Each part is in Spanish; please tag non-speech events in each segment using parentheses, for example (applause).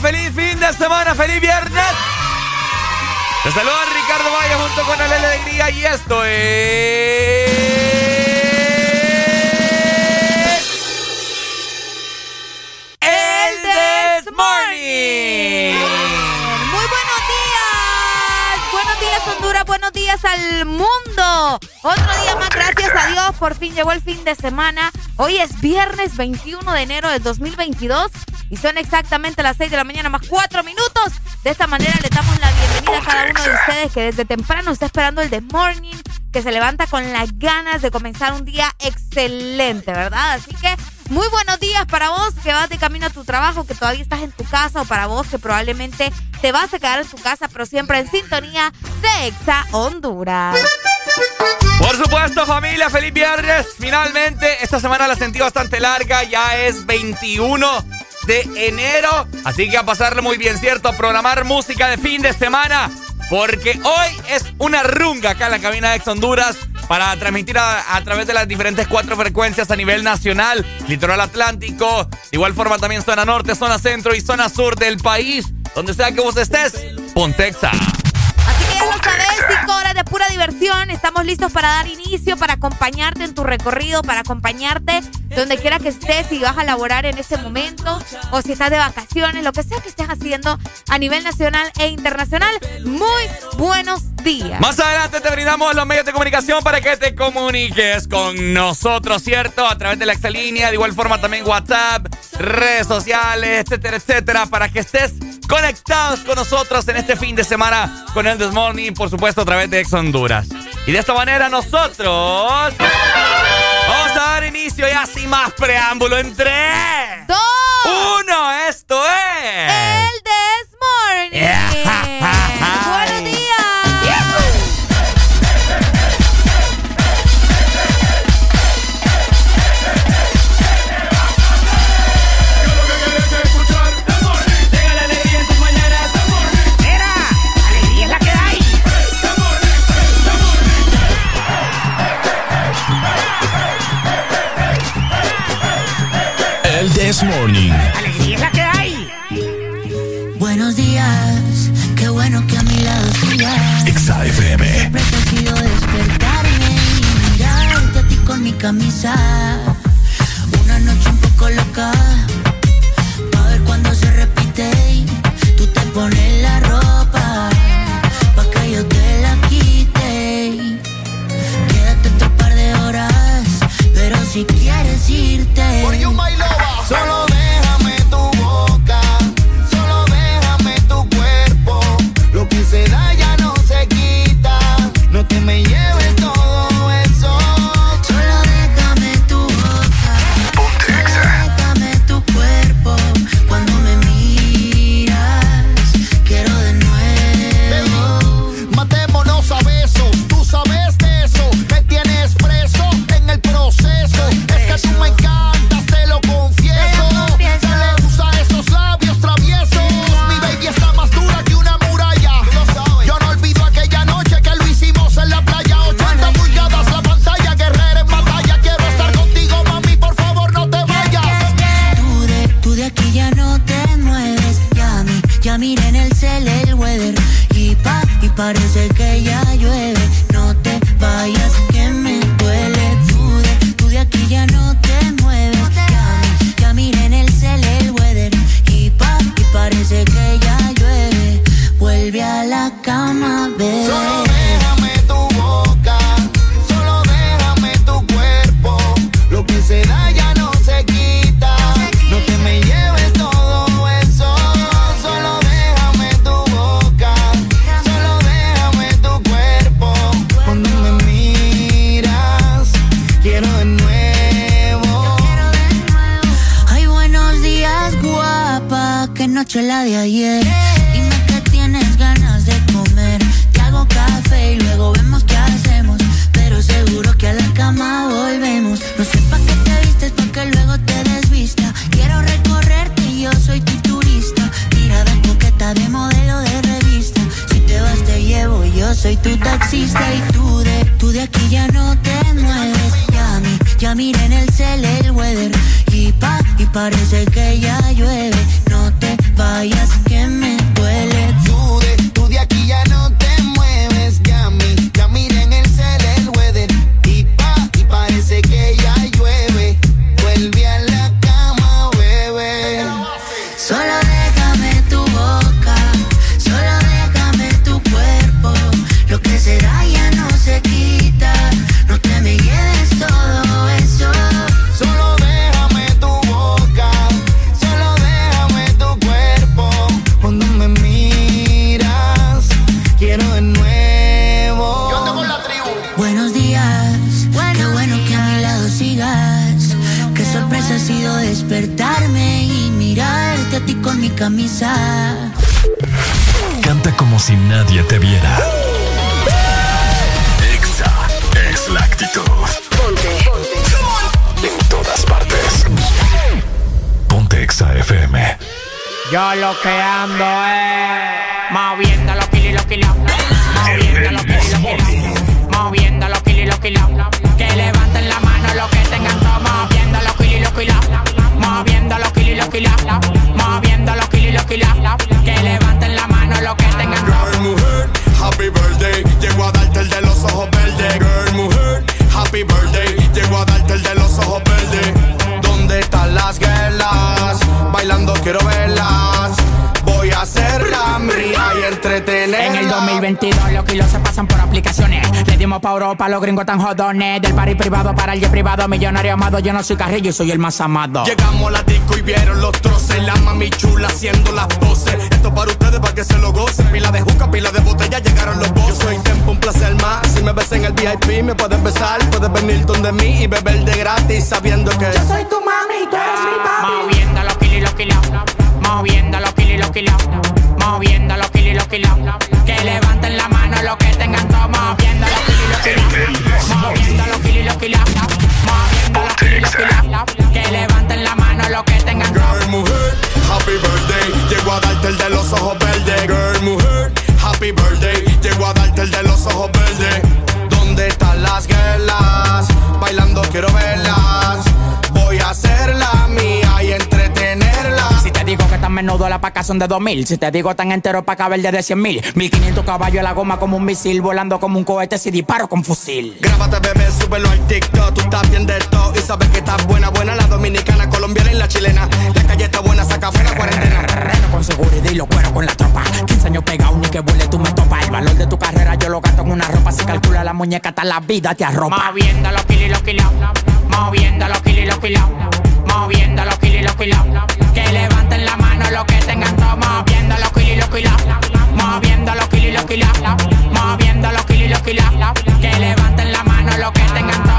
feliz fin de semana, feliz viernes. Te saludan Ricardo Valle junto con Ale Alegría y esto es. El This Morning. Muy buenos días. Buenos días, Honduras. Buenos días al mundo. Otro día más, gracias a Dios. Por fin llegó el fin de semana. Hoy es viernes 21 de enero del 2022 y son exactamente las 6 de la mañana más 4 minutos. De esta manera le damos la bienvenida a cada uno de ustedes que desde temprano está esperando el The Morning, que se levanta con las ganas de comenzar un día excelente, ¿verdad? Así que muy buenos días para vos que vas de camino a tu trabajo, que todavía estás en tu casa o para vos que probablemente te vas a quedar en tu casa, pero siempre en sintonía de Exa Honduras. Por supuesto, familia, feliz viernes. Finalmente, esta semana la sentí bastante larga, ya es 21 de enero, así que a pasarle muy bien, ¿cierto? A programar música de fin de semana, porque hoy es una runga acá en la cabina de Ex Honduras para transmitir a, través de las diferentes cuatro frecuencias a nivel nacional, litoral atlántico, de igual forma también zona norte, zona centro y zona sur del país. Donde sea que vos estés, Pontexa. Así que ya lo de diversión. Estamos listos para dar inicio, para acompañarte en tu recorrido, para acompañarte donde quiera que estés, si vas a laborar en este momento o si estás de vacaciones, lo que sea que estés haciendo a nivel nacional e internacional. Muy buenos días. Más adelante te brindamos los medios de comunicación para que te comuniques con nosotros, ¿cierto? A través de la exalínea, de igual forma también WhatsApp, redes sociales, etcétera, etcétera, para que estés conectados con nosotros en este fin de semana con el This Morning, por supuesto, a través de Ex Honduras. Y de esta manera nosotros vamos a dar inicio ya sin más preámbulo en 3, 2, 1. Esto es. El This Morning. This Morning. Alegría es la que hay. Buenos días, qué bueno que a mi lado sigas. Exa FM. Siempre he querido despertarme y mirarte a ti con mi camisa. Una noche un poco loca, pa' ver cuando se repite. Tú te pones la ropa, pa' que yo te la quite. Quédate otro par de horas, pero si quieres irte. For you, my lover. Solo noche la de ayer. Dime que tienes ganas de comer. Te hago café y luego vemos qué hacemos. Pero seguro que a la cama volvemos. No sé pa' qué te vistes, pa' que luego te desvista. Quiero recorrerte y yo soy tu turista. Mirada coqueta de modelo de revista. Si te vas, te llevo. Yo soy tu taxista y tú de, tú de aquí ya no te mueves. Ya, mi, ya miré en el cel el weather. Y pa, y parece que ya llueve. Vayas que me lo que ando es 2022 los kilos se pasan por aplicaciones. Le dimos pa' Europa, los gringos tan jodones. Del party privado para el jet privado, millonario amado. Yo no soy carrillo y soy el más amado. Llegamos a la disco y vieron los troces. La mami chula haciendo las poses. Esto para ustedes, para que se lo gocen. Pila de juca, pila de botella, llegaron los bosses. Yo soy tempo, un placer más. Si me ves en el VIP, me puedes besar. Puedes venir donde mí y beber de gratis, sabiendo que yo soy tu mami y tú eres mi papi. Moviendo los kilos y los kilos. Moviendo los kilos y los kilos. Moviendo los kilos y los kilos. Que levanten la mano los que tengan todo. Moviendo los kilos y los kilos. Moviendo los kilos y los kilos. Moviendo los kilos y los kilos. Que levanten la mano los que tengan todo. Girl, mujer, happy birthday. Llego a darte el de los ojos verdes. Girl, mujer, happy birthday. Llego a darte el de los ojos verdes. Menudo la paca son de 2000 Si te digo tan entero pa' caber de 100 mil. 1500 caballos en la goma como un misil Volando como un cohete si disparo con fusil. Grábate, bebé, súbelo al TikTok. Tú estás bien de todo y sabes que estás buena, buena. La dominicana, colombiana y la chilena. La calle está buena, saca fuera cuarentena. Reno con seguridad y lo cuero con la tropa. 15 años pegado ni que vuele tú me topas. El valor de tu carrera yo lo gasto en una ropa. Si calcula la muñeca hasta la vida te arropa. Moviendo los kilos y los kilos. Moviendo los kilos y los kilos. Moviendo los kilos Que levanten la mano los que tengan Moviendo los y los kilos Moviendo los y los kilos Moviendo los y los kilos Que levanten la mano los que tengan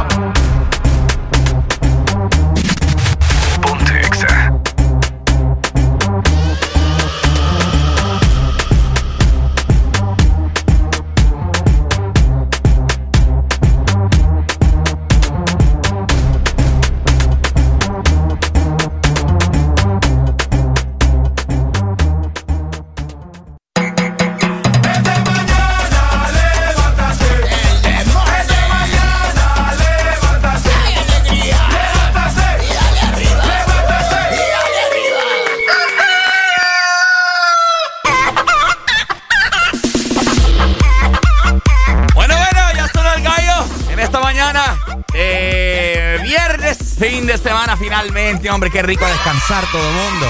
fin de semana finalmente. Hombre, qué rico descansar todo el mundo.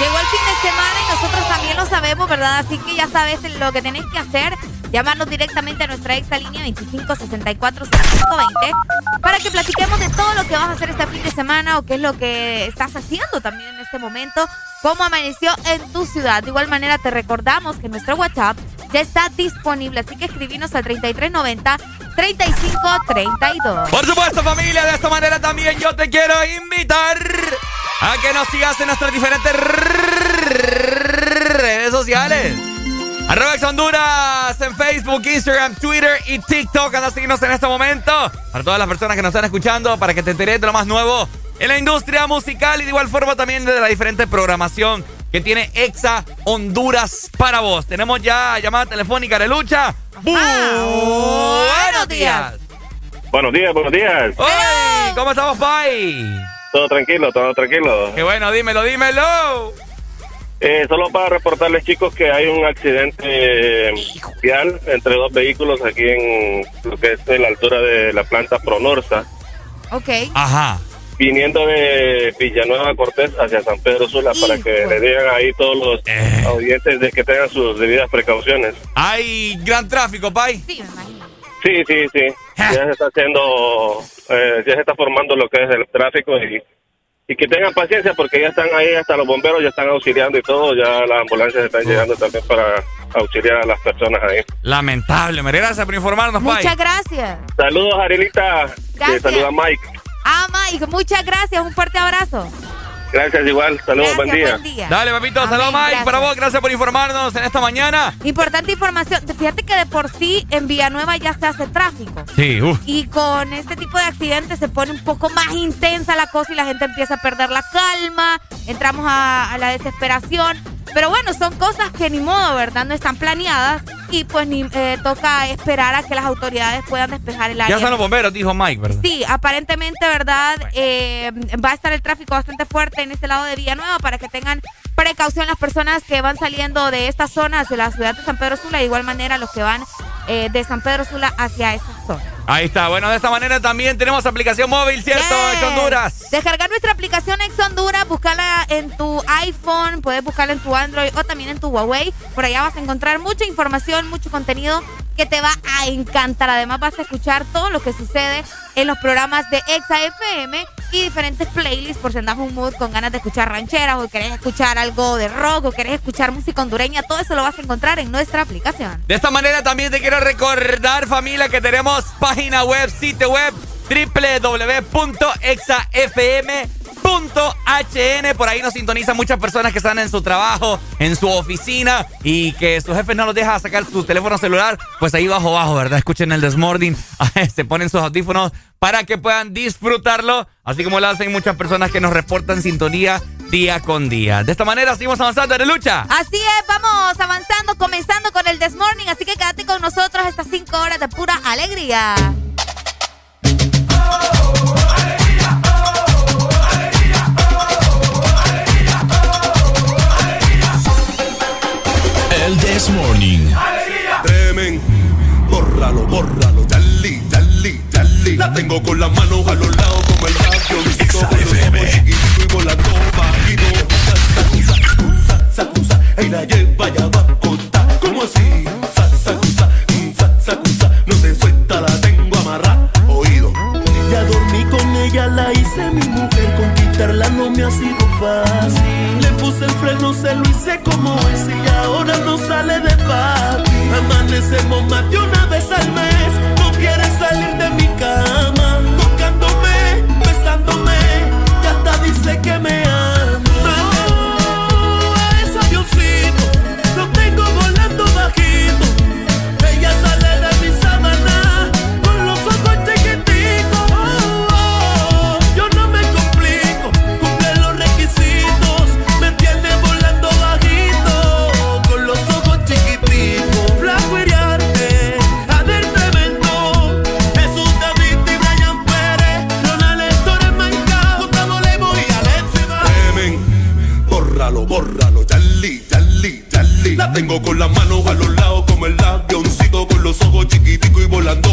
Llegó el fin de semana y nosotros también lo sabemos, ¿verdad? Así que ya sabes lo que tenés que hacer. Llamarnos directamente a nuestra exa línea 2564 para que platiquemos de todo lo que vas a hacer este fin de semana o qué es lo que estás haciendo también en este momento, cómo amaneció en tu ciudad. De igual manera te recordamos que nuestro WhatsApp ya está disponible, así que escribinos al 3390 3532. Por supuesto, familia, de esta manera también yo te quiero invitar a que nos sigas en nuestras diferentes redes sociales. Arroba Honduras en Facebook, Instagram, Twitter y TikTok. Anda a seguirnos en este momento. Para todas las personas que nos están escuchando, para que te enteres de lo más nuevo en la industria musical y de igual forma también de la diferente programación que tiene Exa Honduras para vos. Tenemos ya llamada telefónica de lucha. Buenos días. Buenos días, buenos días. ¡Hoy! ¿Cómo estamos, Pai? Todo tranquilo, todo tranquilo. Qué bueno, dímelo, dímelo. Eh, solo para reportarles, chicos, que hay un accidente vial entre dos vehículos aquí en lo que es la altura de la planta Pronorsa, Ok. Ajá. Viniendo de Villanueva Cortés hacia San Pedro Sula, para que le digan ahí todos los Eh. audientes de que tengan sus debidas precauciones. Hay gran tráfico, Pai. Sí, me imagino. Sí, sí, sí. Ya se está haciendo, eh, ya se está formando lo que es el tráfico y, y que tengan paciencia porque ya están ahí, hasta los bomberos ya están auxiliando y todo, ya las ambulancias están llegando también para auxiliar a las personas ahí. Lamentable. Me gracias por informarnos, Pai. Muchas gracias. Saludos, Arilita. Gracias. saluda Mike. Ah, Mike, muchas gracias. Un fuerte abrazo. Gracias, igual. Saludos, buen, día. Dale, papito. Saludos, Mike. Para vos, gracias por informarnos en esta mañana. Importante información. Fíjate que de por sí en Villanueva ya se hace tráfico. Sí, uff. Y con este tipo de accidentes se pone un poco más intensa la cosa y la gente empieza a perder la calma. Entramos a la desesperación. Pero bueno, son cosas que ni modo, ¿verdad? No están planeadas y pues ni eh, toca esperar a que las autoridades puedan despejar el área. Ya son los bomberos, dijo Mike, ¿verdad? Sí, aparentemente, ¿verdad? Eh, va a estar el tráfico bastante fuerte en este lado de Villanueva para que tengan precaución las personas que van saliendo de estas zonas de la ciudad de San Pedro Sula, de igual manera los que van eh, de San Pedro Sula hacia esa zona. Ahí está. Bueno, de esta manera también tenemos aplicación móvil, ¿cierto? Ex Honduras. Descargar nuestra aplicación Ex Honduras, buscarla en tu iPhone, puedes buscarla en tu Android o también en tu Huawei. Por allá vas a encontrar mucha información, mucho contenido que te va a encantar. Además vas a escuchar todo lo que sucede en los programas de Exa FM y diferentes playlists por si andas un mood con ganas de escuchar rancheras o querés escuchar algo de rock o querés escuchar música hondureña. Todo eso lo vas a encontrar en nuestra aplicación. De esta manera también te quiero recordar familia que tenemos página web, sitio web www.exafm.hn. Por ahí nos sintonizan muchas personas que están en su trabajo, en su oficina y que su jefe no los deja sacar su teléfono celular. Pues ahí bajo, bajo, ¿verdad? Escuchen el Desmorning, (laughs) se ponen sus audífonos para que puedan disfrutarlo, así como lo hacen muchas personas que nos reportan sintonía día con día. De esta manera seguimos avanzando en lucha. Así es, vamos avanzando, comenzando con el Desmorning, así que quédate con nosotros estas cinco horas de pura alegría. El This Morning. Tremen, bórralo, bórralo, dali, dali, dali. La tengo con las manos a los lados como el radio. XFM. Y volando bajito. Sacusa, ey la lleva ya va a contar. ¿Cómo así? Sacusa, sacusa, no se suelta, la tengo amarrada. Oído. Ya dormí con ella, la hice mi mujer. Conquistarla no me ha sido fácil. El freno, se lo hice como es y ahora no sale de paz. Amanecemos más de una vez al mes. No quiere salir de mi cama. Tengo con las manos a los lados como el avioncito con los ojos chiquiticos y volando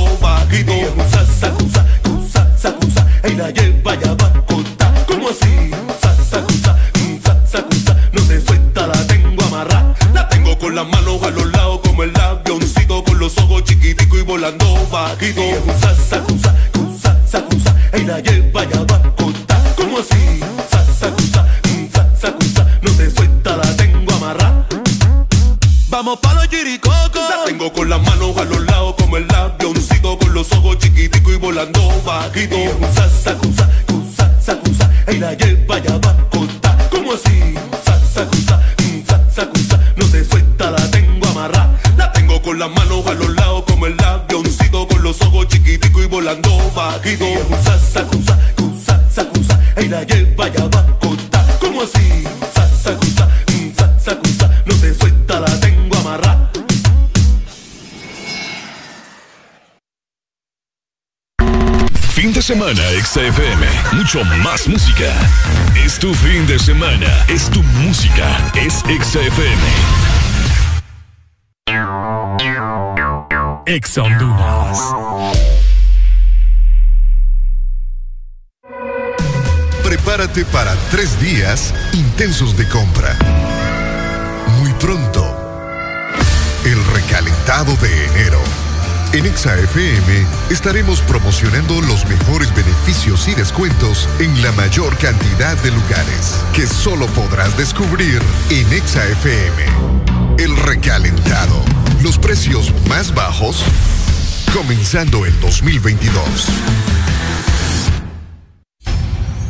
Más música. Es tu fin de semana. Es tu música. Es XFM. Ex Honduras. Prepárate para tres días intensos de compra. Muy pronto, el recalentado de enero. En ExaFM estaremos promocionando los mejores beneficios y descuentos en la mayor cantidad de lugares que solo podrás descubrir en ExaFM. El recalentado. Los precios más bajos comenzando el 2022.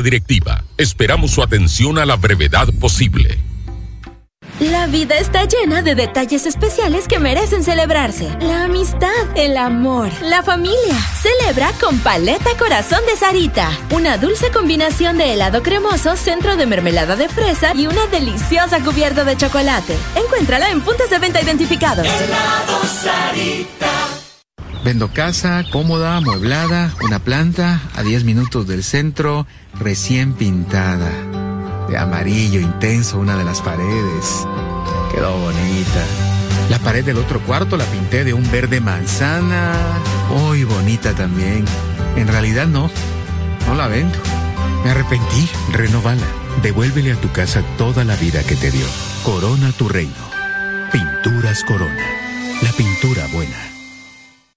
Directiva, esperamos su atención a la brevedad posible. La vida está llena de detalles especiales que merecen celebrarse. La amistad, el amor, la familia. Celebra con Paleta Corazón de Sarita. Una dulce combinación de helado cremoso, centro de mermelada de fresa y una deliciosa cubierta de chocolate. Encuéntrala en puntos de venta identificados. Helado Sarita. Vendo casa, cómoda, amueblada, una planta a 10 minutos del centro, recién pintada de amarillo intenso una de las paredes. Quedó bonita. La pared del otro cuarto la pinté de un verde manzana. Muy bonita también. En realidad no. No la vendo. Me arrepentí. Renovala. Devuélvele a tu casa toda la vida que te dio. Corona tu reino. Pinturas Corona. La pintura buena.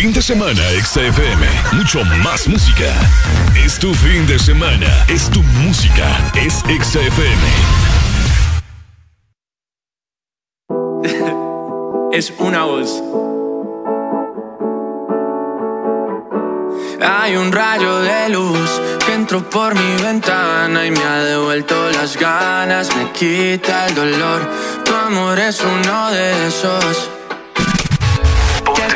Fin de semana, XFM. Mucho más música. Es tu fin de semana. Es tu música. Es XFM. (laughs) es una voz. Hay un rayo de luz que entró por mi ventana y me ha devuelto las ganas, me quita el dolor. Tu amor es uno de esos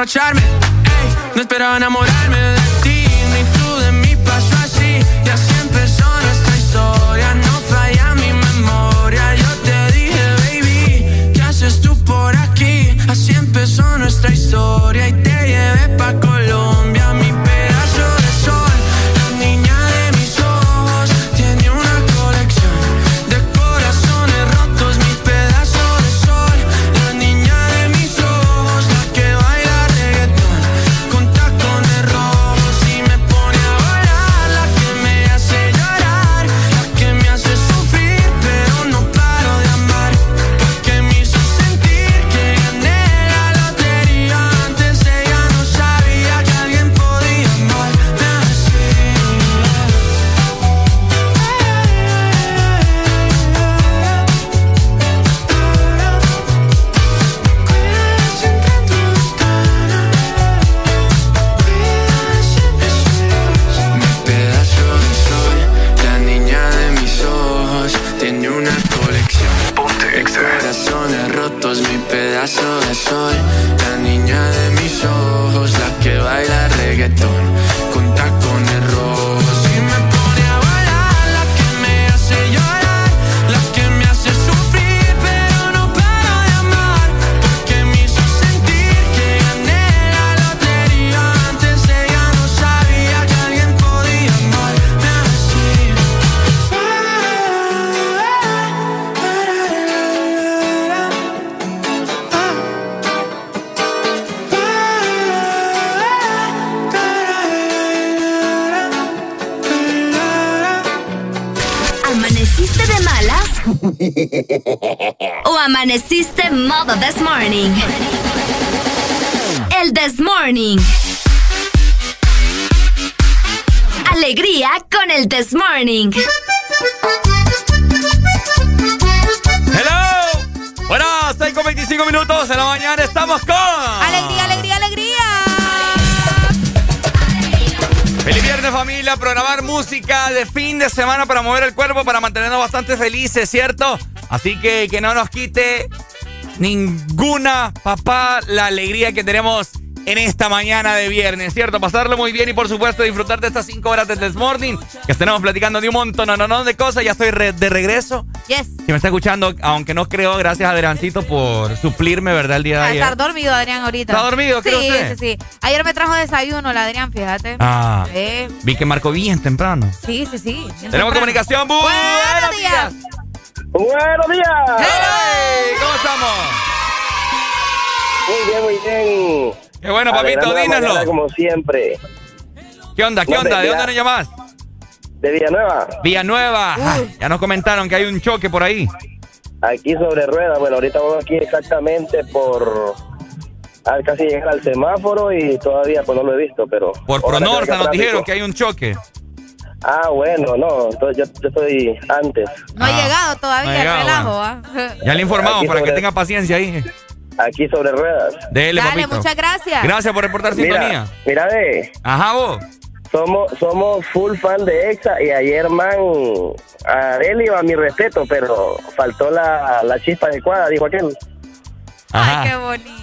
emborracharme. Ey, no esperaba enamorarme o amaneciste modo this morning. El this morning. Alegría con el this morning. Hello. Bueno, 6 con 25 minutos de la mañana estamos con. Alegría, alegría. Feliz viernes familia, programar música de fin de semana para mover el cuerpo, para mantenernos bastante felices, ¿cierto? Así que que no nos quite ninguna, papá, la alegría que tenemos en esta mañana de viernes, ¿cierto? Pasarlo muy bien y por supuesto disfrutar de estas cinco horas del Morning, que estaremos platicando de un montón, no, no, no, de cosas. Ya estoy de regreso. Yes. Si me está escuchando, aunque no creo, gracias a Adriancito por suplirme, ¿verdad? El día de ayer. Estar dormido, Adrián, ahorita. ¿Está dormido? Sí, usted? sí, sí. Ayer me trajo desayuno, la Adrián, fíjate. Ah. Sí. Vi que marcó bien temprano. Sí, sí, sí. Tenemos comunicación. Buenos, Buenos días. Buenos días. Hey, ¿Cómo estamos? Muy bien, muy bien. Qué bueno, papito, dínoslo. Como siempre. ¿Qué onda? ¿Qué No, onda? ¿De dónde nos llamás? De Villanueva. Villanueva. Ah, ya nos comentaron que hay un choque por ahí. Aquí sobre ruedas. Bueno, ahorita vamos aquí exactamente por... Al casi llegar al semáforo y todavía pues no lo he visto, pero... Por venga nos dijeron que hay un choque. Ah, bueno, no. Entonces yo, yo estoy antes. No ha Ah, llegado todavía no ha el llegado, relajo, ¿ah? Ya le informamos Aquí para que tenga paciencia ahí. Aquí sobre ruedas. Dele, Dale, papito. muchas gracias. Gracias por reportar sintonía. Mira, mira ve. Ajá, vos. Somos, somos full fan de EXA y ayer, man, a él iba a mi respeto, pero faltó la, la chispa adecuada, dijo aquel. Ajá. Ay, qué bonito.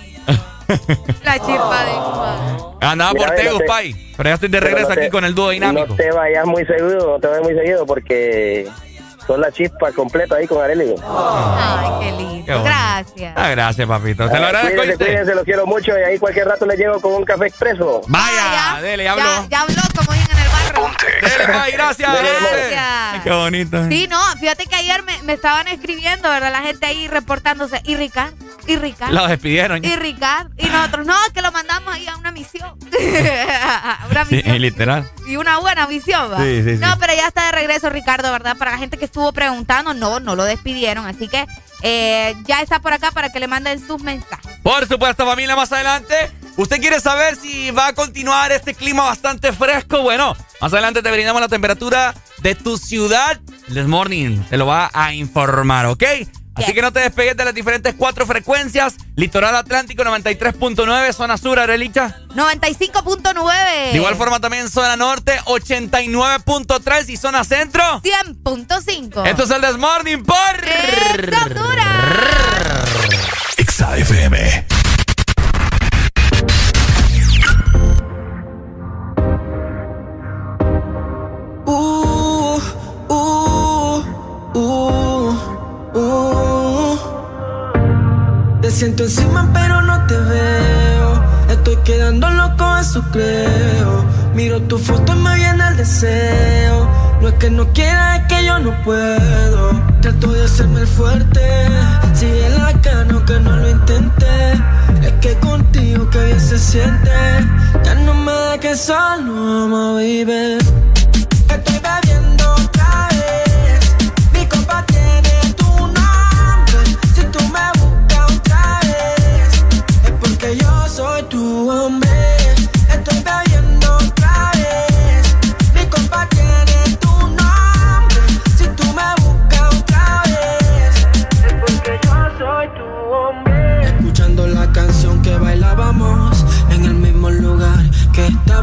La chispa (laughs) de Cuba. Andaba Mira, por no Tegus, te- Pai. Pero ya estoy de regreso no te- aquí con el dúo dinámico. No te vayas muy seguido, no te vayas muy seguido porque son la chispa completa ahí con Arely. Ay, qué lindo. Qué bonito. Gracias. Ah, gracias, papito. Te lo Ah, agradezco, cuídense, cuídense, los quiero mucho y ahí cualquier rato les llego con un café expreso. Vaya, Ya, dele, ya habló. Ya, ya habló, como dicen en el barrio. Dele, Pai, gracias. Gracias. Ay, Qué bonito. Sí, no, fíjate que ayer me, me estaban escribiendo, ¿verdad? La gente ahí reportándose. ¿Y Ricard? ¿Y Ricard? Lo despidieron. ¿Y Ricard? Y nosotros, no, que lo mandamos ahí a una misión. (laughs) una Sí, misión. literal. Y una buena misión, ¿va? Sí, sí, sí. No, pero ya está de regreso Ricardo, ¿verdad? Para la gente que estuvo preguntando, no, no lo despidieron. Así que eh, ya está por acá para que le manden sus mensajes. Por supuesto, familia, más adelante. ¿Usted quiere saber si va a continuar este clima bastante fresco? Bueno, más adelante te brindamos la temperatura de tu ciudad. This Morning te lo va a informar, ¿ok? Así Yes. que no te despegues de las diferentes cuatro frecuencias. Litoral Atlántico 93.9, zona sur, Arelicha. 95.9. De igual forma también zona norte 89.3 y zona centro. 100.5. Esto es el This Morning por... ¡Eso, Honduras! Exa FM. Uh, siento encima pero no te veo. Estoy quedando loco, eso creo. Miro tu foto y me viene el deseo. No es que no quiera, es que yo no puedo. Trato de hacerme el fuerte. Sigue la cana que no lo intenté. Es que contigo que bien se siente. Ya no me dejes solo, my baby. Estoy bebiendo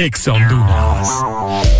Ex Honduras.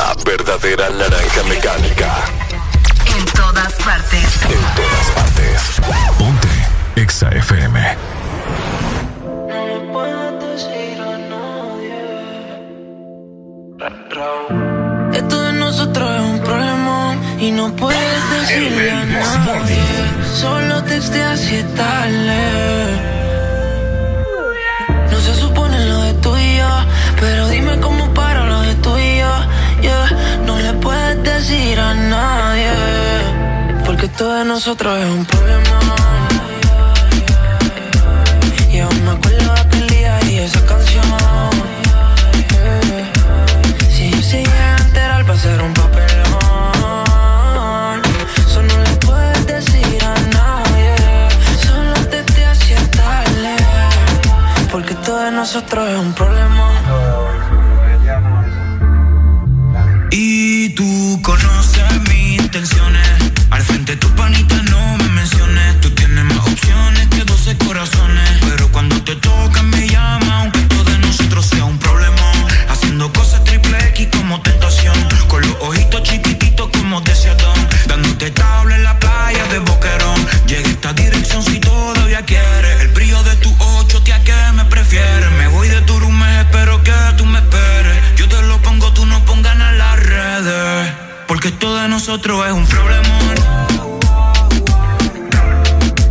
Una verdadera naranja mecánica. En todas partes. En todas partes. Ponte XFM. Esto de nosotros es un problema y no puedes decirle a nadie. Solo texteas si es tarde. No se supone lo de y yo, pero dime cómo decir a nadie, porque esto de nosotros es un problema. Y aún me acuerdo de aquel día y esa canción. Si yo se llega a enterar va a ser un papelón Eso no le puedes decir a nadie Solo te te hacía tarde Porque todo de nosotros es un problema conoces mis intenciones. Al frente tu panita no me menciones. Tú tienes más opciones que 12 corazones. Pero cuando te tocan me llama, aunque todo de nosotros sea un problema. Haciendo cosas triple X como tentación. Con los ojitos chiquititos como deseadón. Dándote tabla en la es un problemón.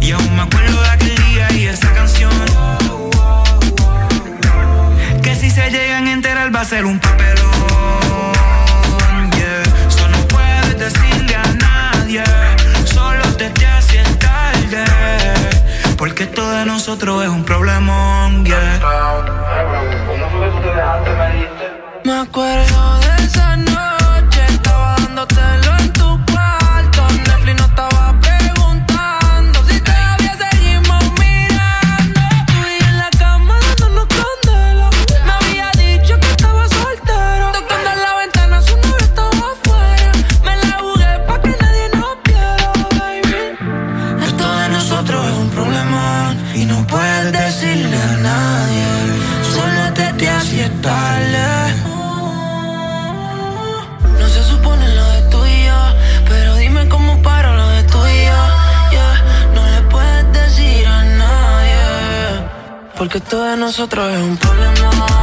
Y aún me acuerdo de aquel día y esa canción. Que si se llegan a enterar va a ser un papelón. Yeah. Eso puedes decirle a nadie. Solo te te hace tarde. Porque todo de nosotros es un problemón. Yeah. Me acuerdo de porque todo de nosotros es un problema.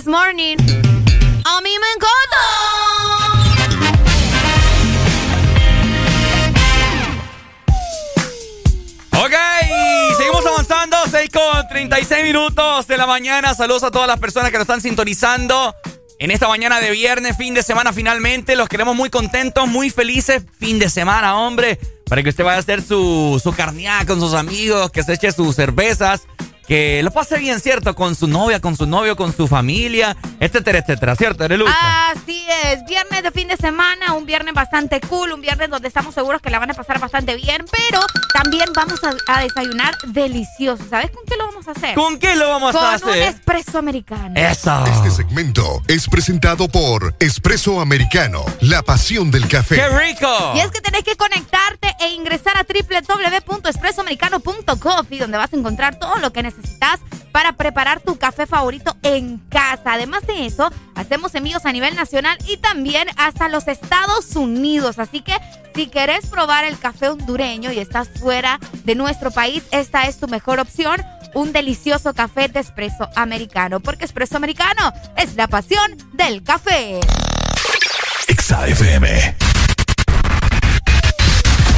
This Morning. A mí me encanta. Ok, seguimos avanzando, 6 con 36 minutos de la mañana. Saludos a todas las personas que nos están sintonizando en esta mañana de viernes, fin de semana finalmente. Los queremos muy contentos, muy felices. Fin de semana, hombre. Para que usted vaya a hacer su, su carneada con sus amigos, que se eche sus cervezas, que lo pase bien, ¿cierto? Con su novia, con su novio, con su familia, etcétera, etcétera, ¿cierto, Arelucha? Así es, viernes de fin de semana, un viernes bastante cool, un viernes donde estamos seguros que la van a pasar bastante bien, pero también vamos a, a desayunar delicioso. ¿Sabes con qué lo vamos a hacer? ¿Con qué lo vamos con a un hacer? espresso americano. Eso. Este segmento es presentado por Espresso Americano, la pasión del café. ¡Qué rico! Y es que tenés que conectarte e ingresar a www.espressoamericano.coffee donde vas a encontrar todo lo que necesitas para preparar tu café favorito en casa. Además de eso, hacemos envíos a nivel nacional y también hasta los Estados Unidos. Así que si querés probar el café hondureño y estás fuera de nuestro país, esta es tu mejor opción. Un delicioso café de espresso americano, porque espresso americano es la pasión del café. XAFM.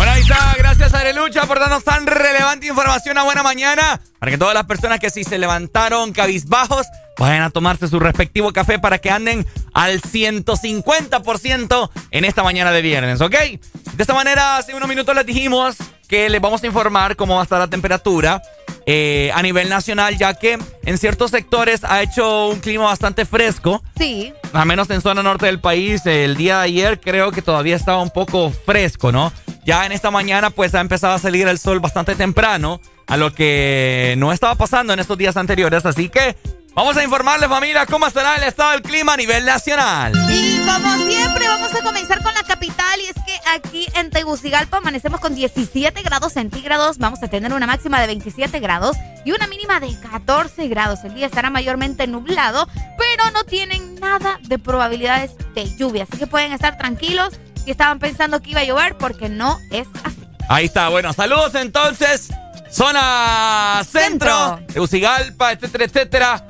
Bueno, ahí está. Gracias, Arelucha, por darnos tan relevante información a buena mañana. Para que todas las personas que sí se levantaron cabizbajos vayan a tomarse su respectivo café para que anden al 150% en esta mañana de viernes, ¿ok? De esta manera, hace unos minutos les dijimos que les vamos a informar cómo va a estar la temperatura eh, a nivel nacional, ya que en ciertos sectores ha hecho un clima bastante fresco. Sí. Al menos en zona norte del país, el día de ayer creo que todavía estaba un poco fresco, ¿no? Ya en esta mañana pues ha empezado a salir el sol bastante temprano, a lo que no estaba pasando en estos días anteriores, así que vamos a informarles familia cómo estará el estado del clima a nivel nacional. Y como siempre vamos a comenzar con la capital y es que aquí en Tegucigalpa amanecemos con 17 grados centígrados, vamos a tener una máxima de 27 grados y una mínima de 14 grados. El día estará mayormente nublado, pero no tienen nada de probabilidades de lluvia, así que pueden estar tranquilos si estaban pensando que iba a llover porque no es así. Ahí está, bueno, saludos entonces. Zona centro. Tegucigalpa, etcétera, etcétera.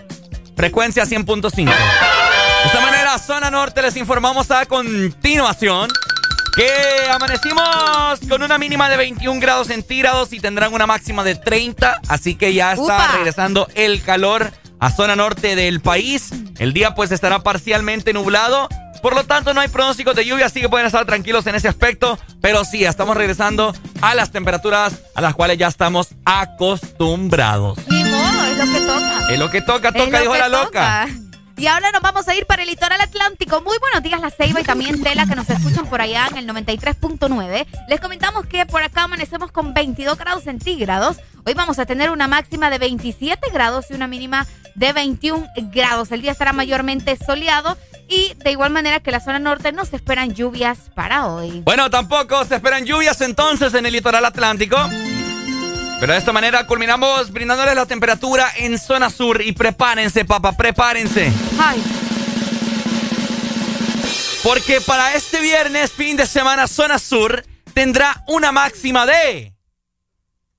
Frecuencia 100.5. De esta manera, zona norte, les informamos a continuación que amanecimos con una mínima de 21 grados centígrados y tendrán una máxima de 30, así que ya está ¡Upa! regresando el calor a zona norte del país. El día pues estará parcialmente nublado. Por lo tanto, no hay pronósticos de lluvia, así que pueden estar tranquilos en ese aspecto. Pero sí, estamos regresando a las temperaturas a las cuales ya estamos acostumbrados. Ni modo, es lo que toca. Es lo que toca, toca, dijo la loca. toca. Y ahora nos vamos a ir para el litoral atlántico. Muy buenos días, La Ceiba y también Tela, que nos escuchan por allá en el 93.9. Les comentamos que por acá amanecemos con 22 grados centígrados. Hoy vamos a tener una máxima de 27 grados y una mínima de 21 grados. El día estará mayormente soleado Y de igual manera que la zona norte no se esperan lluvias para hoy. Bueno, tampoco se esperan lluvias entonces en el litoral atlántico. Pero de esta manera culminamos brindándoles la temperatura en zona sur. Y prepárense, papá, prepárense. Ay. Porque para este viernes, fin de semana, zona sur tendrá una máxima de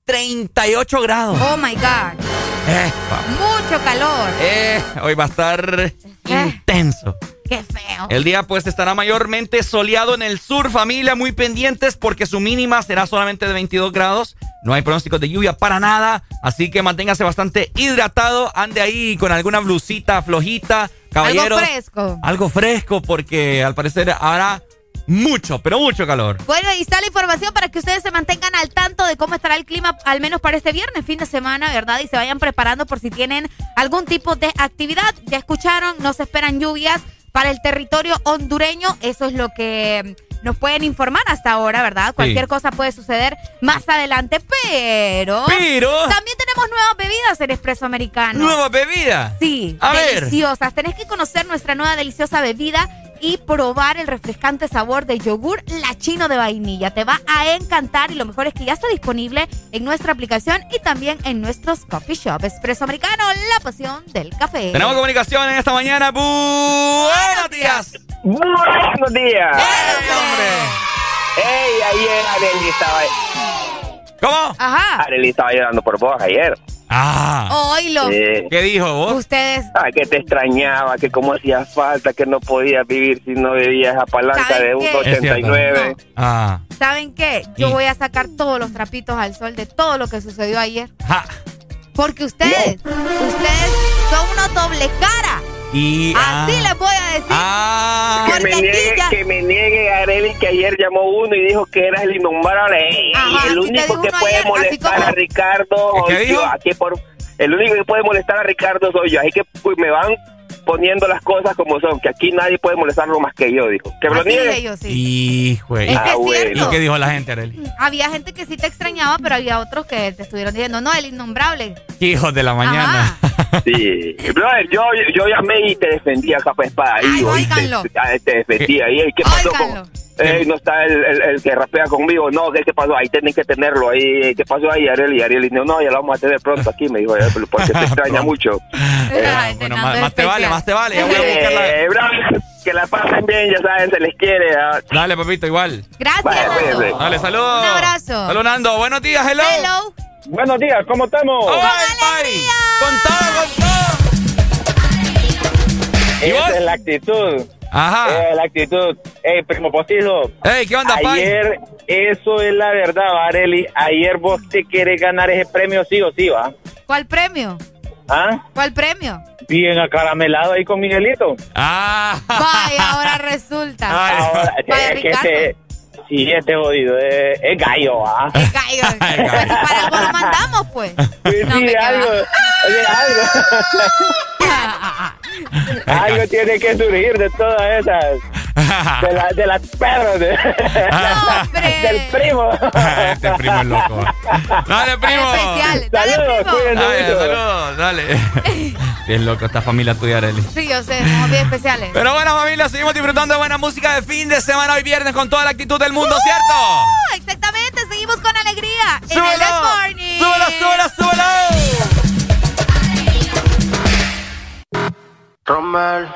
38 grados. Oh my God. Eh, Mucho calor. eh, hoy va a estar intenso. Qué feo. El día pues estará mayormente soleado en el sur, familia, muy pendientes porque su mínima será solamente de 22 grados. No hay pronósticos de lluvia para nada, así que manténgase bastante hidratado, ande ahí con alguna blusita flojita, caballero. Algo fresco. Algo fresco porque al parecer hará mucho, pero mucho calor. Bueno, y está la información para que ustedes se mantengan al tanto de cómo estará el clima, al menos para este viernes, fin de semana, ¿verdad? Y se vayan preparando por si tienen algún tipo de actividad. Ya escucharon, no se esperan lluvias para el territorio hondureño. Eso es lo que nos pueden informar hasta ahora, ¿verdad? Cualquier cosa puede suceder más adelante, pero... Pero- También tenemos nuevas bebidas en Espresso Americano. ¿Nueva bebida? Sí, A ver. deliciosas. Tenés que conocer nuestra nueva deliciosa bebida y probar el refrescante sabor de yogur lachino de vainilla. Te va a encantar y lo mejor es que ya está disponible en nuestra aplicación y también en nuestros coffee shop. Espresso Americano, la pasión del café. Tenemos comunicación en esta mañana. Buenos días. Buenos días. Ey, ayer Arely estaba... ¿Cómo? Ajá. Arely estaba llorando por vos ayer. Ah. Oílo. Sí. ¿Qué dijo vos? Ustedes. Ah, que te extrañaba, que cómo hacía falta, que no podías vivir si no bebías esa palanca ¿Saben de qué? 1.89. Ah. ¿Saben qué? Yo voy a sacar todos los trapitos al sol de todo lo que sucedió ayer. Ja. Porque ustedes, ustedes son unos doble cara. Y. Así les voy a decir. Ah. Que me niegue, ya- que me niegue Arely que ayer llamó uno y dijo que eras el innombrable. Ajá, el único que puede ayer, molestar como- a Ricardo ¿Qué soy dijo? yo. Aquí por, el único que puede molestar a Ricardo soy yo. Así que pues, me van poniendo las cosas como son, que aquí nadie puede molestarlo más que yo, dijo. Que me lo niegue. sí. Hijo Es que Ah, es bueno. cierto. ¿Y qué dijo la gente, Arely? Había gente que sí te extrañaba, pero había otros que te estuvieron diciendo, no, el innombrable. Hijos de la mañana. (laughs) Sí, brother, yo, yo llamé y te defendía capa espada. Ay, Y óiganlo. te, ah, te defendía. ¿Y qué pasó Óiganlo. con.? Ey, no está el, el, el que rapea conmigo. No, ¿qué, qué pasó? Ahí tienen que tenerlo. Ahí, ¿Qué pasó ahí, Ariel? Y Ariel dijo, no, ya lo vamos a tener pronto aquí. Me dijo, "Eh, porque te (laughs) extraña mucho. Ay, Bueno, más, más te vale, más te vale. Ya voy a buscarla. Eh, que la pasen bien, ya saben, se les quiere. ah. Dale, papito, igual. Gracias, Nando. Dale, saludos. Un abrazo. Saludos, Nando. Buenos días, hello. Hello. Buenos días, ¿cómo estamos? Con todo, con todo. Esa es la actitud. Ajá. Es la actitud. Ey, primo postizo. Ey, ¿qué onda, pai? Ayer, eso es la verdad, Areli. Ayer vos te querés ganar ese premio sí o sí, ¿va? ¿Cuál premio? ¿Ah? ¿Cuál premio? Bien acaramelado ahí con Miguelito. Ah. Vaya, ahora (laughs) resulta. Ay. Ahora, Vaya, es que este, sí, este jodido es, es gallo, ¿ah? (laughs) Es gallo. Pues para algo lo mandamos, pues. Sí, No, sí, me algo, oye, algo, (laughs) algo (laughs) tiene que surgir de todas esas, de, la, de las perros, de- del primo. (laughs) este primo es loco. Dale, primo. Especial. Dale, Saludos, primo. Dale, saludos, dale. (laughs) Bien loco esta familia tuya, Arely. Sí, yo sé, somos bien especiales. Pero bueno, familia, seguimos disfrutando de buena música de fin de semana hoy viernes con toda la actitud del mundo, ¿cierto? Uh, exactamente, seguimos con alegría en el Morning. ¡Súbelo, súbelo, súbelo! Romel.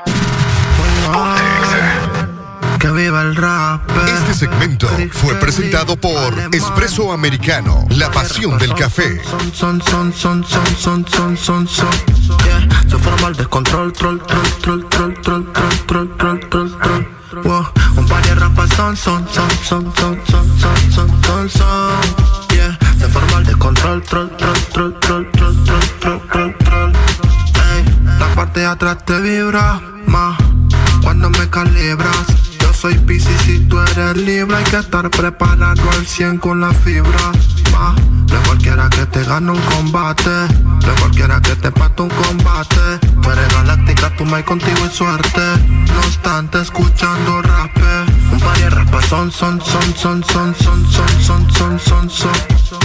Que viva el rap. Este segmento fue presentado por Espresso Americano, la pasión del café. Son, son, son, son, son, son, son. Se forma el descontrol, troll, troll, troll, troll, troll, troll, troll, troll, troll. Un par de rapas son, son, son, son, son, son, son, son, son, son. Yeah. Se forma el descontrol, troll, troll, troll, troll, troll, troll, troll, troll, parte de atrás te vibra más cuando me calibras. Yo soy Pisces y tú eres Libra Hay que estar preparado al 100 con la fibra Ma, de cualquiera que te gane un combate De cualquiera que te pate un combate Tú eres galáctica, tú me contigo y suerte No obstante, escuchando rap Un par de rapas son, son, son, son, son, son, son, son, son, son, son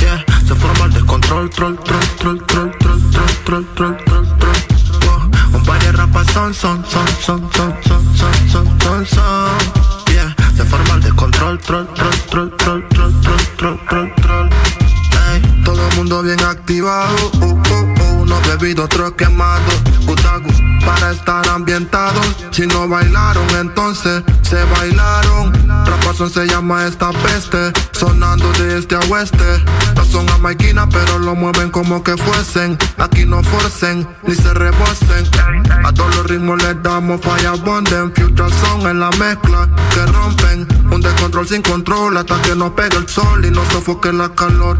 Yeah, se forma el descontrol, troll, troll, troll, troll, troll, troll, troll, troll, troll, son, son, son, son, son, son, son, son, son, son. Yeah, se forma el descontrol, troll, troll, troll, troll, troll, troll, troll, troll, troll. Ey, todo el mundo bien activado. Uh, uh, uh, unos bebidos, otros quemados. Utagu, para estar ambientados. Si no bailaron, entonces se bailaron. Rapazón se llama esta peste. Sonando de este a oeste. No son a máquina, pero lo mueven como que fuesen. Aquí no forcen, ni se rebosen. A todos los ritmos les damos falla bonden. Future son en la mezcla que rompen. Un descontrol sin control hasta que nos pegue el sol y nos sofoque la calor.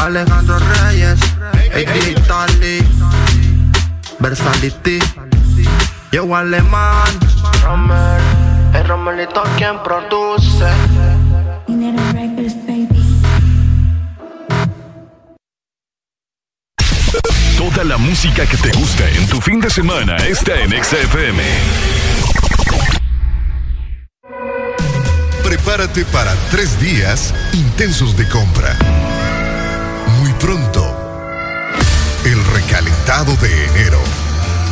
Alejandro Reyes. Ey, Digitali. Versality. Yo alemán. Rommel. Es Romelito quien produce. Toda la música que te gusta en tu fin de semana está en XFM. Prepárate para tres días intensos de compra. Muy pronto, el recalentado de enero.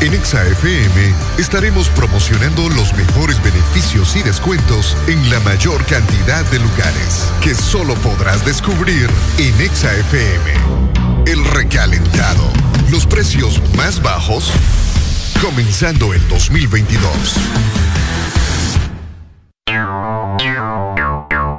En XFM estaremos promocionando los mejores beneficios y descuentos en la mayor cantidad de lugares que solo podrás descubrir en XFM. El recalentado. Los precios más bajos comenzando el 2022.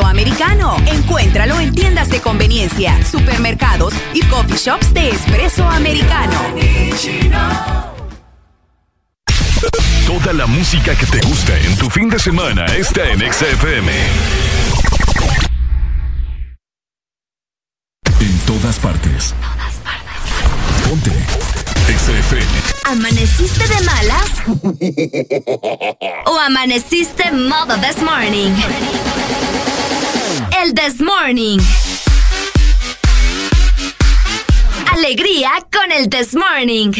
Espresso americano. Encuéntralo en tiendas de conveniencia, supermercados y coffee shops de espresso americano. Toda la música que te gusta en tu fin de semana está en XFM. En todas partes. Ponte. XFM. ¿Amaneciste de malas? ¿O amaneciste modo this morning? El this morning. Alegría con el this morning.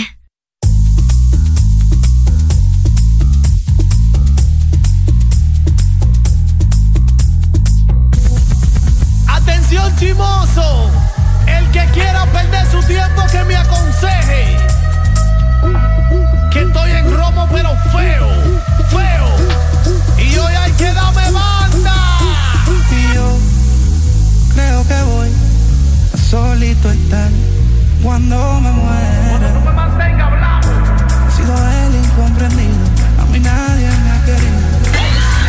Atención chimoso. El que quiera perder su tiempo que me aconseje. Que estoy en romo pero feo. Cuando me muera. He sido el incomprendido, a mí nadie me ha querido.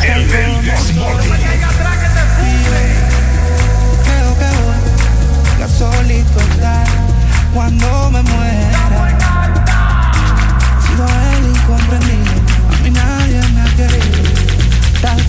El del Creo que voy a solito estar cuando me muera. He sido el incomprendido, a mí nadie me ha querido. Tal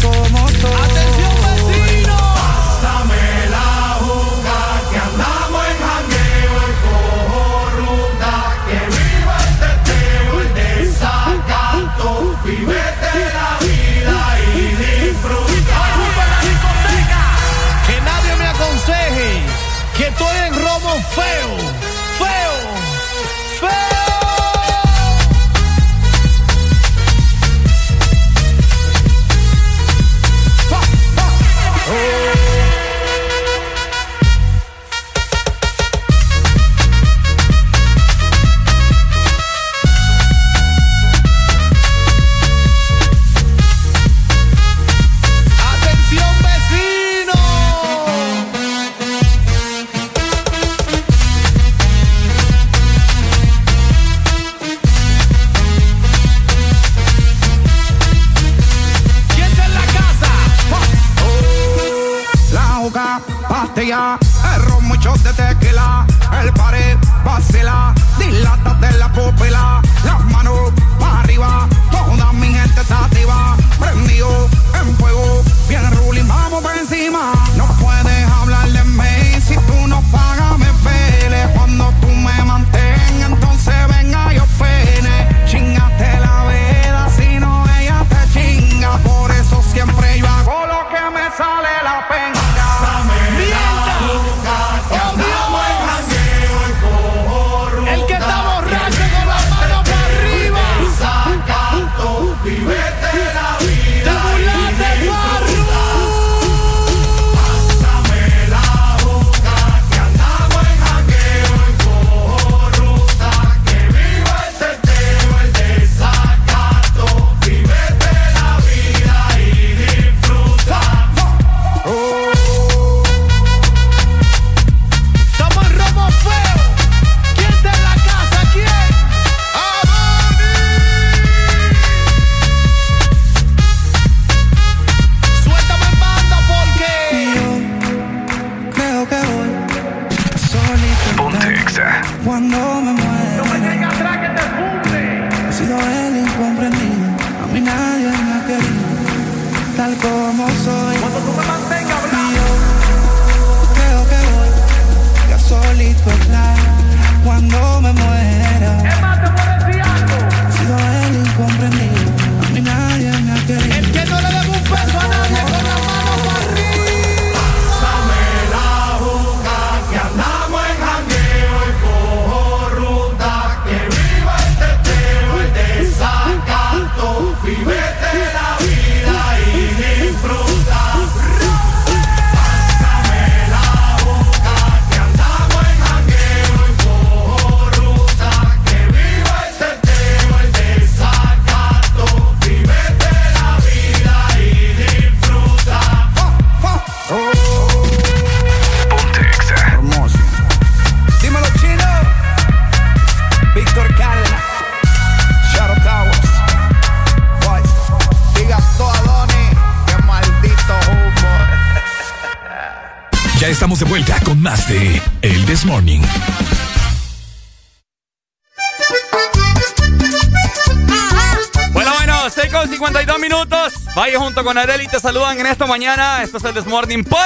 junto con Areli, te saludan en esta mañana. Esto es el Desmorning por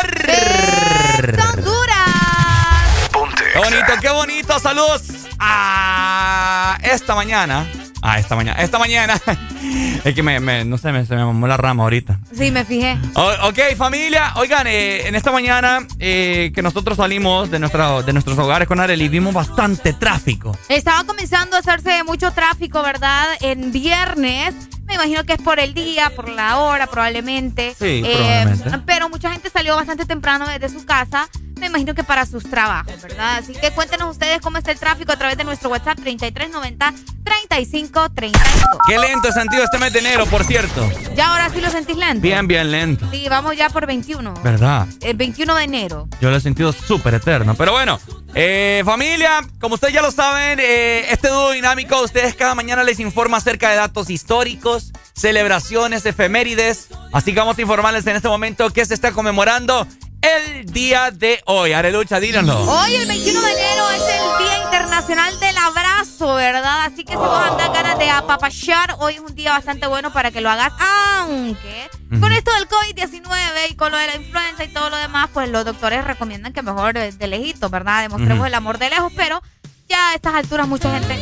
Honduras. Qué bonito, qué bonito. Saludos a esta mañana. A esta mañana. Esta mañana. (laughs) Es que me, me- no sé, me, se me mamó la rama ahorita. Sí, me fijé. O- ok, familia. Oigan, eh, en esta mañana eh, que nosotros salimos de, nuestra, de nuestros hogares con Areli, vimos bastante tráfico. Estaba comenzando a hacerse mucho tráfico, ¿verdad? En viernes. Me imagino que es por el día, por la hora, probablemente. Sí, Eh, probablemente. Pero mucha gente salió bastante temprano desde su casa. Me imagino que para sus trabajos, ¿verdad? Así que cuéntenos ustedes cómo está el tráfico a través de nuestro WhatsApp 3390-3532. Qué lento sentido este mes de enero, por cierto. Ya ahora sí lo sentís lento. Bien, bien lento. Sí, vamos ya por 21. ¿Verdad? El 21 de enero. Yo lo he sentido súper eterno. Pero bueno, eh, familia, como ustedes ya lo saben, eh, este dúo dinámico, ustedes cada mañana les informa acerca de datos históricos, celebraciones, efemérides. Así que vamos a informarles en este momento que se está conmemorando el día de hoy. Arelucha, díganos. Hoy, el 21 de enero, es el Día Internacional del Abrazo, ¿verdad? Así que si vos andás ganas de apapachar, hoy es un día bastante bueno para que lo hagas. Aunque con esto del COVID-19 y con lo de la influenza y todo lo demás, pues los doctores recomiendan que mejor de, lejito, ¿verdad? Demostremos el amor de lejos, pero ya a estas alturas mucha gente...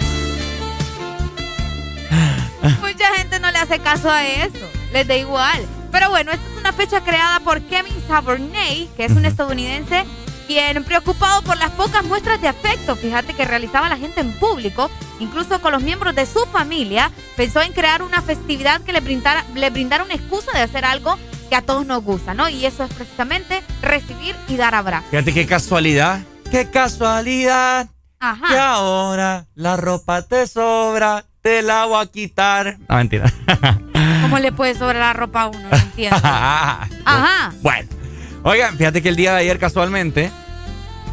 Mucha gente no le hace caso a eso, les da igual. Pero bueno, esta es una fecha creada por Kevin Saburney, que es un estadounidense quien preocupado por las pocas muestras de afecto, fíjate que realizaba la gente en público, incluso con los miembros de su familia, pensó en crear una festividad que le brindara, le brindara una excusa de hacer algo que a todos nos gusta, ¿no? Y eso es precisamente recibir y dar abrazos. Fíjate qué casualidad. Qué casualidad. Ajá. Que ahora la ropa te sobra, te la voy a quitar. No, mentira. (laughs) ¿Cómo le puede sobrar la ropa a uno? No entiendo. (laughs) Ajá. Bueno, oigan, fíjate que el día de ayer casualmente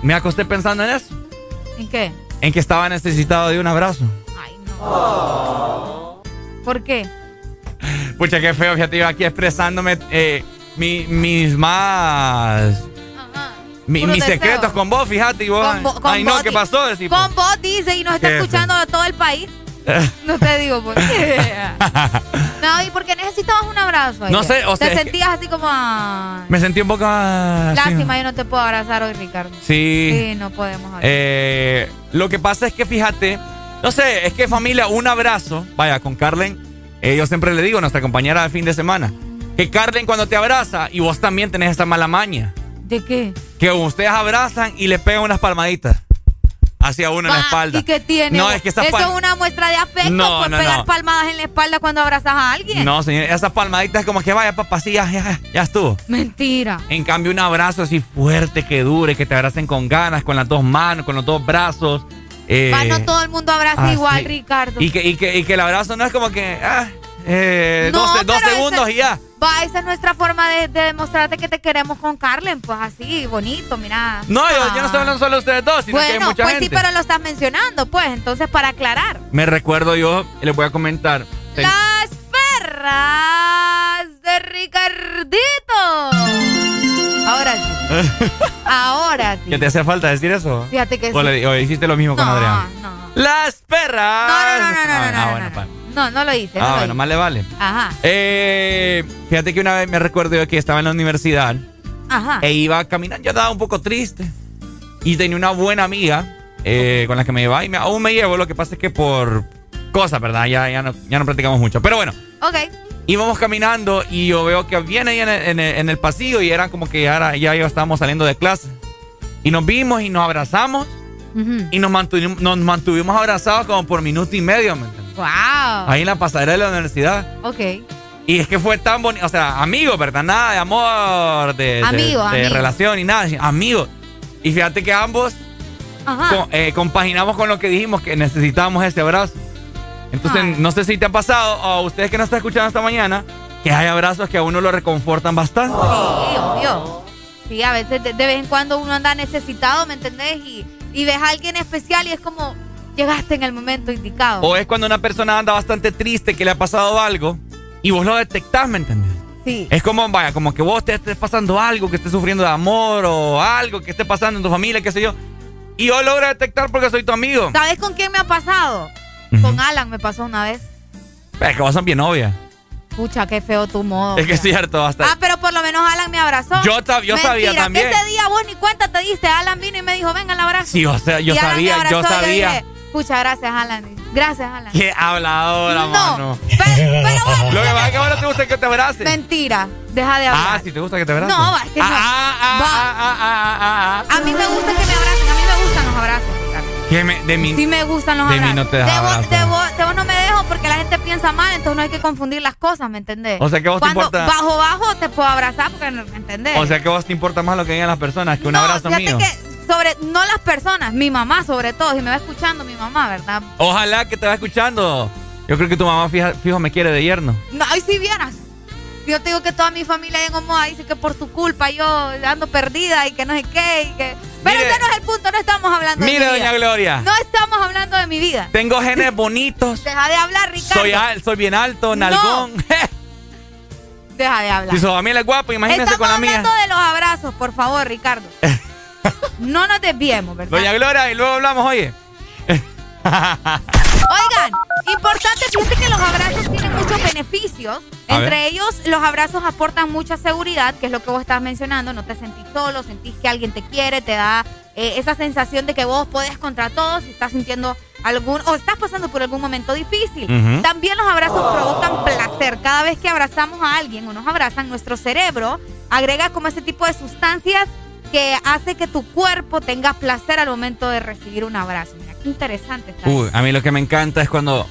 me acosté pensando en eso, ¿En qué? en que estaba necesitado de un abrazo. ¿Por qué? Pucha, qué feo, fíjate, yo aquí expresándome eh, mi- mis más Mi- mis secretos con vos, fíjate, y vos. Con vo- con ay, no, ¿qué pasó? Con vos dice y nos está escuchando de todo el país. (laughs) No te digo por qué. No, y porque necesitabas un abrazo. No ayer. sé, o sea, Te sentías así como. "Ay, Me sentí un poco. ah, así, Lástima, yo no te puedo abrazar hoy, Ricardo. Sí. Sí, no podemos hablar. Eh, lo que pasa es que fíjate, no sé, es que familia, un abrazo, vaya, con Carlen, eh, yo siempre le digo, nuestra compañera de fin de semana, que Carlen cuando te abraza y vos también tenés esa mala maña, ¿De qué? que ustedes abrazan y le pegan unas palmaditas hacia uno en la espalda. ¿Y qué tiene? No, es que esas Eso es una muestra de afecto No, por no, pegar no. palmadas en la espalda cuando abrazas a alguien. No, señor, esas palmaditas es como que vaya, papá, sí, ya, ya, ya estuvo. Mentira. En cambio, un abrazo así fuerte, que dure, que te abracen con ganas, con las dos manos, con los dos brazos. eh, no todo el mundo abraza así. igual, Ricardo. Y que, y, que, y que el abrazo no es como que, ah, eh, No, dos, dos pero segundos ese- y ya. Va, esa es nuestra forma de, de demostrarte que te queremos con Carlen, pues así, bonito, mira. No, yo, yo no Ah. estoy hablando solo de ustedes dos, sino que hay Bueno, mucha pues gente. sí, pero lo estás mencionando, pues, entonces para aclarar. Me recuerdo yo, les voy a comentar. ten- Las perras de Ricardito. Ahora sí, (laughs) ahora sí. ¿Que te hace falta decir eso? Fíjate que o, sí. le- o hiciste lo mismo con No, Adrián. no. Las perras. No, no, no, no, no, Ah, no, ah, no, bueno, no. No, no lo hice. no Ah, lo bueno, hice. más le vale. Ajá, Eh, fíjate que una vez me recuerdo yo que estaba en la universidad ajá. e iba caminando, yo estaba un poco triste y tenía una buena amiga eh, con la que me llevaba y me- aún me llevo, lo que pasa es que por cosas, ¿verdad? Ya, ya, no, ya no practicamos mucho. Pero bueno, Ok. íbamos caminando y yo veo que viene ahí en el, en el- en el pasillo y era como que ya, era- ya, estábamos saliendo de clase. Y nos vimos y nos abrazamos y nos mantuvimos, nos mantuvimos abrazados como por minuto y medio, ¿me? Wow. Ahí en la pasarela de la universidad. Ok. Y es que fue tan bonito, o sea, amigos, ¿verdad? Nada de amor, de, de- Amigo, de, amigo. relación y nada, sino amigos. Y fíjate que ambos eh, compaginamos con lo que dijimos, que necesitábamos ese abrazo. Entonces, Ay. no sé si te ha pasado, o a ustedes que nos están escuchando esta mañana, que hay abrazos que a uno lo reconfortan bastante. Sí, obvio. Sí, a veces de, de vez en cuando uno anda necesitado, ¿me entendés? Y, y ves a alguien especial y es como, llegaste en el momento indicado. O es cuando una persona anda bastante triste, que le ha pasado algo, y vos lo detectás, ¿me entendés? Sí. Es como, vaya, como que vos te estés pasando algo, que estés sufriendo de amor o algo que esté pasando en tu familia, qué sé yo. Y yo logro detectar porque soy tu amigo. ¿Sabes con quién me ha pasado? Con Alan me pasó una vez. Es que vos sos bien novia. Pucha, qué feo tu modo. Es que es cierto, hasta. Ah, pero por lo menos Alan me abrazó. Yo yo sabía también. ese día vos ni cuenta te diste. Alan vino y me dijo, venga, el abrazo. Sí, o sea, yo Y sabía, yo sabía. dije, Pucha, gracias, Alan. Gracias, Alan. Qué habladora, No, mano. Pero, pero (laughs) bueno, Lo que pasa es que ahora te gusta que te abrace. mentira. Deja de hablar. Ah, si te gusta que te abrace. No, va, es que no. Ah, ah, Va. ah, ah, ah, ah, ah. A mí me gusta que me abracen. A mí me gustan los abrazos. Que me- de mí. Sí me gustan los de mí abrazos. no te das de, vos, abrazos. de, vos, de vos no me dejo porque la gente piensa mal, entonces no hay que confundir las cosas, ¿me entendés? O sea que vos te Cuando importa- bajo, bajo te puedo abrazar porque no me entendés. O sea que vos te importa más lo que digan las personas que un no, abrazo mío. que sobre, no las personas, mi mamá sobre todo, si me va escuchando mi mamá, ¿verdad? Ojalá que te va escuchando. Yo creo que tu mamá fija- fijo me quiere de yerno. No, ay, si vieras. Yo te digo que toda mi familia en Omoa dice que por tu culpa yo ando perdida y que no sé qué. Y que... Pero Mire- ese no es el punto, no estamos hablando de Mire, mi vida. doña Gloria. No estamos hablando de mi vida. Tengo (laughs) genes bonitos. Deja de hablar, Ricardo. Soy, al- soy bien alto, No. nalgón. (laughs) Deja de hablar. si su familia es guapa, imagínese Estamos con la mía. hablando de los abrazos, por favor, Ricardo. (laughs) no nos desviemos, ¿verdad? Doña Gloria, y luego hablamos, oye. (laughs) Oigan, importante, fíjate que los abrazos tienen muchos beneficios. A Entre ver. ellos, los abrazos aportan mucha seguridad, que es lo que vos estás mencionando. No te sentís solo, sentís que alguien te quiere, te da eh, esa sensación de que vos podés contra todos si estás sintiendo algún o estás pasando por algún momento difícil. Ujú. También los abrazos provocan placer. Cada vez que abrazamos a alguien o nos abrazan, nuestro cerebro agrega como ese tipo de sustancias que hace que tu cuerpo tenga placer al momento de recibir un abrazo. Mira, qué interesante está. Uy, a mí lo que me encanta es cuando,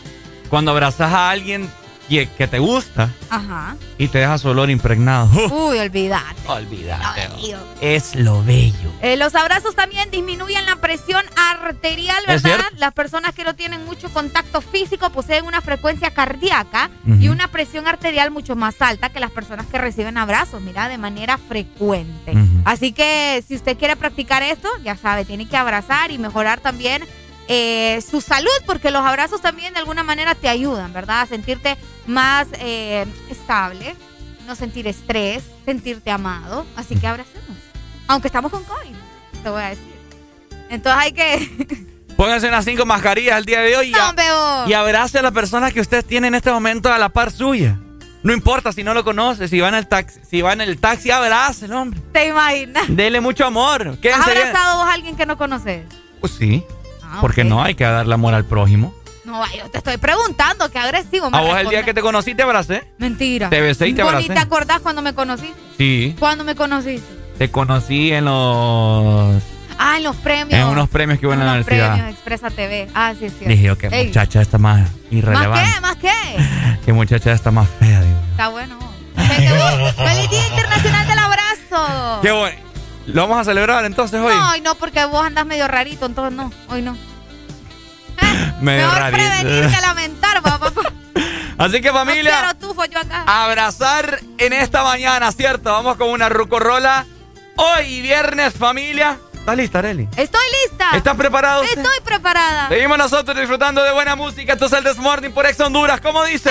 cuando abrazas a alguien que, que te gusta Ajá. y te deja su olor impregnado. (laughs) Uy, olvídate. Olvídate. Ay. Es lo bello. Eh, los abrazos también disminuyen la presión arterial, ¿Es ¿verdad? Las personas que no tienen mucho contacto físico poseen una frecuencia cardíaca y una presión arterial mucho más alta que las personas que reciben abrazos, mira, de manera frecuente. Así que si usted quiere practicar esto, ya sabe, tiene que abrazar y mejorar también eh, su salud, porque los abrazos también de alguna manera te ayudan, ¿verdad? A sentirte más eh, estable, no sentir estrés, sentirte amado. Así que abracemos. Aunque estamos con COVID, te voy a decir. Entonces hay que... (laughs) Pónganse unas cinco mascarillas el día de hoy y, a- y abrace a la persona que usted tiene en este momento a la par suya. No importa si no lo conoce, si va en el taxi, si va en el taxi, abrázelo, hombre. ¿Te imaginas? Dele mucho amor. ¿Has Quédense bien. abrazado vos a alguien que no conoces? Pues sí. Ah, Porque ok. no hay que darle amor al prójimo. No, yo te estoy preguntando, qué agresivo. me A vos el día que te conocí te abracé. Mentira. Te besé y te ni abracé. te acordás cuando me conociste? Sí. ¿Cuándo me conociste? Te conocí en los. Ah, en los premios. En unos premios que hubo en la Unos universidad. premios, Expresa TV. Ah, sí, cierto. Dije qué Ey, muchacha está más ¿Más irrelevante. qué? ¿Más qué? (laughs) Qué muchacha está más fea, digo. Está bueno. Que ¡Feliz Día Internacional del Abrazo! Qué bueno. ¿Lo vamos a celebrar entonces hoy? No, hoy no, porque vos andas medio rarito, entonces no, hoy no. (laughs) Medio Mejor rarito. prevenir que lamentar, papá. (laughs) Así que No familia, quiero tufo yo acá. abrazar en esta mañana, ¿cierto? Vamos con una rucorola. Hoy viernes, familia. ¿Estás lista, Areli? Estoy lista. ¿Estás preparado? usted? Estoy preparada. Seguimos nosotros disfrutando de buena música. Esto es el This Morning por Ex Honduras. ¿Cómo dice?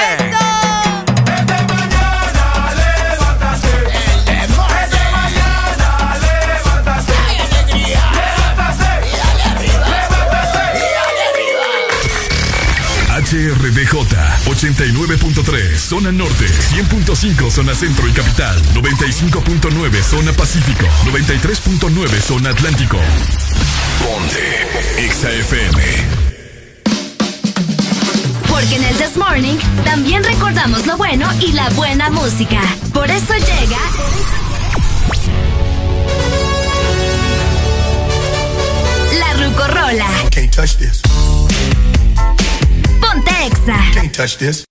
HRDJ 89.3 Zona Norte 100.5 Zona Centro y Capital 95.9 Zona Pacífico 93.9 Zona Atlántico Ponte XAFM Porque en el This Morning también recordamos lo bueno y la buena música. Por eso llega. La Rucorola. Can't touch this. Can't touch this.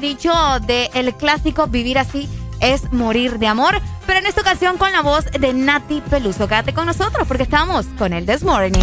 dicho, del el clásico Vivir así es morir de amor, pero en esta ocasión con la voz de Nati Peluso. Quédate con nosotros porque estamos con el This Morning.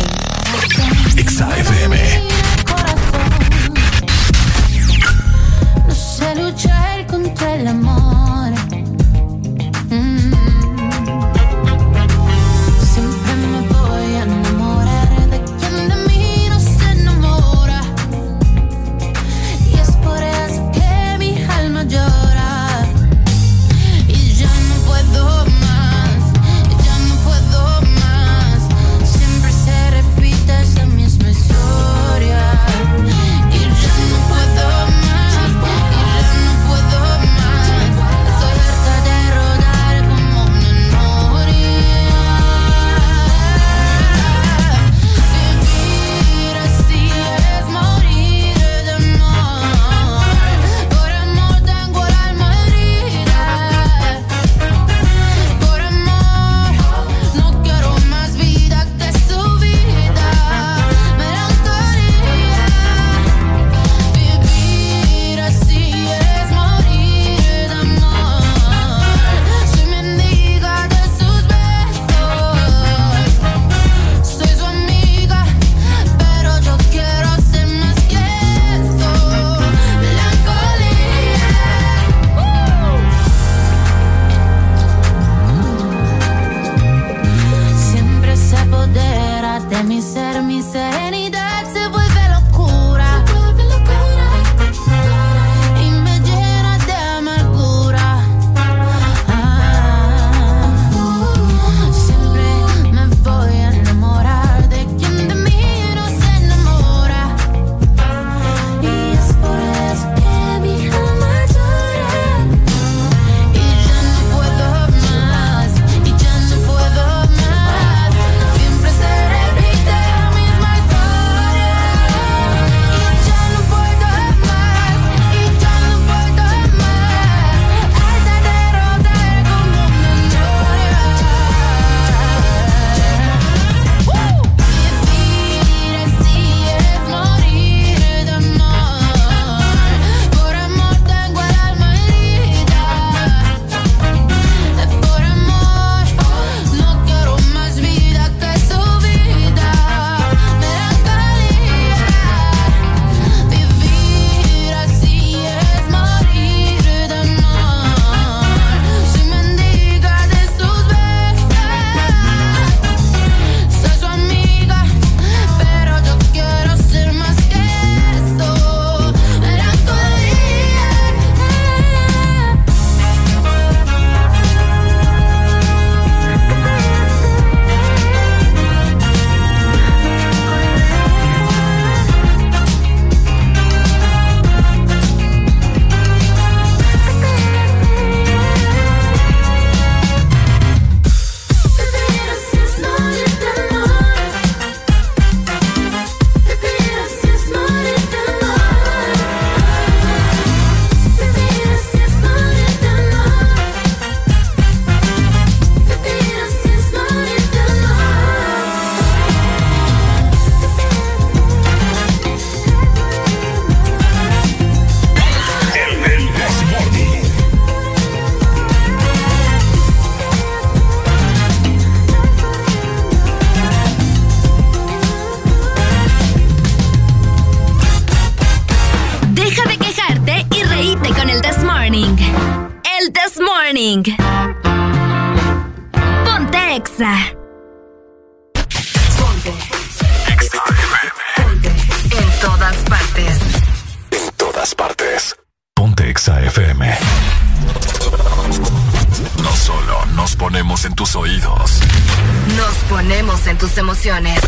En tus emociones.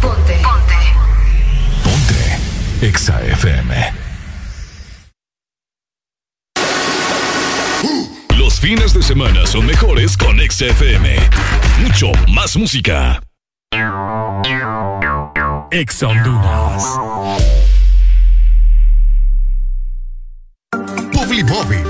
Ponte. Ponte. Ponte Exa FM. Los fines de semana son mejores con Exa FM. Mucho más música. Exa Honduras. Publimóvil.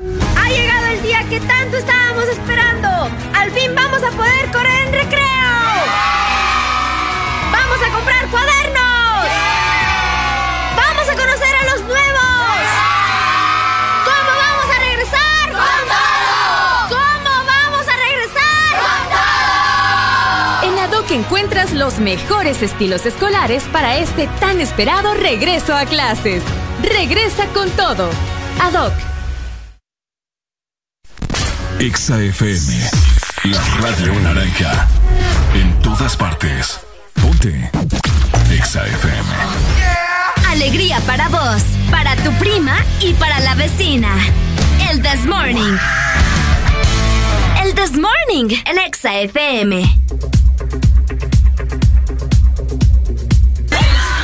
Ha llegado el día que tanto estábamos esperando. Al fin vamos a poder correr en recreo. Vamos a comprar cuadernos. Vamos a conocer a los nuevos. ¿Cómo vamos a regresar? ¿Cómo vamos a regresar? En ADOC encuentras los mejores estilos escolares para este tan esperado regreso a clases. Regresa con todo. ADOC. Exa FM. La radio naranja. En todas partes. Ponte. Exa FM. Alegría para vos, para tu prima y para la vecina. El This Morning. El This Morning en Exa FM.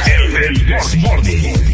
El, el This Morning.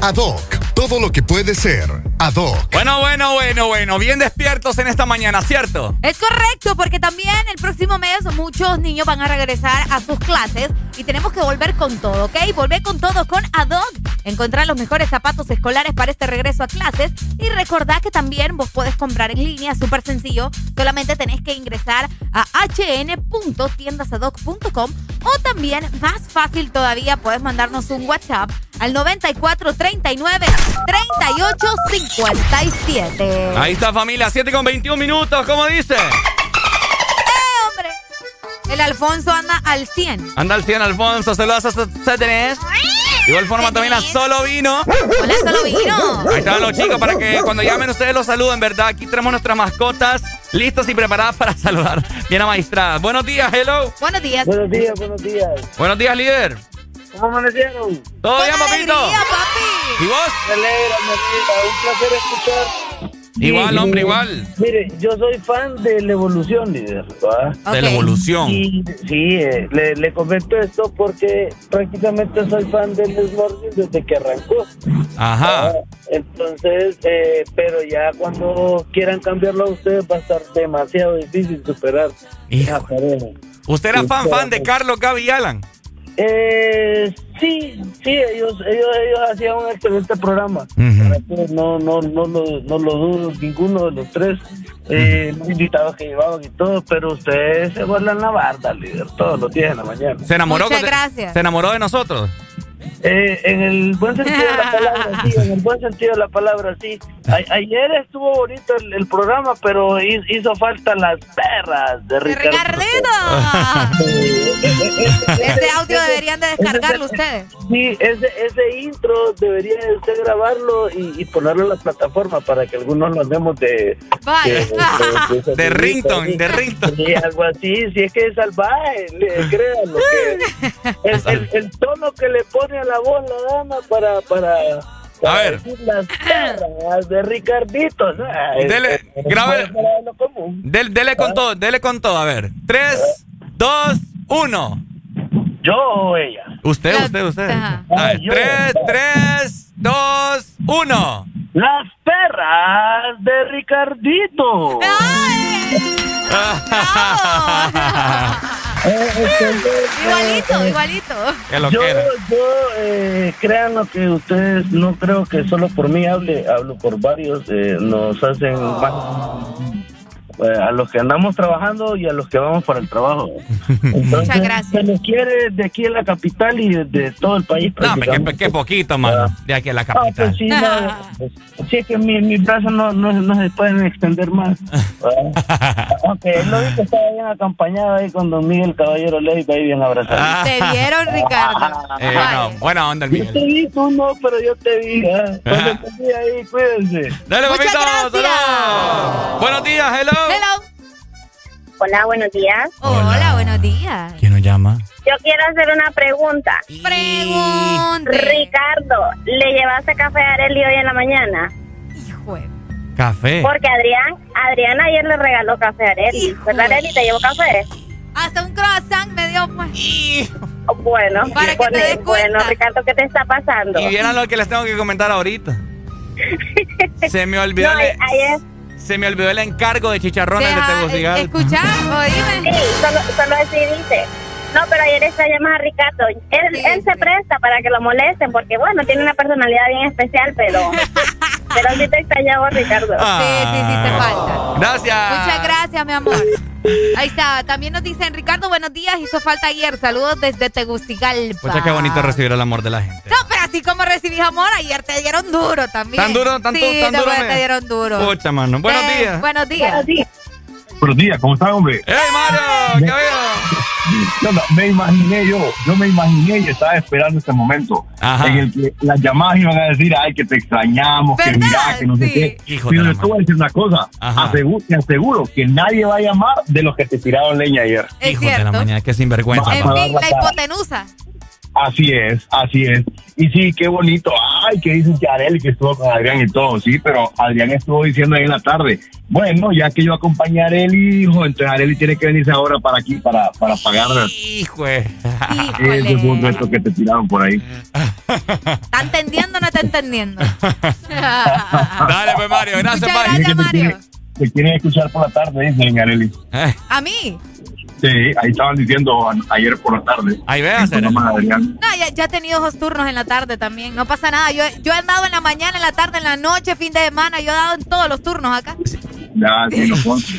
Adoc. Todo lo que puede ser Adoc. Bueno, bueno, bueno, bueno. Bien despiertos en esta mañana, ¿cierto? Es correcto, porque también el próximo mes muchos niños van a regresar a sus clases y tenemos que volver con todo, ¿ok? Volver con todo con Adoc. Encontrar los mejores zapatos escolares para este regreso a clases y recordad que también vos podés comprar en línea, súper sencillo. Solamente tenés que ingresar a hn.tiendasadoc.com o también, más fácil todavía, puedes mandarnos un WhatsApp al 9439 3857. Ahí está familia, 7 con 21 minutos, ¿cómo dice? ¡Eh, hombre! El Alfonso anda al 100. Anda al 100, Alfonso, saludos a tenés. De igual forma también a Solo Vino. Hola, Solo Vino. Ahí están los chicos para que cuando llamen ustedes los saluden, ¿verdad? Aquí tenemos nuestras mascotas listas y preparadas para (laughs) saludar. Bien amaestradas. Buenos días, hello. Buenos días. Buenos días, buenos días. Buenos días, líder. ¿Cómo amanecieron? ¿Todo bien, papito? ¿Y vos? Me alegra, me alegra. Un placer escuchar. Igual, hombre, igual. Mire, yo soy fan de la evolución, líder. ¿va? De la evolución. Y, sí, eh, le, le comento esto porque prácticamente soy fan del Desmorning desde que arrancó. Ajá. Entonces, eh, pero ya cuando quieran cambiarlo a ustedes va a estar demasiado difícil superar esa pareja. ¿Usted era fan, fan de Carlos, Gaby Alan? Eh, sí, sí, ellos, ellos, ellos hacían un excelente programa. No, no, no, lo, no lo dudo, ninguno de los tres. Eh, los invitados que llevaban y todo, pero ustedes se vuelan la barda, líder, todos los días en la mañana. ¿Se enamoró? Muchas con- gracias. ¿Se enamoró de nosotros? Eh, en el buen sentido de la palabra, (laughs) sí, en el buen sentido de la palabra, sí. A- ayer estuvo bonito el, el programa, pero hi- hizo falta las perras de Ricardo. (laughs) Ese audio deberían de descargarlo ustedes. Sí, ese, ese intro debería de usted grabarlo y, y ponerlo en la plataforma para que algunos lo andemos de... Vaya. de, De (laughs) ringtone, de ringtone. Sí, algo así, si es que es salvaje, créanlo. Que el, el, el tono que le pone a la voz la dama para... para para A ver. decir las perras de Ricardito. Dele, grabe-. Del- dele con todo, dele con todo. A ver. 3, 2, 1. ¿Yo o ella? Usted, usted, usted. Ajá. A ver, yo. 3, 3, 2, 1. Las perras de Ricardito. (laughs) Igualito, igualito. Qué lo yo, yo eh, crean lo que ustedes, no creo que solo por mí hable, hablo por varios, eh, nos hacen más eh, a los que andamos trabajando y a los que vamos para el trabajo. (laughs) Entonces, Muchas gracias. Se les quiere de aquí en la capital y de, de todo el país. No, hombre, qué, qué poquito, mano. De aquí a la Ah, capital. pues sí, no, pues, sí, es que mi- mis brazos no, no, no se pueden extender más. (laughs) Aunque lo vi que estaba bien acompañado ahí con don Miguel Caballero Leiva ahí bien abrazado. Te vieron, Ricardo. (laughs) Eh, no, buena onda el Yo te Miguel. vi, tú no, pero yo te vi. ¿eh? Cuando te vi ahí, cuídense. Dale, papito. Buenos días, hello. Hello. Hola, buenos días. Hola, buenos días. ¿Quién nos llama? Yo quiero hacer una pregunta. Pregunte. Ricardo, ¿le llevaste café a Areli hoy en la mañana? Café. Porque Adrián, Adrián ayer le regaló café a Areli. ¿Verdad, Areli? ¿Te llevó café? Hasta un croissant me dio, pues. Bueno, Para que bueno, te des bueno. Ricardo, ¿qué te está pasando? Y vieran lo que les tengo que comentar ahorita. (laughs) Se me olvidó, No, ayer- se me olvidó el encargo de chicharrones de Tegucigalpa. Escuchá, oíme. Sí, solo, solo así dice. No, pero ayer está llamada a Ricardo. Él, él se presta para que lo molesten porque, bueno, tiene una personalidad bien especial, pero... (laughs) pero sí te extrañaba, Ricardo. Ah. Sí, sí, sí, te falta. Gracias. Muchas gracias, mi amor. Ahí está. También nos dicen, Ricardo, buenos días. Hizo falta ayer. Saludos desde Tegucigalpa. Pucha, qué bonito recibir el amor de la gente. No, pero así como recibís amor, ayer te dieron duro también. ¿Tan duro? ¿Tanto- sí, tan te, duro te dieron duro. Pucha, mano. Buenos Eh, días. Buenos días. Buenos días, ¿cómo está, hombre? ¡Hey, Mario! ¿Qué veo? (laughs) No, no, me imaginé yo, yo me imaginé y estaba esperando este momento en el que las llamadas iban a decir, ay, que te extrañamos, que mira, que no sé qué. Hijo de Pero te voy a decir una cosa, Ajá. aseguro, te aseguro que nadie va a llamar de los que te tiraron leña ayer. Es Hijo de la cierto. mañana, qué sinvergüenza. En fin, la hipotenusa. Así es, así es. Y sí, qué bonito. Ay, que dice que Areli que estuvo con Adrián y todo, sí, pero Adrián estuvo diciendo ahí en la tarde, bueno, ya que yo acompañé a Areli, hijo, entonces Areli tiene que venirse ahora para aquí para, para pagar. Hijo de- Ese fue un reto que te tiraron por ahí. ¿Está entendiendo o no está entendiendo? (laughs) Dale, pues Mario, gracias, Muchas Mario. gracias, Mario. Te quieren escuchar por la tarde, dicen Areli. ¿A mí? Sí, ahí estaban diciendo ayer por la tarde. Ahí veas. No, ya, ya he tenido esos turnos en la tarde también. No pasa nada. Yo, yo he andado en la mañana, en la tarde, en la noche, fin de semana. Yo he dado en todos los turnos acá. Ya, sí, no (laughs) consta.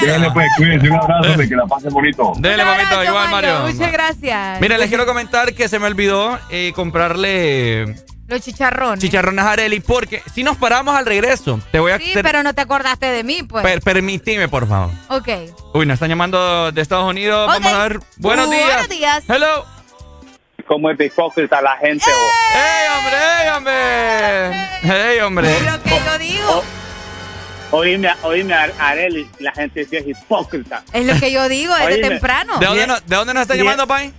Dele, pues, cuídense, un abrazo, de que la pasen bonito. Dele, mamito, igual, Mario. Muchas gracias. Mira, les quiero comentar que se me olvidó eh, comprarle Los chicharrones. chicharrones Areli porque si nos paramos al regreso, te voy a Sí, hacer- pero no te acordaste de mí, pues. Per- permitime, por favor. ok. Uy, nos están llamando de Estados Unidos. Vamos a ver. Buenos días. Buenos días. Hello. ¿Cómo es hipócrita la gente? vos? ¡Ey, hombre! ¡Ey, hombre! ¡Ey, hombre! Lo que yo digo. Oíme, oíme, Ar- Areli, la gente sí es hipócrita. Es lo que yo digo desde Oíme. temprano. ¿De dónde, no- ¿De dónde nos están llamando, Pai?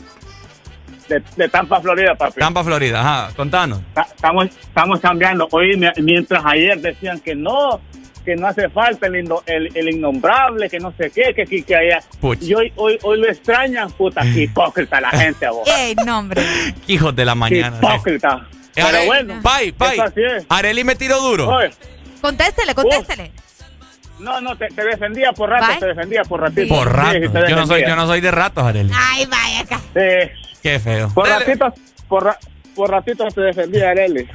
De, de Tampa, Florida, papi. Tampa, Florida. Ajá, contanos. Ta- Estamos, estamos cambiando. Oíme, mientras ayer decían que no, que no hace falta el, indo- el, el innombrable, que no sé qué, que aquí, que allá. Puch. Y hoy, hoy, hoy lo extrañan, puta, qué (laughs) hipócrita la gente, a vos. (laughs) Ey, no, hombre. Hijos de la mañana. Hipócrita. Eh, Pero bueno. Así es. Areli me tiró duro. Oye, Contéstele, contéstele. No, no, te, te defendía por rato, te defendía por ratito. Por rato. sí, yo, no soy, yo no soy de ratos, Areli. Ay, vaya acá. Sí. Qué feo. Por Dele. ratitos, por, ra- por ratitos te defendía, Areli.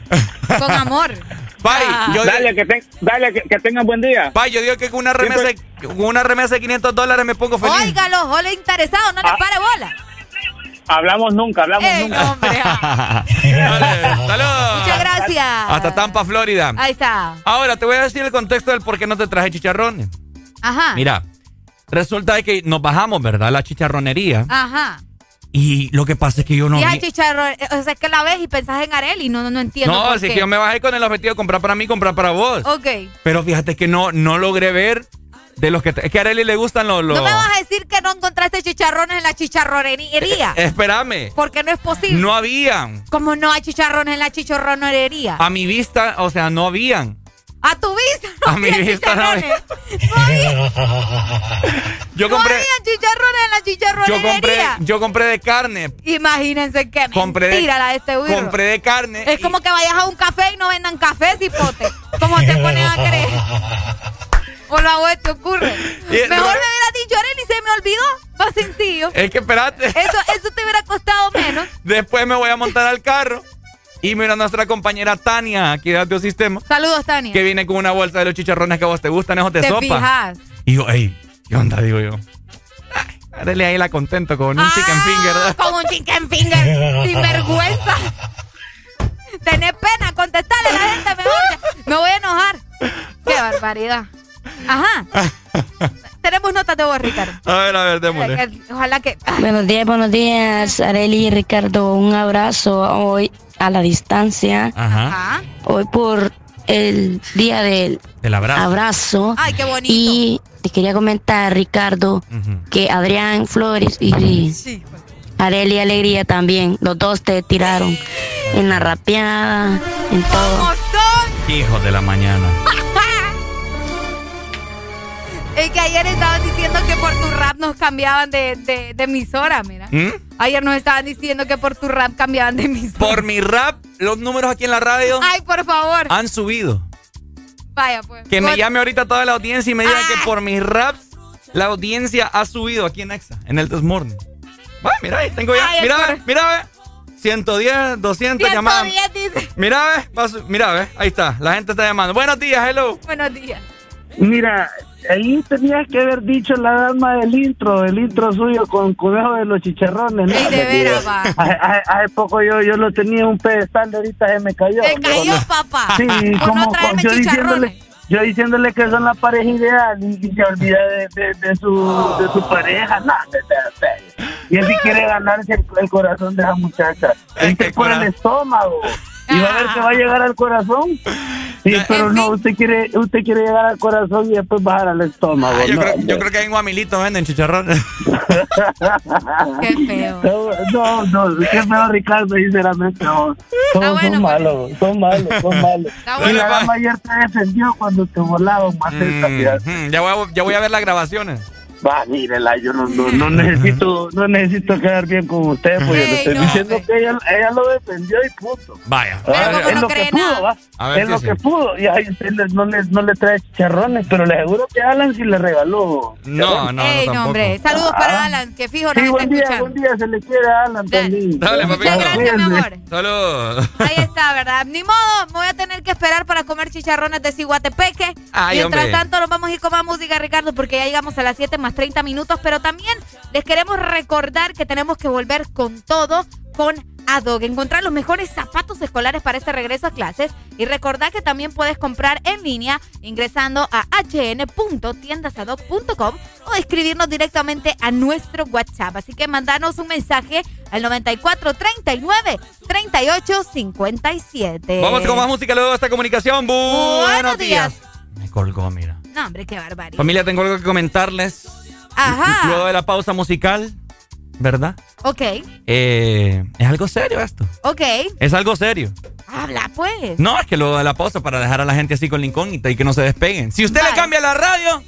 Con amor. (laughs) Pai, yo, dale, que, dale que, que tengan buen día. Pai, yo digo que con una remesa, de- con una remesa de 500 dólares me pongo feliz. Óigalo, ole interesado, no le Ah. pare bola. Hablamos nunca, hablamos Ey, nunca. hombre. (laughs) Dale, saludos. Muchas gracias. Hasta Tampa, Florida. Ahí está. Ahora te voy a decir el contexto del por qué no te traje chicharrones. Ajá. Mira, resulta de que nos bajamos, ¿verdad? La chicharronería. Ajá. Y lo que pasa es que yo no y vi... chicharrón, eh, o sea, es que la ves y pensás en Areli, no, no, no entiendo No, así que yo me bajé con el objetivo de comprar para mí, comprar para vos. Ok. Pero fíjate que no, no logré ver de los que... te- Es que a Arely le gustan los... los- No me vas a decir que no encontraste chicharrones en la chicharronería. Espérame. porque no es posible. No habían. Como no hay chicharrones en la chicharronería. A mi vista, o sea, no habían. A tu vista. No A mi vista no había. No (laughs) Yo no compré... había chicharrones en la Yo compré, chicharronería. yo compré de carne. Imagínense qué Compré de- mentira la de este burro. Compré de carne. Es como que vayas a un café y no vendan café, cipote. ¿Cómo te pones a creer? (laughs) Lo hago te ocurre. Y- Mejor me hubiera dicho Arely, se me olvidó. Más sencillo. Es que espérate. Eso, eso te hubiera costado menos. (laughs) Después me voy a montar al carro. Y mira a nuestra compañera Tania, aquí de Audio Sistema, Saludos, Tania. que viene con una bolsa de los chicharrones que a vos te gustan, esos de Te sopa. fijas. Y yo, ey, ¿qué onda? Digo yo. Dale ahí la contento con un chicken finger. ¿verdad? Con un chicken finger. (laughs) Sin vergüenza. Tenés pena, contestarle a la gente mejor. Me voy a enojar. Qué barbaridad. Ajá. Tenemos notas de voz, Ricardo. A ver, a ver, démosle. Ojalá que. Buenos días, buenos días, Areli y Ricardo. Un abrazo hoy a la distancia. Ajá. Hoy por el día del Del abrazo. abrazo. Ay, qué bonito. Y te quería comentar, Ricardo, que Adrián Flores y Areli Alegría también, los dos te tiraron en la rapeada, en todo. Hijo de la mañana. (laughs) Es que ayer estaban diciendo que por tu rap nos cambiaban de, de, de emisora, mira. ¿Mm? Ayer nos estaban diciendo que por tu rap cambiaban de emisora. Por mi rap, los números aquí en la radio Ay, por favor. han subido. Vaya, pues. Que me Por- llame ahorita toda la audiencia y me diga que por mis raps la audiencia ha subido aquí en Exa, en el Desmorning. Va, mira ahí, tengo ya. Ay, mira, cor- ve, mira, ve. 110, 200 llamadas. 110 dice. Mira, ve, mira, ve, ahí está. La gente está llamando. Buenos días, hello. Buenos días. Mira, ahí tenías que haber dicho la dama del intro, el intro suyo con conejo de los chicharrones. ¿no? De veras, va. Hace, hace- hace poco yo, yo lo tenía en un pedestal, ahorita se me cayó. Te cayó, papá. Sí, Por como no yo diciéndole, yo diciéndole que son la pareja ideal y, se olvida de, su, de su pareja. No, y él sí quiere ganarse el, corazón de esa muchacha. Es por el estómago. Y va a ver que va a llegar al corazón. Sí, pero no, usted quiere, usted quiere llegar al corazón y después bajar al estómago. yo, creo, yo, creo, que hay en Guamilito venden chicharrones. qué feo. (laughs) No, no, qué feo Ricardo, sinceramente. No. Son, bueno, son malos, son malos, son malos. y la dama ayer te defendió cuando te volaban más mm, ya, voy a, ya voy a ver las grabaciones. Va, mírela, yo no, no, no, necesito no necesito quedar bien con usted, pues yo le estoy diciendo que ella, ella, lo defendió y punto. Vaya. es lo que pudo, va. Es lo que pudo. Y ahí usted no le, no le trae chicharrones, pero le aseguro que Alan sí le regaló. No, no, Ey, no, hombre. Saludos para ah. Alan, que fijo sí, buen día, buen día, se le quiere a Alan también. Dale, papi. Muchas gracias, mi amor. Saludos. Ahí está, ¿verdad? Ni modo, me voy a tener que esperar para comer chicharrones de Ciguatepeque. Ay, Mientras hombre. tanto, nos vamos a ir con más música, Ricardo, porque ya llegamos a las 7 más 30 minutos, pero también les queremos recordar que tenemos que volver con todo con Adog. Encontrar los mejores zapatos escolares para este regreso a clases y recordar que también puedes comprar en línea ingresando a hn.tiendasadog.com o escribirnos directamente a nuestro WhatsApp. Así que mandanos un mensaje al 9439 3857. Vamos con más música luego de esta comunicación. Buenos, días. Me colgó, mira. No, hombre, qué barbaridad. Familia, tengo algo que comentarles. Ajá. Luego de la pausa musical, ¿verdad? Ok. Eh, es algo serio esto. Ok. Es algo serio. Habla, pues. No, es que luego de la pausa para dejar a la gente así con la incógnita y que no se despeguen. Si usted le cambia la radio,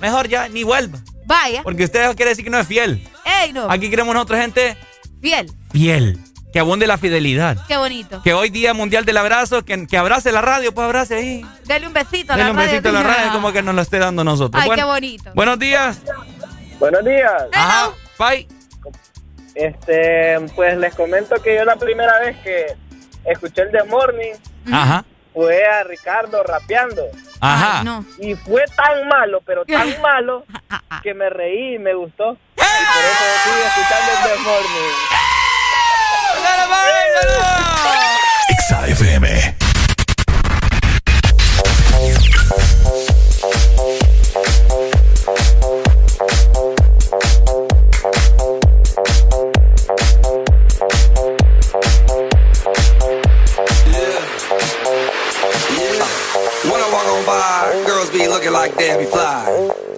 mejor ya ni vuelva. Vaya. Porque usted quiere decir que no es fiel. Ey, no. Aquí queremos otra gente Fiel. fiel. Que abunde la fidelidad. Qué bonito. Que hoy día mundial del abrazo, que, que abrace la radio, pues abrace ahí. Dele un besito a Dele la un radio. besito a la radio como que nos lo esté dando nosotros. Ay, Bueno, qué bonito. Buenos días. Buenos días. Ajá. Bye. Este, pues les comento que yo la primera vez que escuché el The Morning Ajá. fue a Ricardo rapeando. Ajá. Y fue tan malo, pero (laughs) tan malo, que me reí y me gustó. Y por eso sigo escuchando el The Morning. XAFM. When I walk on by, girls be looking like Debbie Fly.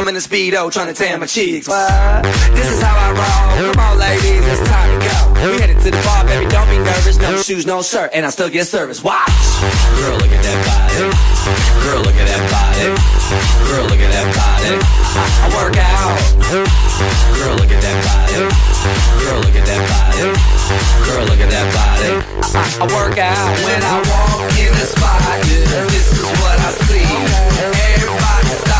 I'm in a speedo trying to tan my cheeks. What? This is how I roll. Come on, ladies, it's time to go. We headed to the bar, baby, don't be nervous. No shoes, no shirt, and I still get service. Watch. Girl, look at that body. Girl, look at that body. Girl, look at that body. I, I work out. Girl, look at that body. Girl, look at that body. Girl, look at that body. I, I work out when I walk in the spot. This is what I see. Everybody stops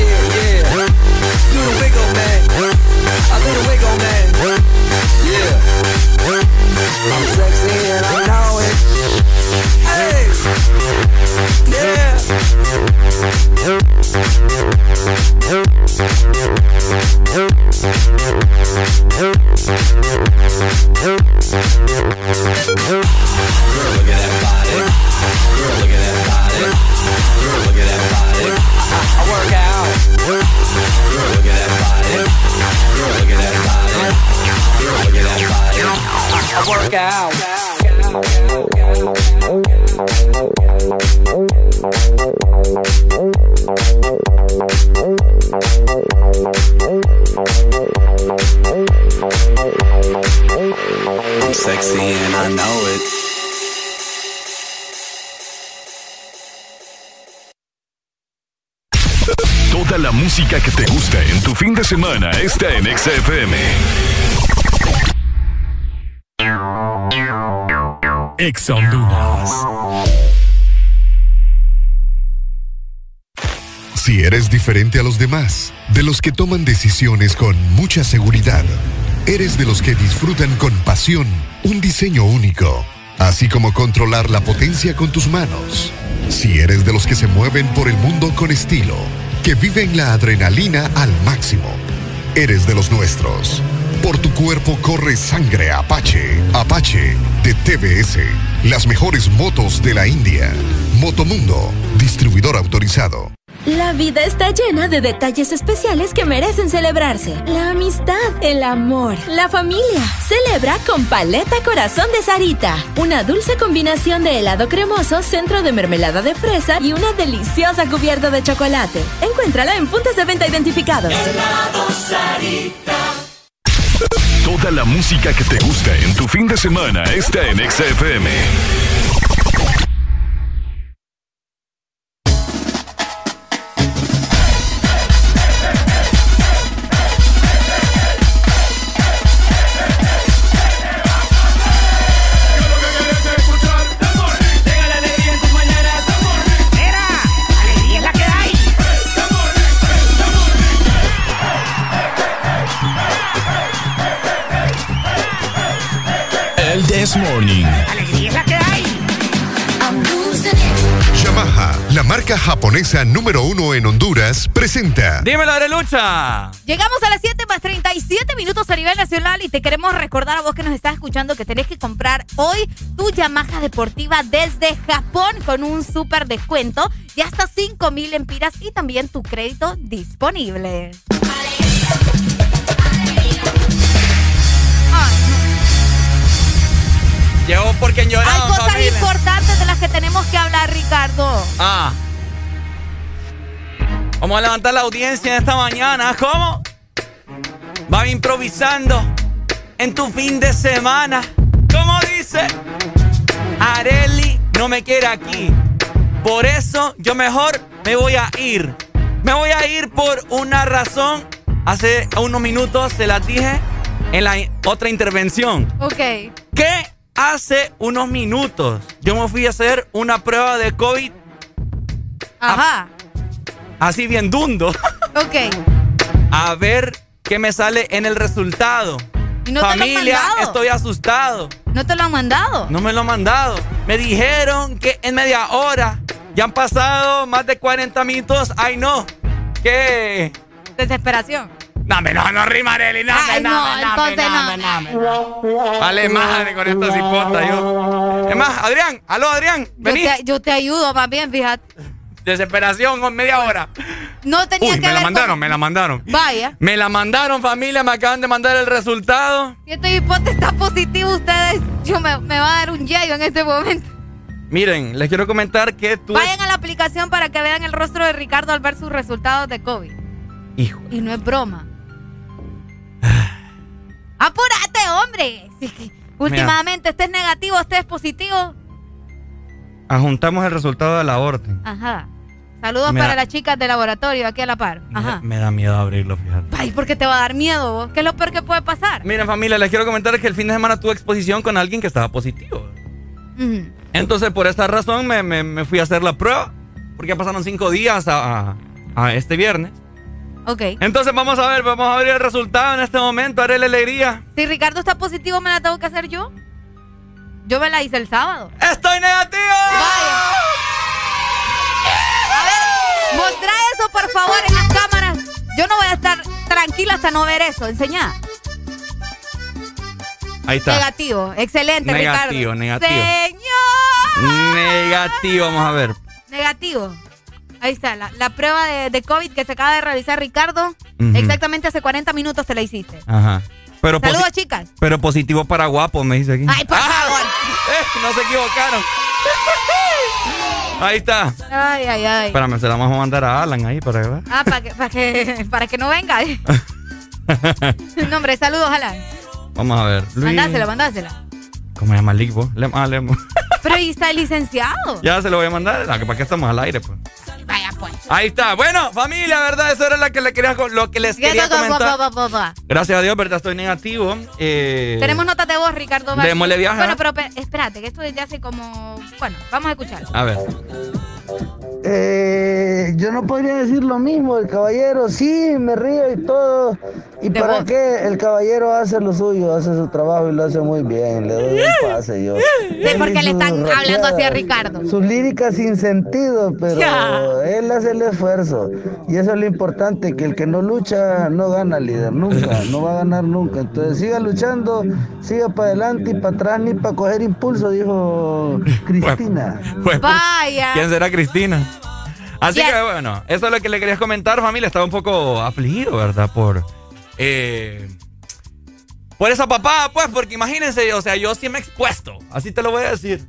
do the wiggle, man. I do the wiggle, man. Yeah. I'm sexy and I know it. Hey. Yeah. Girl, look at that body. Girl, look at that body. Girl, Look at that body. Look at that body. Look at that body. I work out. I'm sexy and I know música que te gusta en tu fin de semana está en XFM. Ex Honduras. Si eres diferente a los demás, de los que toman decisiones con mucha seguridad, eres de los que disfrutan con pasión un diseño único, así como controlar la potencia con tus manos. Si eres de los que se mueven por el mundo con estilo, que viven la adrenalina al máximo, eres de los nuestros. Por tu cuerpo corre sangre Apache. Apache de TBS. Las mejores motos de la India. Motomundo, distribuidor autorizado. La vida está llena de detalles especiales que merecen celebrarse. La amistad, el amor, la familia. Celebra con Paleta Corazón de Sarita. Una dulce combinación de helado cremoso, centro de mermelada de fresa y una deliciosa cubierta de chocolate. Encuéntrala en puntos de venta identificados. Toda la música que te gusta en tu fin de semana está en XFM. This Morning. Alegría es la que hay. Yamaha, la marca japonesa número uno en Honduras, presenta. Dímelo, Arelucha. Llegamos a las 7 más 37 minutos a nivel nacional y te queremos recordar a vos que nos estás escuchando que tenés que comprar hoy tu Yamaha deportiva desde Japón con un súper descuento de hasta 5 mil empiras y también tu crédito disponible. Llegó porque Hay lloraron, cosas familia. importantes de las que tenemos que hablar, Ricardo. Ah. Vamos a levantar la audiencia esta mañana. ¿Cómo? Va improvisando en tu fin de semana. ¿Cómo dice? Areli no me quiere aquí. Por eso yo mejor me voy a ir. Me voy a ir por una razón. Hace unos minutos se las dije en la otra intervención. Ok. ¿Qué hace unos minutos? Yo me fui a hacer una prueba de COVID Ajá. así bien dundo. (laughs) Ok. A ver qué me sale en el resultado. ¿Y no te lo han Familia, estoy asustado. ¿No te lo han mandado? No me lo han mandado. Me dijeron que en media hora ya han pasado más de 40 minutos. Ay, no. ¿Qué? Desesperación. Dame, no, no rima. No, Ay, no, no, entonces no. Vale madre con esta cipota, yo. Es más, Adrián, aló, Adrián, Yo te, yo te ayudo más bien, fíjate. Desesperación con media hora. No tenía Uy, que me la mandaron, con- me la mandaron. Vaya. Me la mandaron, familia, me acaban de mandar el resultado. Si este hipote está positivo, ustedes, yo me, me va a dar un yayo en este momento. Miren, les quiero comentar que tú. Vayan a la aplicación para que vean el rostro de Ricardo al ver sus resultados de COVID. Hijo. Y no es broma. (laughs) ¡Apúrate, hombre! Si es que últimamente estés negativo, estés positivo. Ajuntamos el resultado de la orden. Ajá. Saludos Me para da- las chicas del laboratorio aquí a la par. Ajá. Me da miedo abrirlo, fíjate. Ay, ¿por qué te va a dar miedo vos? ¿Qué es lo peor que puede pasar? Miren, familia, les quiero comentar que el fin de semana tuve exposición con alguien que estaba positivo. Entonces, por esta razón, me, me- me fui a hacer la prueba. Porque ya pasaron cinco días a, a- a este viernes. Ok. Entonces, vamos a ver, vamos a ver el resultado en este momento. Haré la alegría. Si Ricardo está positivo, ¿me la tengo que hacer yo? Yo me la hice el sábado. ¡Estoy negativo! Vaya. A ver, mostrá eso, por favor, en las cámaras. Yo no voy a estar tranquila hasta no ver eso. Enseñá. Ahí está. Negativo. Excelente, Negativo, Ricardo. negativo. Señor. Negativo, vamos a ver. Negativo. Ahí está, la, la prueba de, de COVID que se acaba de realizar Ricardo. Exactamente hace 40 minutos te la hiciste. Ajá. Pero Saludos, chicas. Pero positivo para guapo, me dice aquí. Ay, por favor. (laughs) Eh, no se equivocaron. Ahí está. Ay, ay, ay. Espérame, se la vamos a mandar a Alan ahí para que. Ah, para que, para que, (laughs) para que no venga. (laughs) No, hombre, saludos, Alan. Vamos a ver. Luis. Mandásela, mandásela. ¿Cómo se llama? Le- ah, le- Pero ahí está el licenciado. ya se lo voy a mandar. Ah, ¿Para qué estamos al aire, pues? Pues. Ahí está. Bueno, familia, ¿verdad? Eso era lo que, le quería, lo que les quería comentar. Gracias a Dios, ¿verdad? Estoy negativo. Eh, Tenemos notas de voz, Ricardo. Démosle viaje, Bueno, ¿ah? pero pe- espérate, que esto desde hace como. Bueno, vamos a escuchar. A ver. Eh, yo no podría decir lo mismo, el caballero sí, me río y todo. ¿Y para qué? El caballero hace lo suyo, hace su trabajo y lo hace muy bien, le doy un pase yo. Sí, porque le están hablando así a Ricardo. Sus líricas sin sentido, pero Ya. él hace el esfuerzo. Y eso es lo importante, que el que no lucha no gana líder, nunca, no va a ganar nunca. Entonces siga luchando, siga para adelante y para atrás ni para coger impulso, dijo Cristina. Pues, Vaya. ¿Quién será Cristina? Así Yes. que bueno, eso es lo que le quería comentar, familia. Estaba un poco afligido, ¿verdad? Por. eh, por esa papá, pues, porque imagínense, o sea, yo sí me he expuesto. Así te lo voy a decir.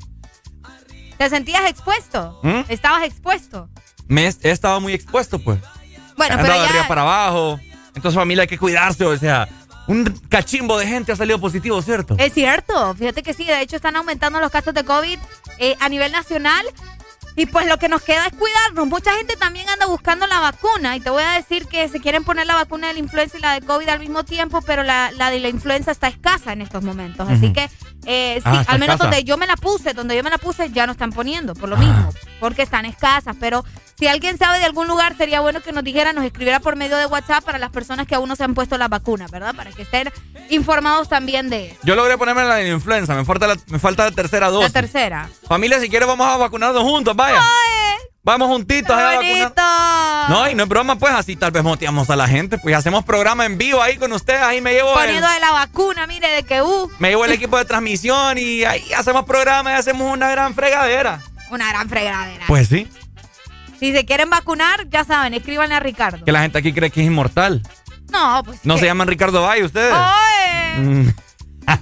¿Te sentías expuesto? ¿Mm? Estabas expuesto. Me he, he estado muy expuesto, pues. Bueno, He pero de arriba ya. para abajo. Entonces, familia, hay que cuidarse, o sea. Un cachimbo de gente ha salido positivo, ¿cierto? Es cierto, fíjate que sí, de hecho están aumentando los casos de COVID eh, a nivel nacional y pues lo que nos queda es cuidarnos. Mucha gente también anda buscando la vacuna y te voy a decir que se quieren poner la vacuna de la influenza y la de COVID al mismo tiempo, pero la, la de la influenza está escasa en estos momentos. Así que eh, sí, Ah, está al menos donde yo me la puse, donde yo me la puse ya no están poniendo por lo mismo, porque están escasas, pero... Si alguien sabe de algún lugar, sería bueno que nos dijera, nos escribiera por medio de WhatsApp para las personas que aún no se han puesto la vacuna, ¿verdad? Para que estén informados también de eso. Yo logré ponerme la influenza, me falta la, me falta la tercera La dosis. tercera. Familia, si quiere vamos a vacunarnos juntos, vaya. Vamos juntitos ¡Qué a vacunar. No, y no es broma, pues así tal vez motivamos a la gente, pues hacemos programa en vivo ahí con ustedes, ahí me llevo el, Poniendo de la vacuna, mire, de que uh, me llevo el equipo de transmisión y ahí hacemos programa y hacemos una gran fregadera. una gran fregadera. Pues sí, Si se quieren vacunar, ya saben, escríbanle a Ricardo. que la gente aquí cree que es inmortal. No, pues. No ¿qué? se llaman Ricardo Valle ustedes. ¡Oye! Mm.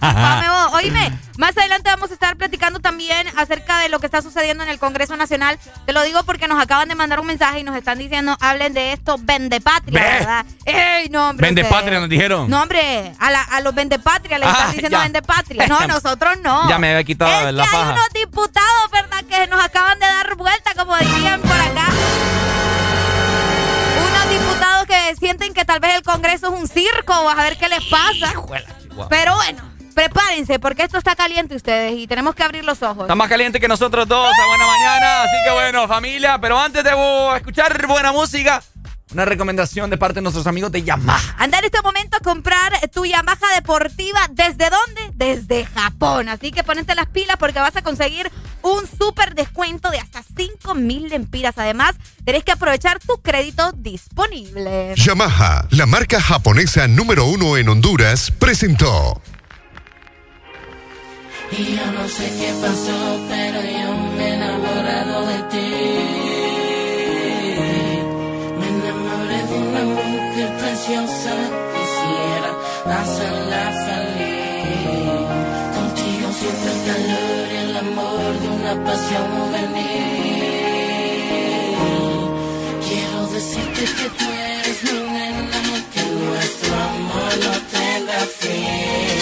Dame vos. Oíme, más adelante vamos a estar platicando también acerca de lo que está sucediendo en el Congreso Nacional. Te lo digo porque nos acaban de mandar un mensaje y nos están diciendo, hablen de esto, vende patria, Ve. ¿verdad? ¡Ey, no, hombre! Vende ustedes. patria, nos dijeron. No, hombre, a, la- a los vende patria les Ah, están diciendo ya. vende patria. No, (laughs) nosotros no. Ya me había quitado es la que hay paja. unos diputados, ¿verdad? Que nos acaban de dar vuelta, como dirían por acá. Unos diputados que sienten que tal vez el Congreso es un circo. Vas a ver qué les pasa. Pero bueno, prepárense porque esto está caliente ustedes y tenemos que abrir los ojos. Está más caliente que nosotros dos. A buena mañana. Así que bueno, familia. Pero antes de uh, escuchar buena música, una recomendación de parte de nuestros amigos de Yamaha. Anda en este momento a comprar tu Yamaha deportiva. ¿Desde dónde? Desde Japón. Así que ponete las pilas porque vas a conseguir un súper descuento de hasta 5 mil lempiras. Además, tenés que aprovechar tu crédito disponible. Yamaha, la marca japonesa número uno en Honduras, presentó. Y yo no sé qué pasó, pero yo me he enamorado de ti. Me enamoré de una mujer preciosa, quisiera hacerla feliz. Contigo siento el calor y el amor de una pasión juvenil. Quiero decirte que tú eres mi nena, que nuestro amor no tenga fin.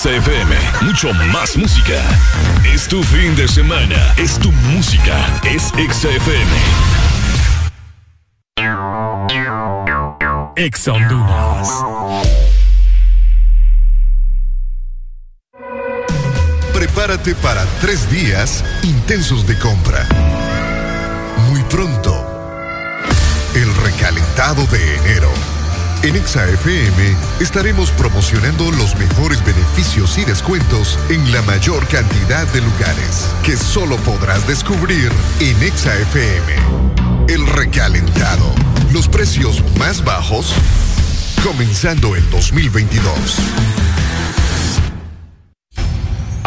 Semana, XFM. Mucho más música. Es tu fin de semana. Es tu música. Es XFM. Ex Honduras. Prepárate para tres días intensos de compra. Muy pronto, el recalentado de enero. En ExaFM estaremos promocionando los mejores beneficios y descuentos en la mayor cantidad de lugares que solo podrás descubrir en ExaFM. El recalentado. Los precios más bajos comenzando el 2022.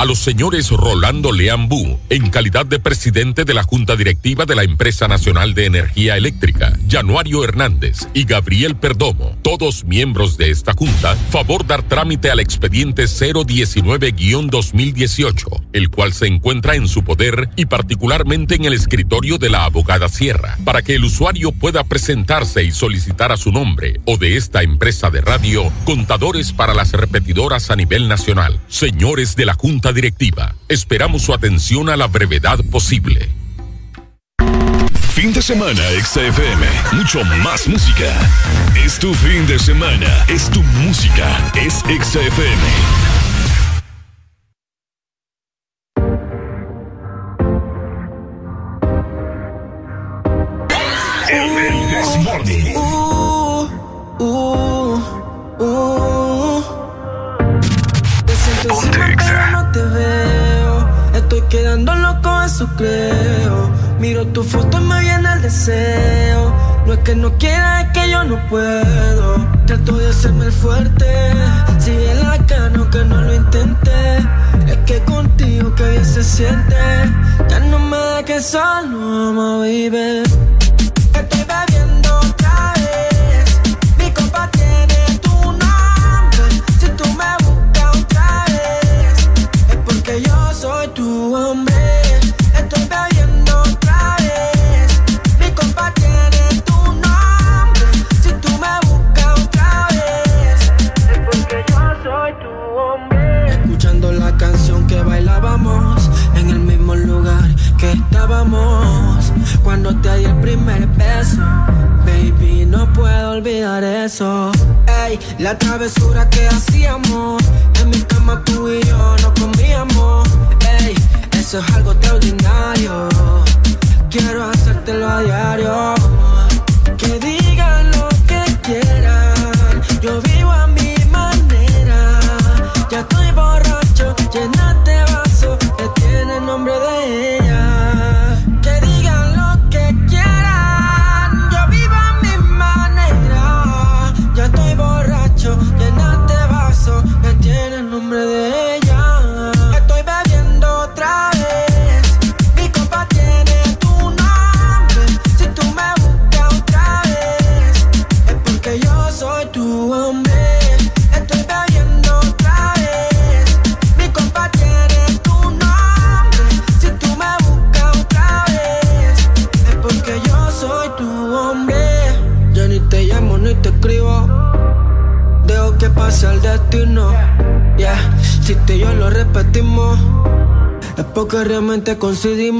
A los señores Rolando Leambú, en calidad de presidente de la Junta Directiva de la Empresa Nacional de Energía Eléctrica, Januario Hernández y Gabriel Perdomo, todos miembros de esta junta, favor dar trámite al expediente 019-2018, el cual se encuentra en su poder y particularmente en el escritorio de la abogada Sierra, para que el usuario pueda presentarse y solicitar a su nombre o de esta empresa de radio contadores para las repetidoras a nivel nacional. Señores de la Junta Directiva, esperamos su atención a la brevedad posible. Fin de semana, XFM. Mucho más música. Es tu fin de semana. Es tu música. Es XFM.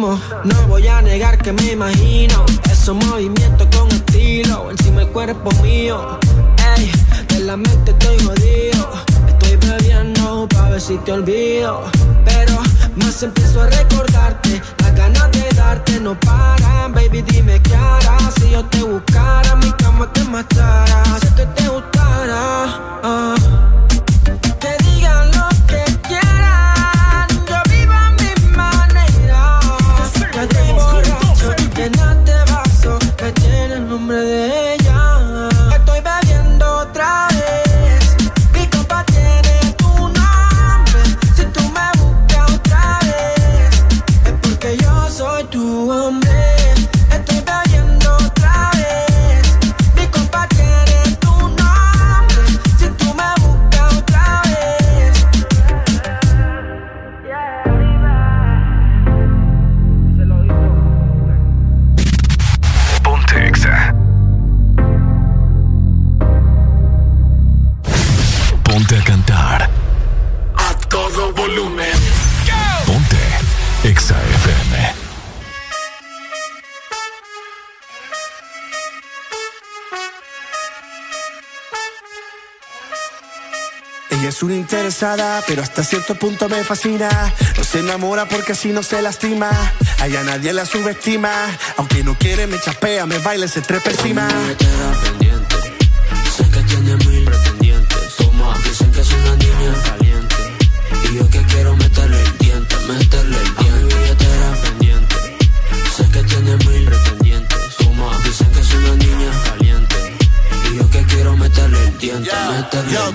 No pero hasta cierto punto me fascina. No se enamora porque así no se lastima. Allá nadie la subestima. Aunque no quiere, me chapea, me baila, se trepa encima.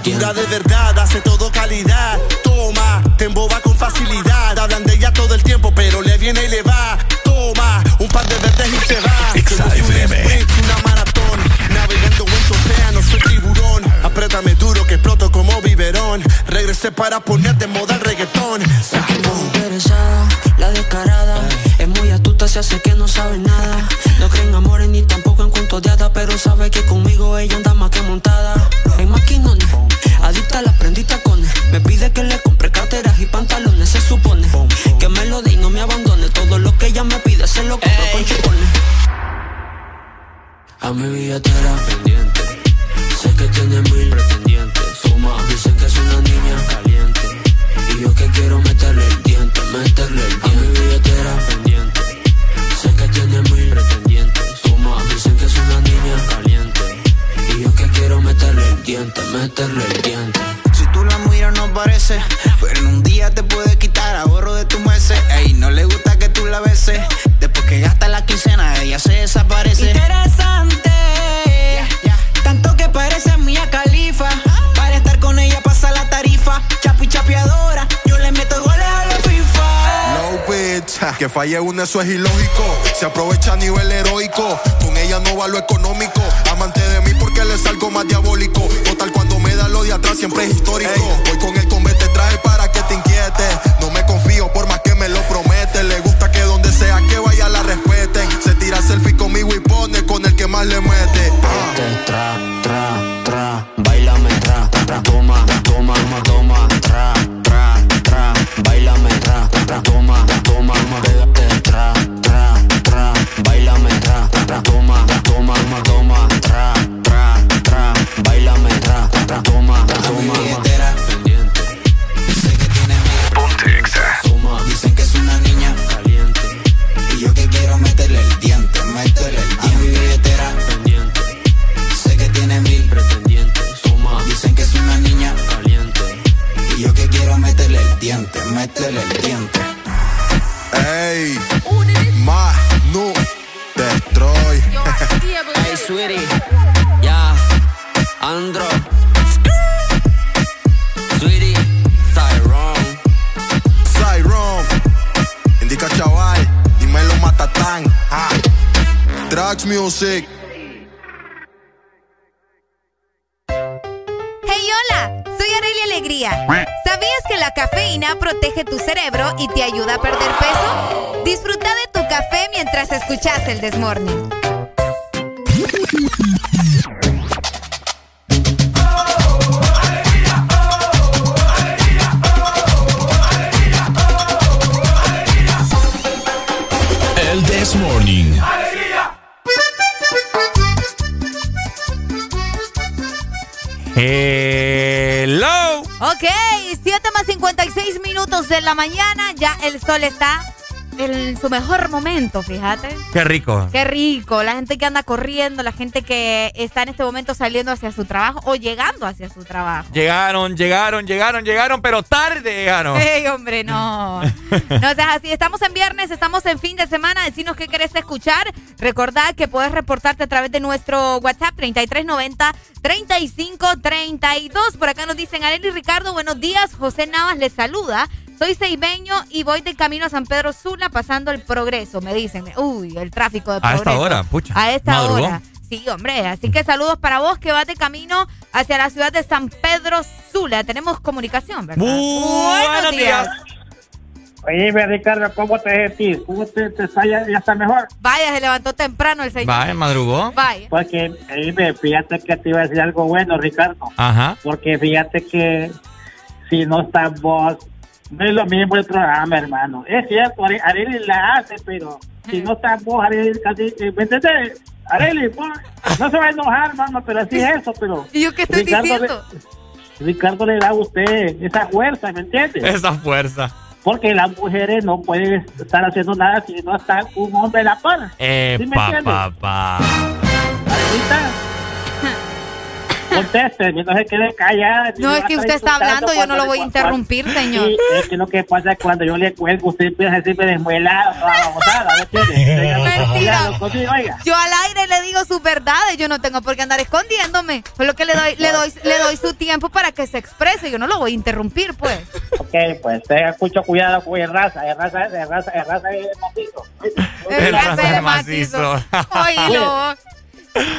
Dura de verdad, hace todo calidad. Toma, te emboba con facilidad. Hablan de ella todo el tiempo, pero le viene y le va. Toma, un par de verdes y se va. Un sprint, una maratón. Navegando en tu océano, soy tiburón. Apriétame duro que exploto como biberón. Regresé para ponerte en moda el reggaetón. La descarada es muy astuta, se hace que no sabe nada. No creen amores ni tampoco en cuentos de hadas, pero sabe que conmigo eso es ilógico. Se aprovecha a nivel heroico, con ella no va lo económico. Amante de mí porque le salgo más diabólico. Total, cuando me da lo de atrás siempre es histórico. Voy con la mañana. Ya el sol está en su mejor momento, fíjate. Qué rico. Qué rico. La gente que anda corriendo, la gente que está en este momento saliendo hacia su trabajo o llegando hacia su trabajo. Llegaron, llegaron, llegaron, llegaron, pero tarde llegaron. Ey, hombre, no. (laughs) No seas así. Estamos en viernes, estamos en fin de semana. Decinos qué querés escuchar. Recordad que puedes reportarte a través de nuestro WhatsApp 3390 3532. Por acá nos dicen Arely Ricardo, buenos días. José Navas les saluda. Soy ceibeño y voy de camino a San Pedro Sula pasando el progreso, me dicen. Uy, el tráfico de A progreso. esta hora, pucha. A esta Madrugó. hora. Sí, hombre. Así que saludos para vos que vas de camino hacia la ciudad de San Pedro Sula. Tenemos comunicación, ¿verdad? Buenos días. Oye, Ricardo, ¿cómo te sentís? ¿Cómo te, te está, ya, ya está mejor? Vaya, se levantó temprano el señor. Vaya, madrugó. Vaya. Porque, oye, fíjate que te iba a decir algo bueno, Ricardo. Ajá. Porque fíjate que si no estás vos, no es lo mismo el programa, hermano. Es cierto, Are- Arely la hace, pero si no estás vos, Arely, casi, eh, ¿me entiendes? Arely, vos, no se va a enojar, hermano, pero así es eso, pero... ¿Y yo qué estoy diciendo? Le, Ricardo le da a usted esa fuerza, ¿me entiendes? Esa fuerza. Porque las mujeres no pueden estar haciendo nada si no está un hombre a la par. Eh, ¿Sí me pa, entiendes? pa, pa. Arelita, Conteste, no se quede callada. No, es que usted está hablando, yo no lo voy a interrumpir, señor. Sí, es que lo que pasa es cuando yo le cuelgo, usted empieza a decirme desmuelado. (laughs) Mentira. Yo al aire le digo sus verdades, yo no tengo por qué andar escondiéndome. Por lo que le doy, le doy, le doy su tiempo para que se exprese, yo no lo voy a interrumpir, pues. Ok, pues tenga mucho cuidado con el raza, el raza, el raza, el raza es macizo. El raza de macizo. Oílo,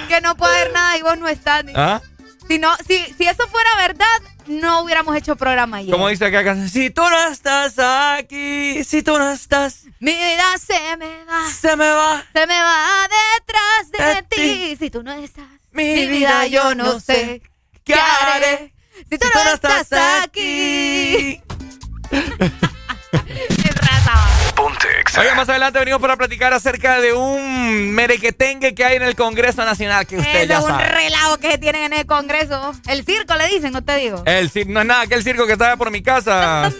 que no puede haber nada y vos no estás. ni- ¿Ah? Si, no, si, si eso fuera verdad, no hubiéramos hecho programa ayer. Como dice acá, si tú no estás aquí, si tú no estás, Mi vida se me va. se me va. Se me va detrás de, De ti. Si tú no estás. Mi vida yo no sé qué haré. Si tú, no, estás, aquí. (laughs) Oiga, más adelante venimos para platicar acerca de un merequetengue que hay en el Congreso Nacional que usted Ese ya es un sabe. relajo que tienen en el Congreso. El circo le dicen, no te digo. El cir- no es nada que el circo que estaba por mi casa.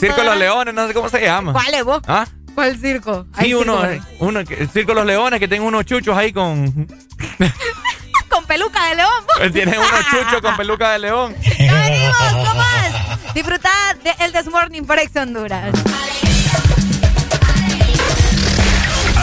Circo de los Leones, no sé cómo se llama. ¿Cuál es vos? ¿Ah? ¿Cuál circo? Hay Sí, uno, circo. uno, el Circo de los Leones, que tiene unos chuchos ahí con... (laughs) Con peluca de león. vos. Tiene unos chuchos con peluca de león. (laughs) Ya venimos, ¿cómo más? Disfrutad de El Desmorning por Ex Honduras.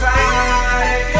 outside.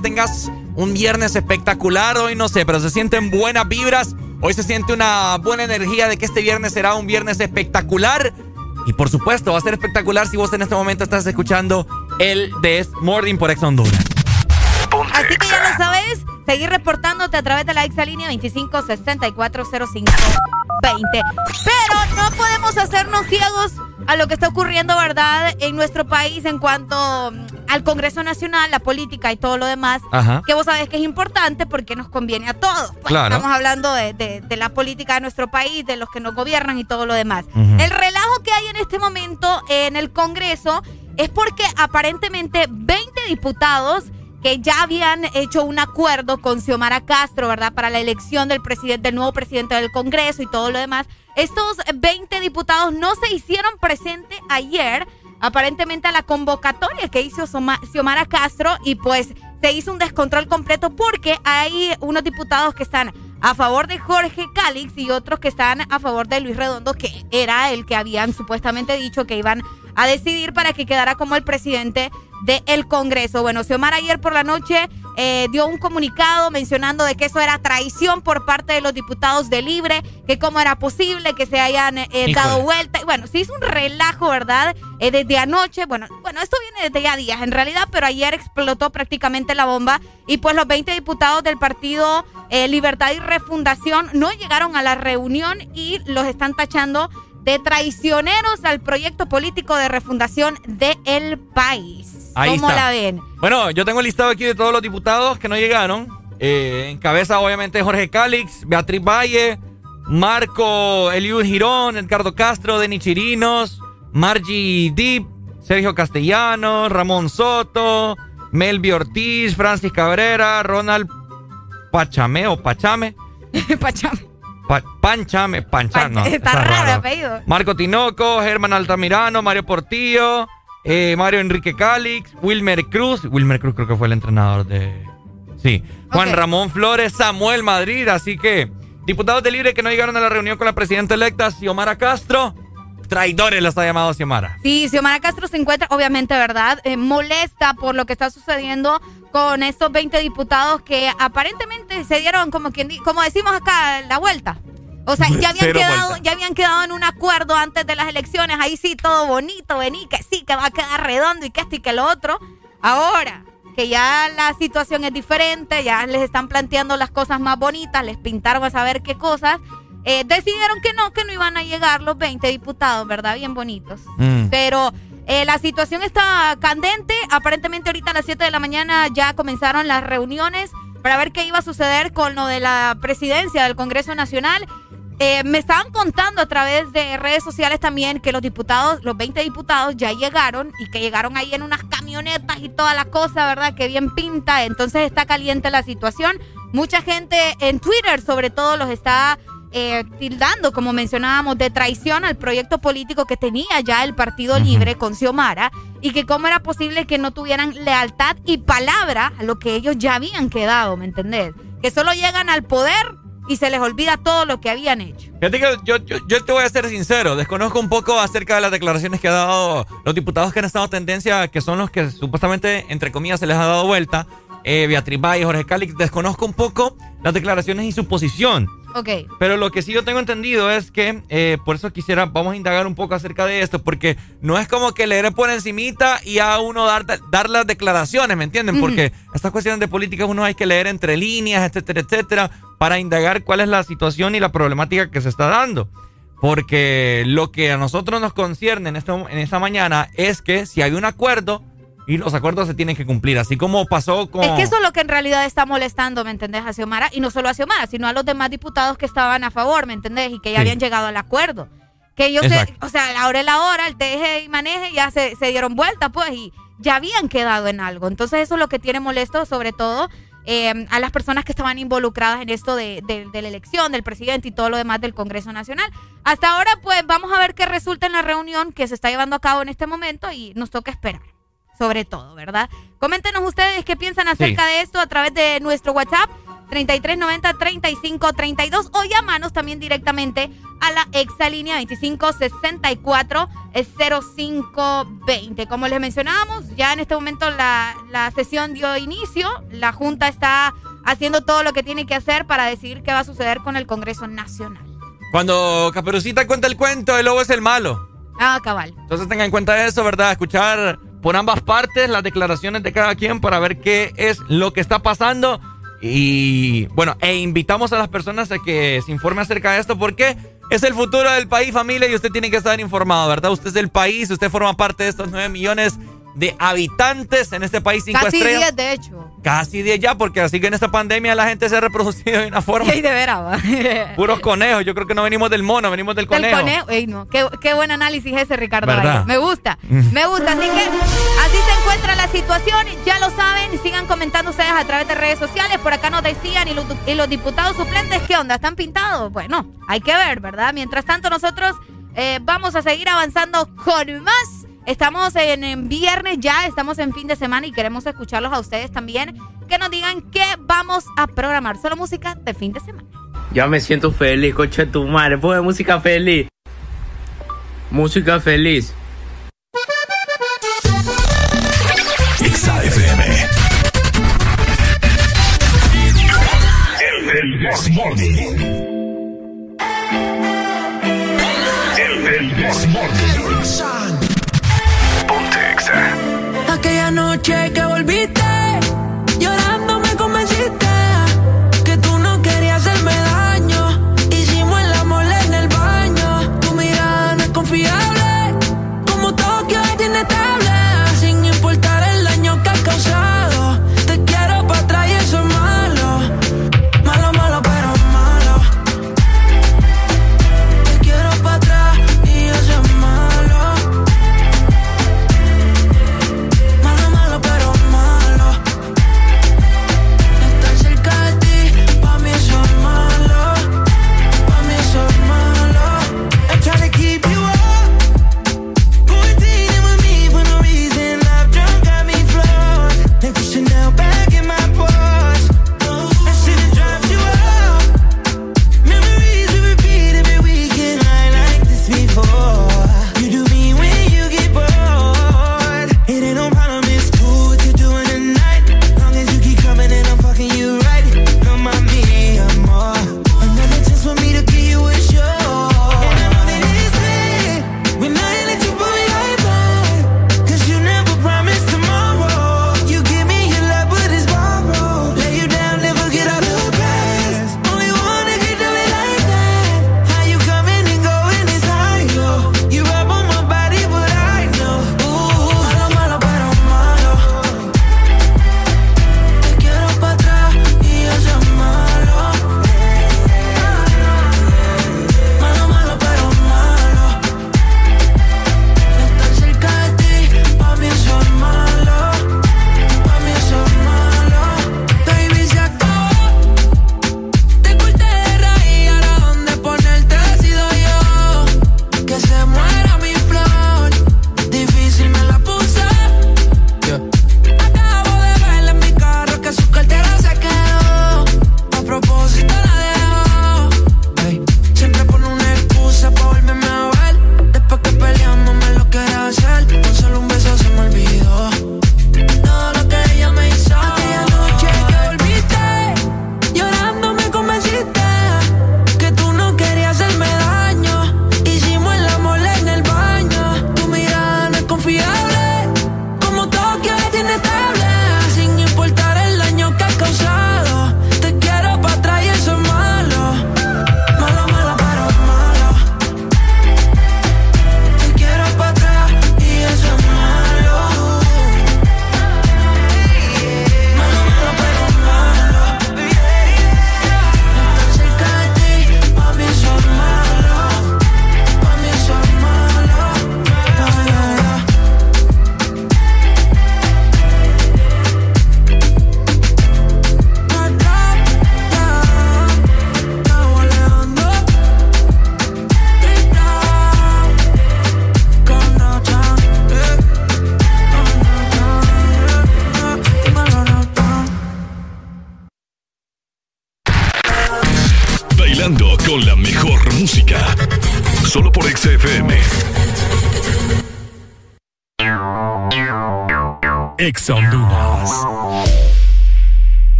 Tengas un viernes espectacular. Hoy no sé, pero se sienten buenas vibras. Hoy se siente una buena energía de que este viernes será un viernes espectacular. Y por supuesto, va a ser espectacular si vos en este momento estás escuchando el Des Morning por Ex Honduras. Así que ya lo sabes, seguir reportándote a través de la exalínea 25640520. Pero no podemos hacernos ciegos a lo que está ocurriendo, ¿verdad?, en nuestro país en cuanto mm, al Congreso Nacional, la política y todo lo demás. Ajá. Que vos sabés que es importante porque nos conviene a todos. Pues, Claro. Estamos hablando de, de- de la política de nuestro país, de los que nos gobiernan y todo lo demás. El relajo que hay en este momento en el Congreso es porque aparentemente 20 diputados que ya habían hecho un acuerdo con Xiomara Castro, ¿verdad? Para la elección del presidente, del nuevo presidente del Congreso y todo lo demás. Estos 20 diputados no se hicieron presente ayer, aparentemente a la convocatoria que hizo Xiomara Castro y pues se hizo un descontrol completo porque hay unos diputados que están a favor de Jorge Calix y otros que están a favor de Luis Redondo, que era el que habían supuestamente dicho que iban a decidir para que quedara como el presidente del Congreso. Bueno, Xiomara ayer por la noche eh, dio un comunicado mencionando de que eso era traición por parte de los diputados de Libre, que cómo era posible que se hayan eh, dado vuelta. Y bueno, se hizo un relajo, ¿verdad? Eh, desde anoche, bueno, bueno, esto viene desde ya días en realidad, pero ayer explotó prácticamente la bomba y pues los 20 diputados del partido eh, Libertad y Refundación no llegaron a la reunión y los están tachando de traicioneros al proyecto político de refundación del país. Ahí ¿Cómo está. la ven? Bueno, yo tengo el listado aquí de todos los diputados que no llegaron. Eh, en cabeza, obviamente, Jorge Calix, Beatriz Valle, Marco Eliud Girón, Edgardo Castro, Denis Chirinos, Margie Deep, Sergio Castellanos, Ramón Soto, Melvi Ortiz, Francis Cabrera, Ronald Pachame o Pachame. (laughs) Pachame. Pa- Panchame, Panchame. no, Está raro el apellido. Marco Tinoco, Germán Altamirano, Mario Portillo, eh, Mario Enrique Calix, Wilmer Cruz. Wilmer Cruz creo que fue el entrenador de. Sí. Juan. Ramón Flores, Samuel Madrid. Así que, diputados de Libre que no llegaron a la reunión con la presidenta electa, Xiomara Castro. Traidores los ha llamado Xiomara. Sí, Xiomara Castro se encuentra, obviamente, ¿verdad? Eh, molesta por lo que está sucediendo con estos 20 diputados que aparentemente se dieron, como quien como decimos acá, la vuelta. O sea, ya habían, (laughs) Cero quedado, vuelta. ya habían quedado en un acuerdo antes de las elecciones. Ahí sí, todo bonito, vení, que sí, que va a quedar redondo y que esto y que lo otro. Ahora, que ya la situación es diferente, ya les están planteando las cosas más bonitas, les pintaron a saber qué cosas. Eh, decidieron que no, que no iban a llegar los 20 diputados, ¿verdad? Bien bonitos. Mm. Pero eh, la situación está candente. Aparentemente ahorita a las 7 de la mañana ya comenzaron las reuniones para ver qué iba a suceder con lo de la presidencia del Congreso Nacional. Eh, me estaban contando a través de redes sociales también que los diputados, los 20 diputados ya llegaron y que llegaron ahí en unas camionetas y toda la cosa, ¿verdad? Que bien pinta. Entonces está caliente la situación. Mucha gente en Twitter sobre todo los está eh, tildando, como mencionábamos, de traición al proyecto político que tenía ya el Partido Libre con Xiomara y que cómo era posible que no tuvieran lealtad y palabra a lo que ellos ya habían quedado, ¿me entendés? Que solo llegan al poder y se les olvida todo lo que habían hecho. Fíjate que yo, yo, yo te voy a ser sincero, desconozco un poco acerca de las declaraciones que han dado los diputados que han estado en tendencia, que son los que supuestamente, entre comillas, se les ha dado vuelta, eh, Beatriz Valle, Jorge Calix. Desconozco un poco las declaraciones y su posición. Ok. Pero lo que sí yo tengo entendido es que, eh, por eso quisiera, vamos a indagar un poco acerca de esto, porque no es como que leer por encimita y a uno dar, dar las declaraciones, ¿me entienden? Porque estas cuestiones de política uno hay que leer entre líneas, etcétera, etcétera, para indagar cuál es la situación y la problemática que se está dando. Porque lo que a nosotros nos concierne en, esto, en esta mañana es que si hay un acuerdo, y los acuerdos se tienen que cumplir, así como pasó con... Es que eso es lo que en realidad está molestando, ¿me entendés? A Xiomara, y no solo a Xiomara, sino a los demás diputados que estaban a favor, ¿me entendés? Y que ya Sí. habían llegado al acuerdo. Que ellos, se, o sea, ahora es la hora, el teje y maneje, ya se, se dieron vuelta, pues, y ya habían quedado en algo. Entonces eso es lo que tiene molesto, sobre todo eh, a las personas que estaban involucradas en esto de, de- de la elección del presidente y todo lo demás del Congreso Nacional. Hasta ahora, pues, vamos a ver qué resulta en la reunión que se está llevando a cabo en este momento y nos toca esperar sobre todo, ¿verdad? Coméntenos ustedes qué piensan acerca de esto a través de nuestro WhatsApp 3390-3532 o llamanos también directamente a la exalínea 2564-0520. Como les mencionábamos, ya en este momento la, la sesión dio inicio, la Junta está haciendo todo lo que tiene que hacer para decidir qué va a suceder con el Congreso Nacional. Cuando Caperucita cuenta el cuento, el lobo es el malo. Ah, cabal. Entonces tengan en cuenta eso, ¿verdad? Escuchar por ambas partes las declaraciones de cada quien para ver qué es lo que está pasando. Y bueno, e invitamos a las personas a que se informen acerca de esto porque es el futuro del país, familia, y usted tiene que estar informado, ¿verdad? Usted es el país, usted forma parte de estos 9 millones de habitantes en este país, cinco Casi estrellas. 10, de hecho. Casi 10 ya, porque así que en esta pandemia la gente se ha reproducido de una forma. (laughs) Y de veras. (laughs) Puros conejos. Yo creo que no venimos del mono, venimos del Del conejo. conejo. Ey, no. Qué, qué buen análisis ese, Ricardo. Me gusta. Mm. Me gusta. Así que así se encuentra la situación. Ya lo saben. Sigan comentando ustedes a través de redes sociales. Por acá nos decían. Y los, y los diputados suplentes, ¿qué onda? ¿Están pintados? Bueno, hay que ver, ¿verdad? Mientras tanto, nosotros eh, vamos a seguir avanzando con más. Estamos en, en viernes ya, estamos en fin de semana y queremos escucharlos a ustedes también. Que nos digan qué vamos a programar. Solo música de fin de semana. Ya me siento feliz, coche tu madre. Pone música feliz. Música feliz. XAFM. El, el. El,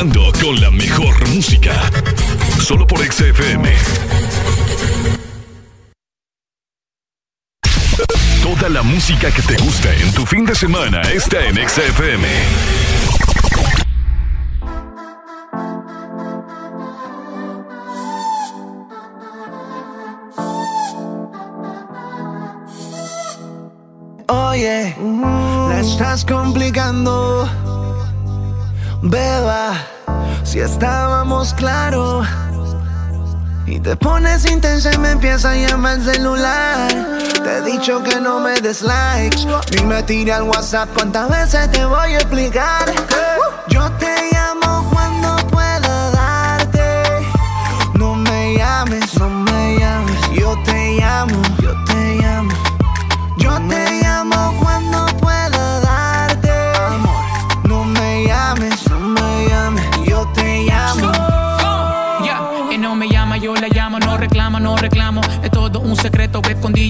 Con la mejor música. Solo por XFM. Toda la música que te gusta en tu fin de semana está en XFM. Estábamos claros. Y te pones intensa y me empieza a llamar el celular. Te he dicho que no me des likes. Ni me tire al WhatsApp. ¿Cuántas veces te voy a explicar? Yo te llamo cuando pueda darte. No me llames, no me llames. Yo te llamo,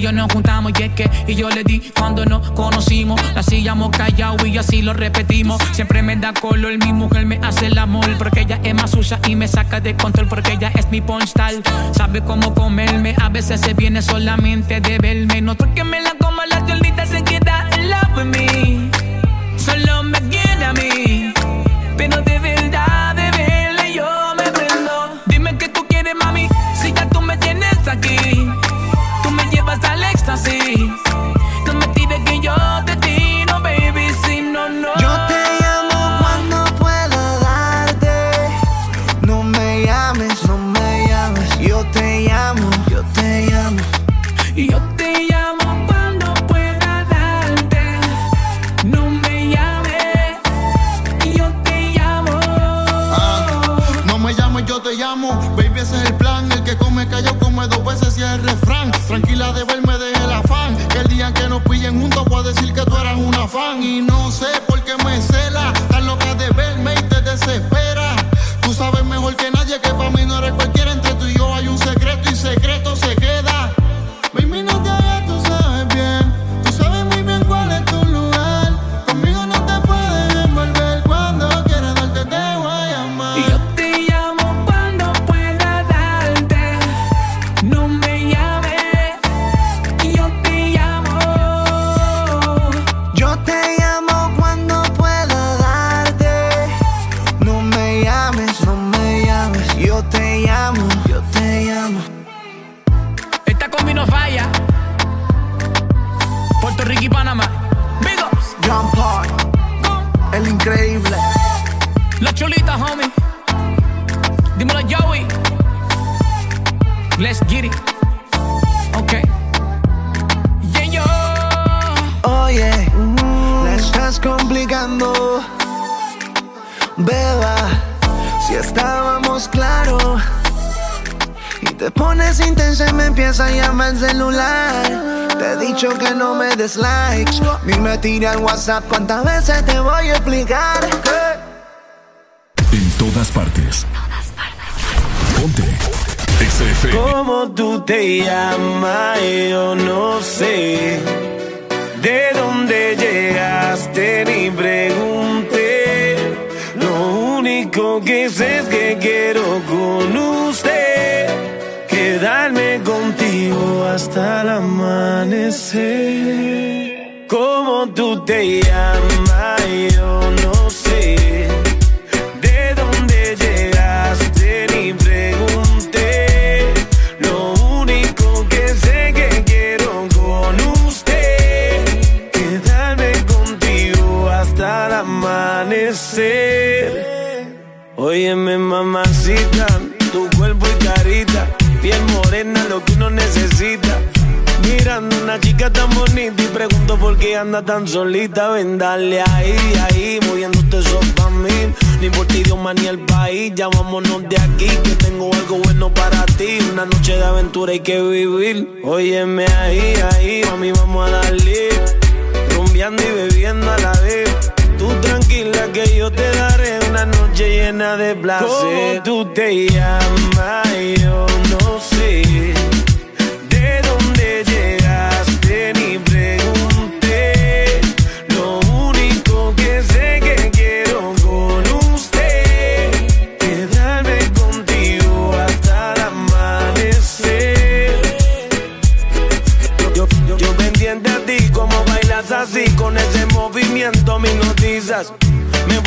que escondido nos juntamos. Y es que, y yo le di cuando nos conocimos. La hacíamos callado y así lo repetimos. Siempre me da color, mi mujer me hace el amor. Porque ella es más sucia y me saca de control. Porque ella es mi postal. Sabe cómo comerme, a veces se viene solamente de verme. No porque me ¿Cuántas veces te voy a explicar? En todas partes. Ponte. ¿Cómo tú te llamas? Yo no sé. ¿De dónde llegaste? Ni pregunté. Lo único que sé es que quiero con usted quedarme contigo hasta el amanecer. ¿Cómo tú te llamas? Tan solita. Ven, dale ahí, ahí, moviéndote eso pa' mí. Ni por ti, Dios, ni el país. Ya vámonos de aquí, que tengo algo bueno para ti. Una noche de aventura hay que vivir. Óyeme ahí, ahí, mami, vamos a darle. Rumbeando y bebiendo a la vez. Tú tranquila que yo te daré una noche llena de placer. ¿Cómo tú te llamas? Yo no sé.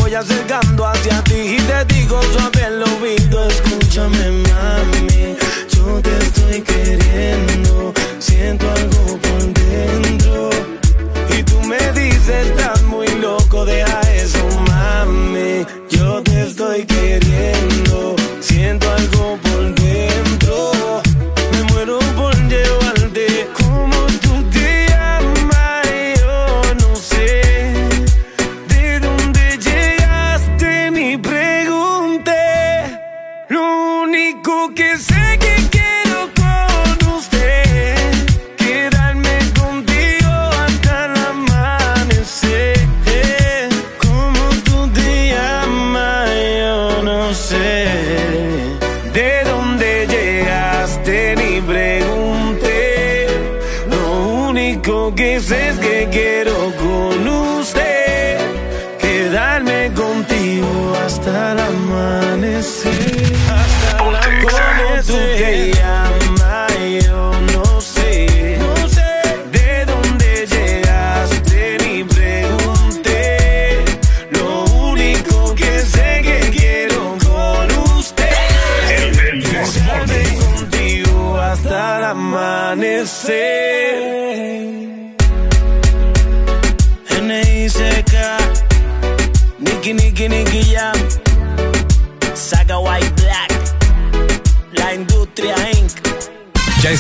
Voy acercando hacia ti y te digo suave el oído, escúchame mami, yo te estoy queriendo, siento algo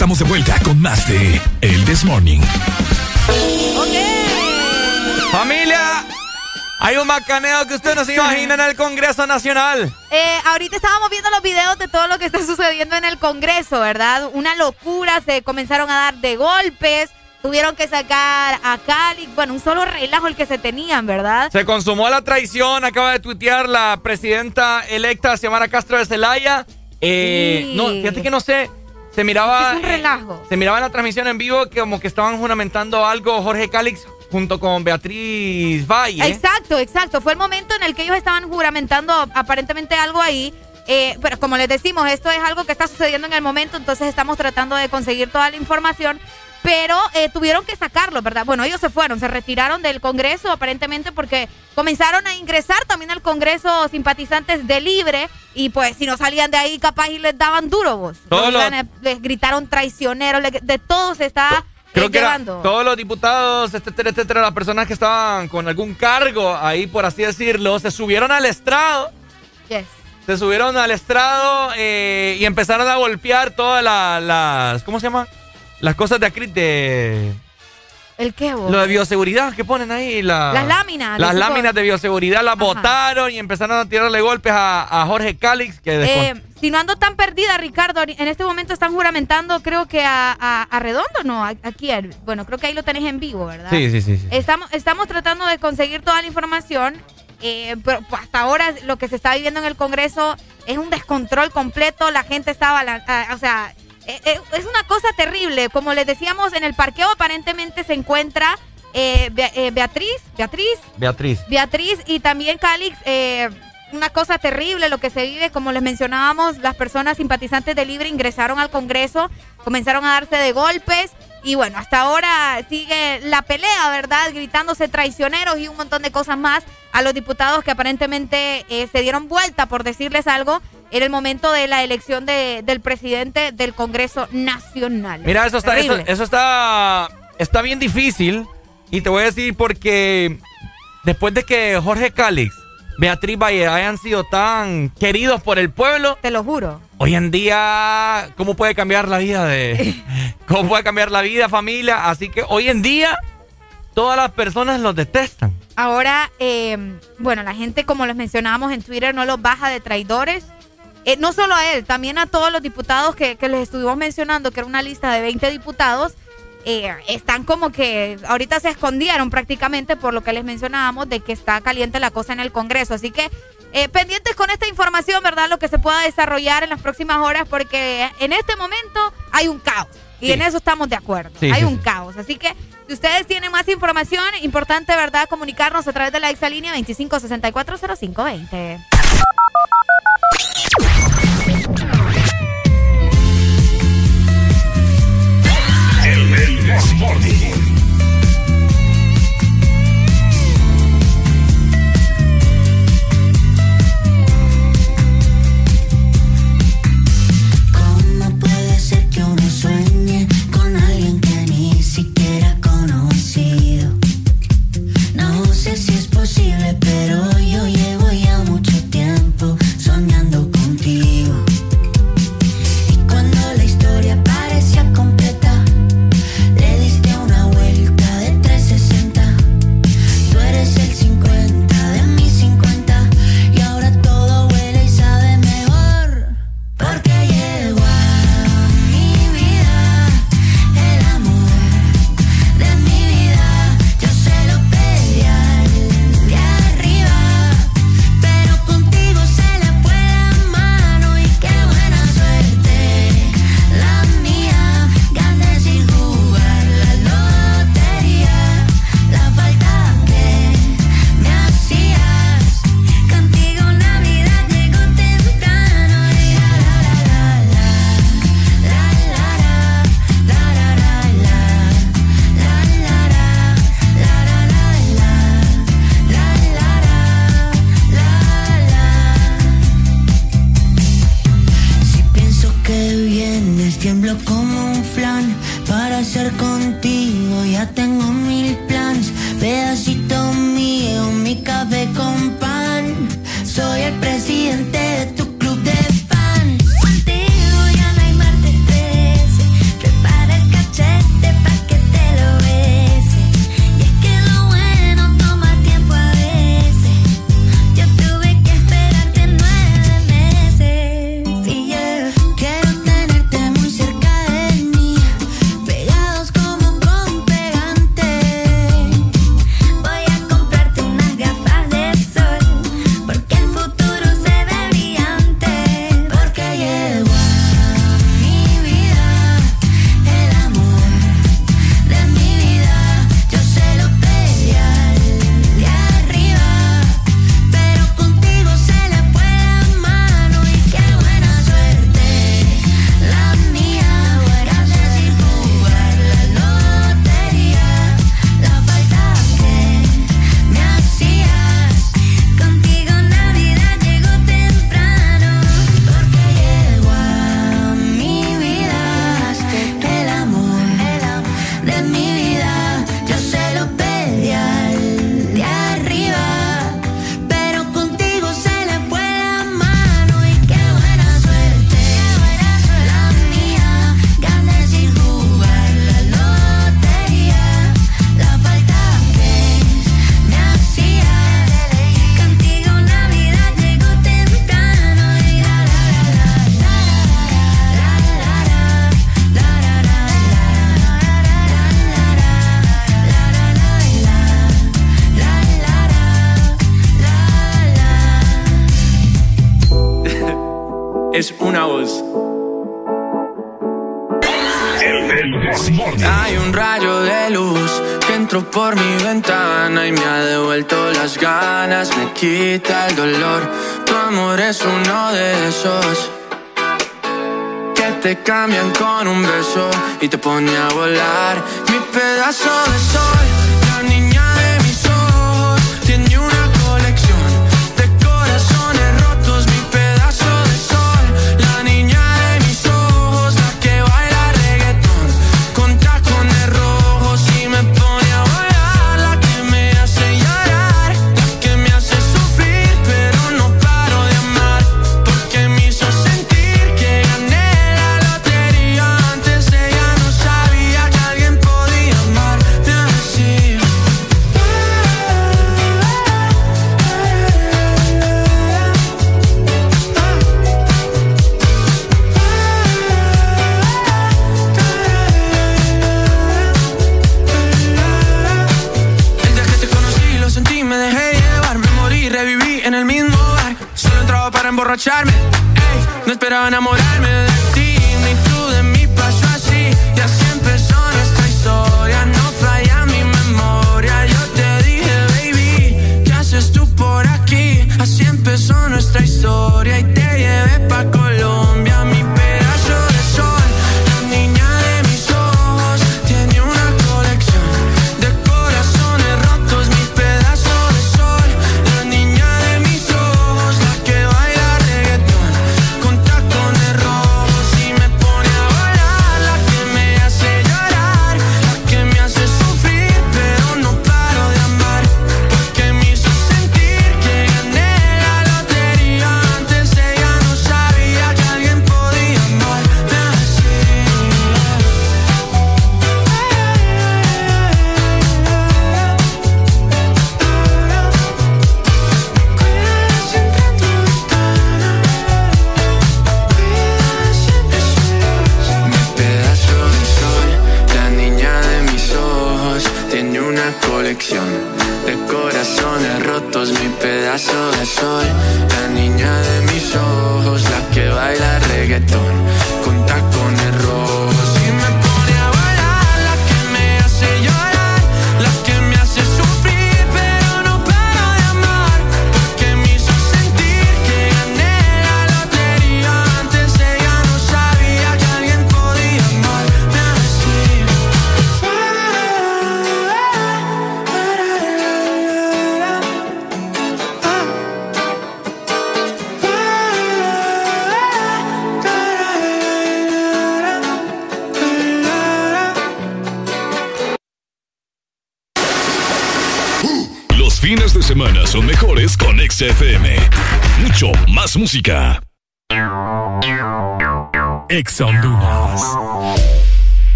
estamos de vuelta con más de El This Morning. Familia, hay un macaneo que usted no se imagina en el Congreso Nacional. Eh, ahorita estábamos viendo los videos de todo lo que está sucediendo en el Congreso, ¿verdad? Una locura, se comenzaron a dar de golpes, tuvieron que sacar a Cali, bueno, un solo relajo el que se tenían, ¿verdad? Se consumó la traición, acaba de tuitear la presidenta electa Xiomara Castro de Celaya. Eh, Sí. No, fíjate que no sé, se miraba... Es un relajo. eh, se miraba en la transmisión en vivo que como que estaban juramentando algo Jorge Calix junto con Beatriz Valle. Exacto, exacto. Fue el momento en el que ellos estaban juramentando aparentemente algo ahí. Eh, pero como les decimos, esto es algo que está sucediendo en el momento, entonces estamos tratando de conseguir toda la información. Pero eh, tuvieron que sacarlo, ¿verdad? Bueno, ellos se fueron, se retiraron del Congreso aparentemente porque comenzaron a ingresar también al Congreso simpatizantes de Libre y pues si no salían de ahí capaz y les daban duro vos. Todos Los les gritaron traicioneros, de todo se está Creo eh, que era llevando. todos los diputados, etcétera, etcétera, las personas que estaban con algún cargo ahí, por así decirlo, se subieron al estrado. Yes. Se subieron al estrado eh, y empezaron a golpear todas la- las. ¿Cómo se llama? Las cosas de acrit de. ¿El qué vos? Lo de bioseguridad que ponen ahí. la- Las láminas, Las láminas de bioseguridad las botaron y empezaron a tirarle golpes a, a Jorge Calix. Que Eh, si no ando tan perdida, Ricardo, en este momento están juramentando, creo que a, a, a Redondo, no, aquí, bueno, creo que ahí lo tenés en vivo, ¿verdad? Sí, sí, sí, sí. Estamos, estamos tratando de conseguir toda la información, eh, pero hasta ahora lo que se está viviendo en el Congreso es un descontrol completo, la gente estaba, o sea, es una cosa terrible. Como les decíamos, en el parqueo aparentemente se encuentra eh, eh, Beatriz, Beatriz, Beatriz. Beatriz y también Calix, eh, una cosa terrible lo que se vive. Como les mencionábamos, las personas simpatizantes de Libre ingresaron al Congreso, comenzaron a darse de golpes. Y bueno, hasta ahora sigue la pelea, ¿verdad? Gritándose traicioneros y un montón de cosas más a los diputados que aparentemente eh, se dieron vuelta, por decirles algo, en el momento de la elección de, del presidente del Congreso Nacional. Mira, eso está, eso, eso está, está bien difícil. Y te voy a decir porque después de que Jorge Cálix, Beatriz Valle hayan sido tan queridos por el pueblo. Te lo juro. Hoy en día, ¿cómo puede cambiar la vida de... (laughs) ¿Cómo puede cambiar la vida, familia? Así que hoy en día, todas las personas los detestan. Ahora, eh, bueno, la gente, como les mencionábamos en Twitter, no los baja de traidores. Eh, no solo a él, también a todos los diputados que, que les estuvimos mencionando, que era una lista de 20 diputados eh, están como que ahorita se escondieron prácticamente por lo que les mencionábamos de que está caliente la cosa en el Congreso. Así que eh, pendientes con esta información, ¿verdad? Lo que se pueda desarrollar en las próximas horas porque en este momento hay un caos. Y Sí. en eso estamos de acuerdo. Sí, hay sí, un caos. Así que si ustedes tienen más información, importante, ¿verdad? Comunicarnos a través de la exalínea 25640520. El Melmos Morning. ¿Cómo puede ser que uno sueñe con alguien que ni siquiera ha conocido? No sé si es posible, pero.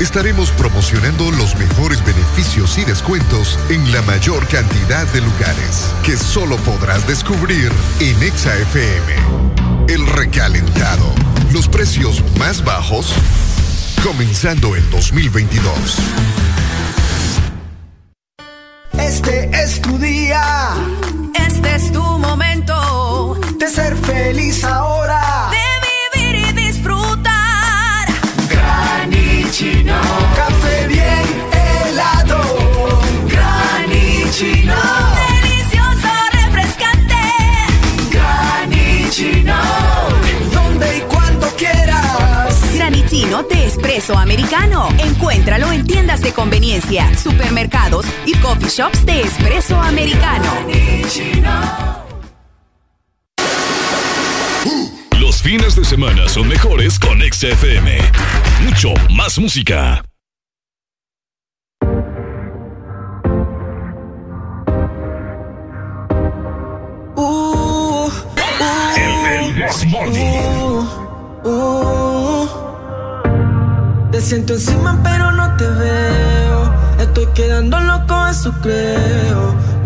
estaremos promocionando los mejores beneficios y descuentos en la mayor cantidad de lugares que solo podrás descubrir en ExaFM. El recalentado, los precios más bajos, comenzando el 2022. americano. Encuéntralo en tiendas de conveniencia, supermercados y coffee shops de espresso americano. Los fines de semana son mejores con XFM. Mucho más música.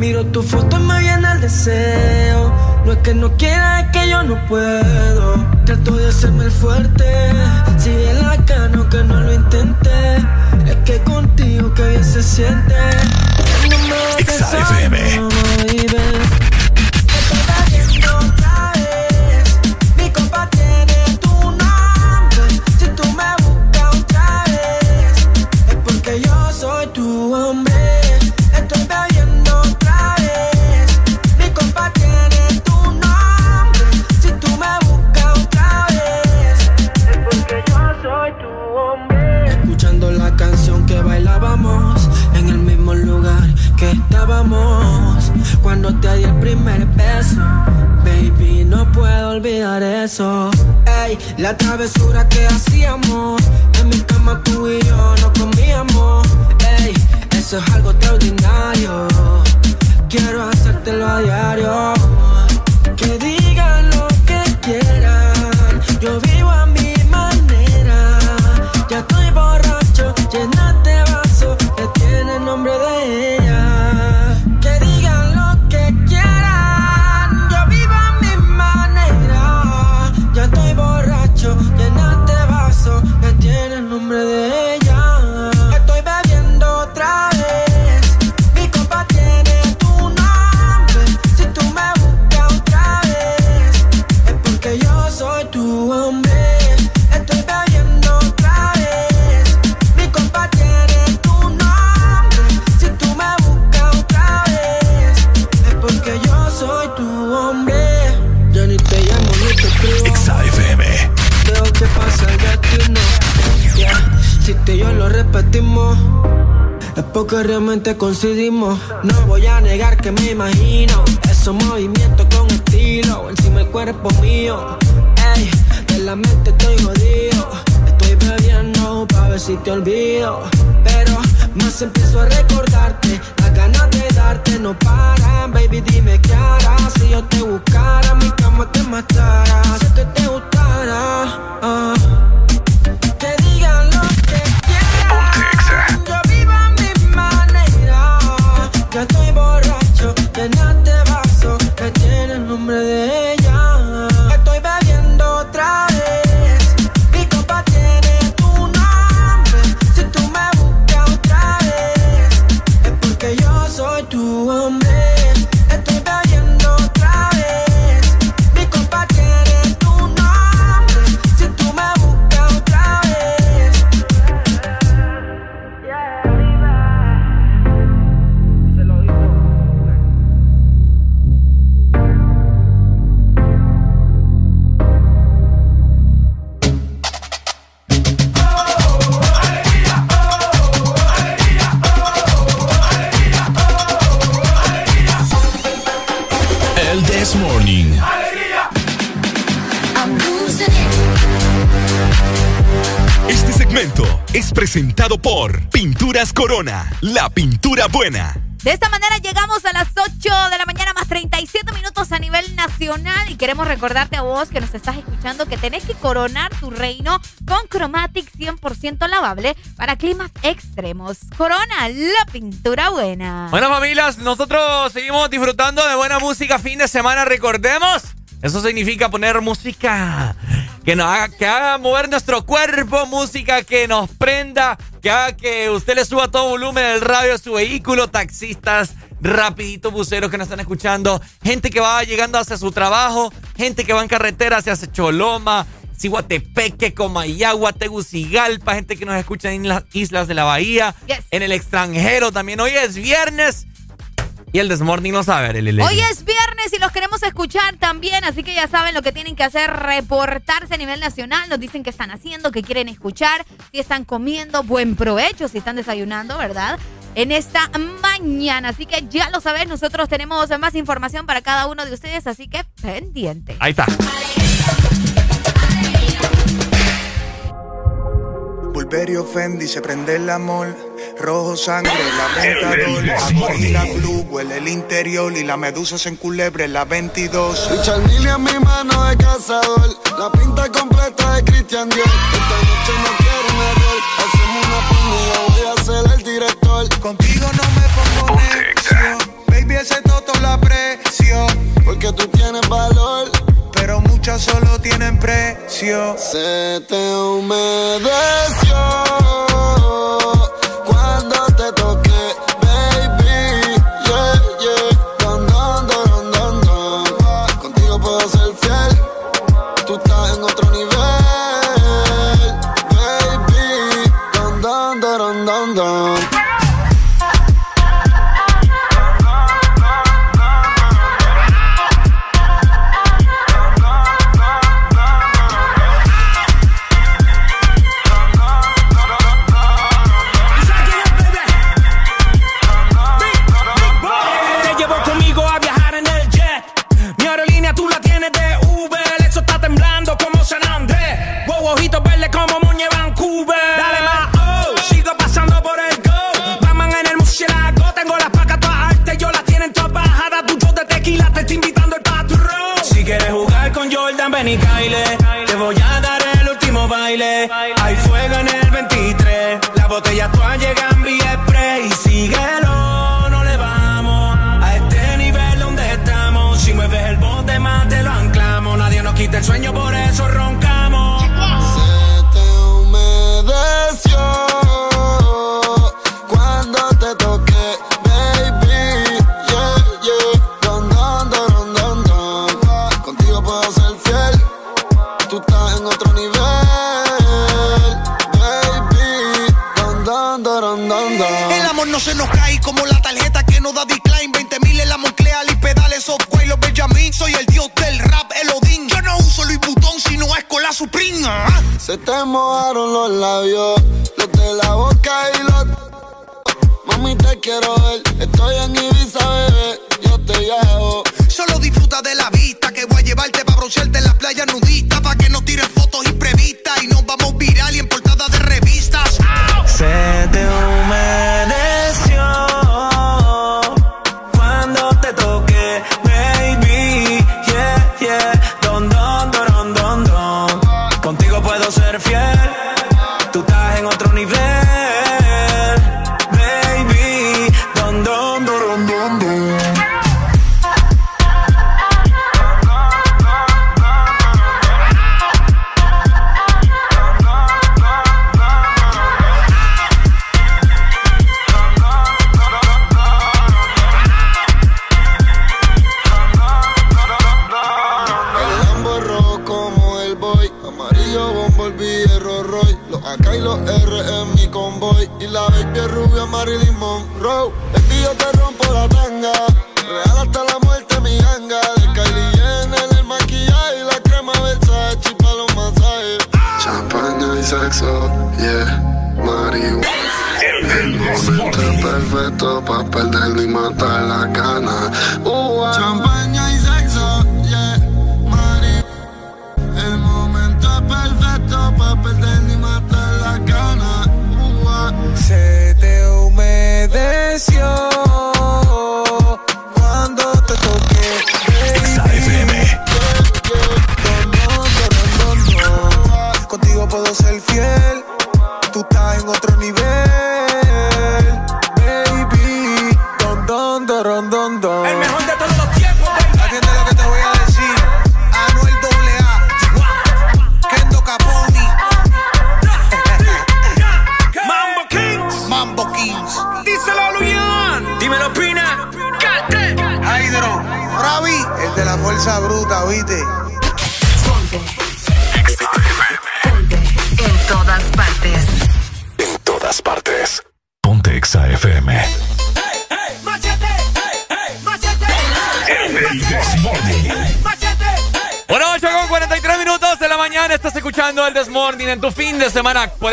Miro tu foto y me viene el deseo. No es que no quiera, es que yo no puedo. Trato de hacerme el fuerte. Si bien la cano que no lo intenté. Es que contigo que bien se siente. No me realmente coincidimos. No recordarte a vos que nos estás escuchando que tenés que coronar tu reino con Chromatic 100% lavable para climas extremos. Corona, la pintura buena. Bueno, familias, nosotros seguimos disfrutando de buena música fin de semana, recordemos. Eso significa poner música que nos haga, que haga mover nuestro cuerpo, música que nos prenda, que haga que usted le suba todo volumen del radio a su vehículo, taxistas, rapidito buceros que nos están escuchando, gente que va llegando hacia su trabajo, gente que va en carretera hacia Choloma, Ciguatepeque, Comayagua, Tegucigalpa, gente que nos escucha en las islas de la bahía, en el extranjero también. Hoy es viernes. Y el Desmorning no sabe, Arely. Hoy es viernes y los queremos escuchar también, así que ya saben lo que tienen que hacer, reportarse a nivel nacional, nos dicen qué están haciendo, qué quieren escuchar, si están comiendo, buen provecho, si están desayunando, ¿verdad? En esta mañana, así que ya lo sabes, nosotros tenemos más información para cada uno de ustedes, así que pendiente. Ahí está. Bulberio Fendi se prende el amor. Rojo sangre, la ventador. la blue, huele el interior. Y la medusa se enculebre la 22. Richard Mille en mi mano de cazador. La pinta completa de Christian Dior. Esta noche no quiero un error. Hacemos una piña, voy a ser el Contigo no me pongo necio. Baby, ese toto la aprecio. Porque tú tienes valor. Pero muchas solo tienen precio. Se te humedeció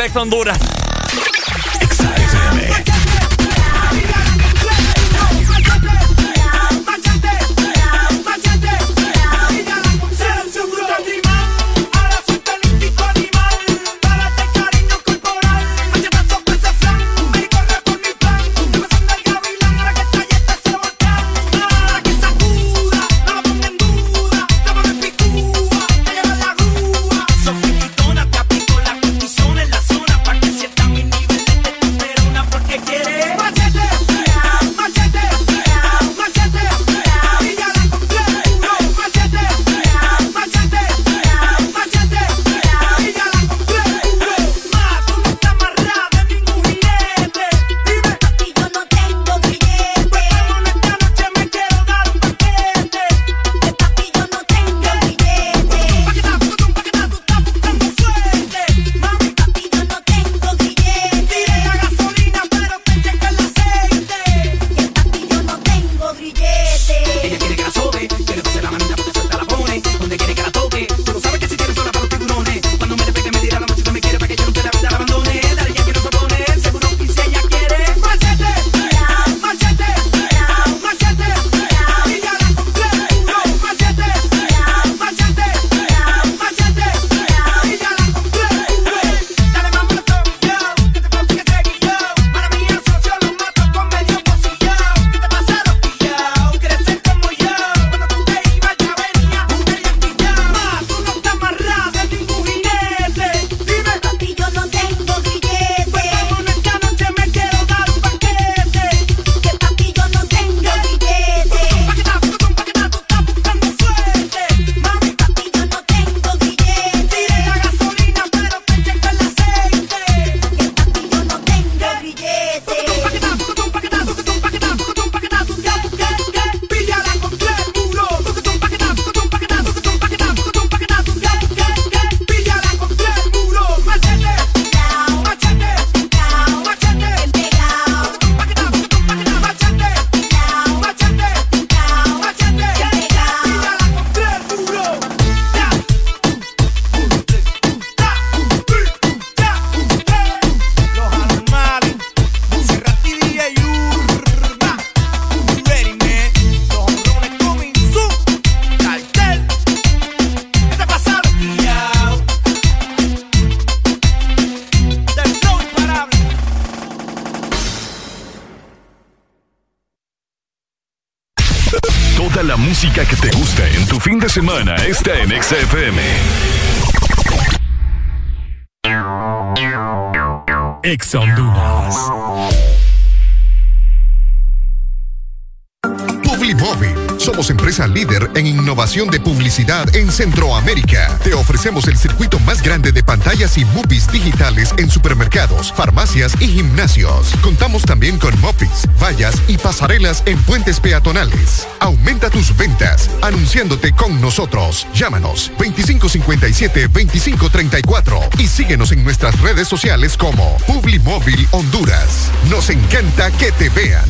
semana por Ex Honduras. Semana está en XFM. Ex. Publimóvil. Somos empresa líder en innovación de publicidad en Centroamérica. Ofrecemos el circuito más grande de pantallas y movies digitales en supermercados, farmacias y gimnasios. Contamos también con mopis, vallas y pasarelas en puentes peatonales. Aumenta tus ventas anunciándote con nosotros. Llámanos 2557-2534 y síguenos en nuestras redes sociales como Publimóvil Honduras. Nos encanta que te vean.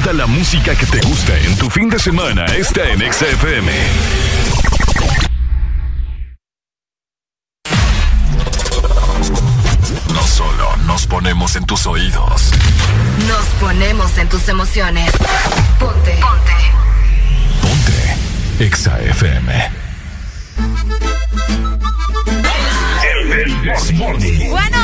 Toda la música que te gusta en tu fin de semana está en XFM. No solo nos ponemos en tus oídos. Nos ponemos en tus emociones. Ponte. Ponte. Ponte. XFM. Bueno, a las 8 más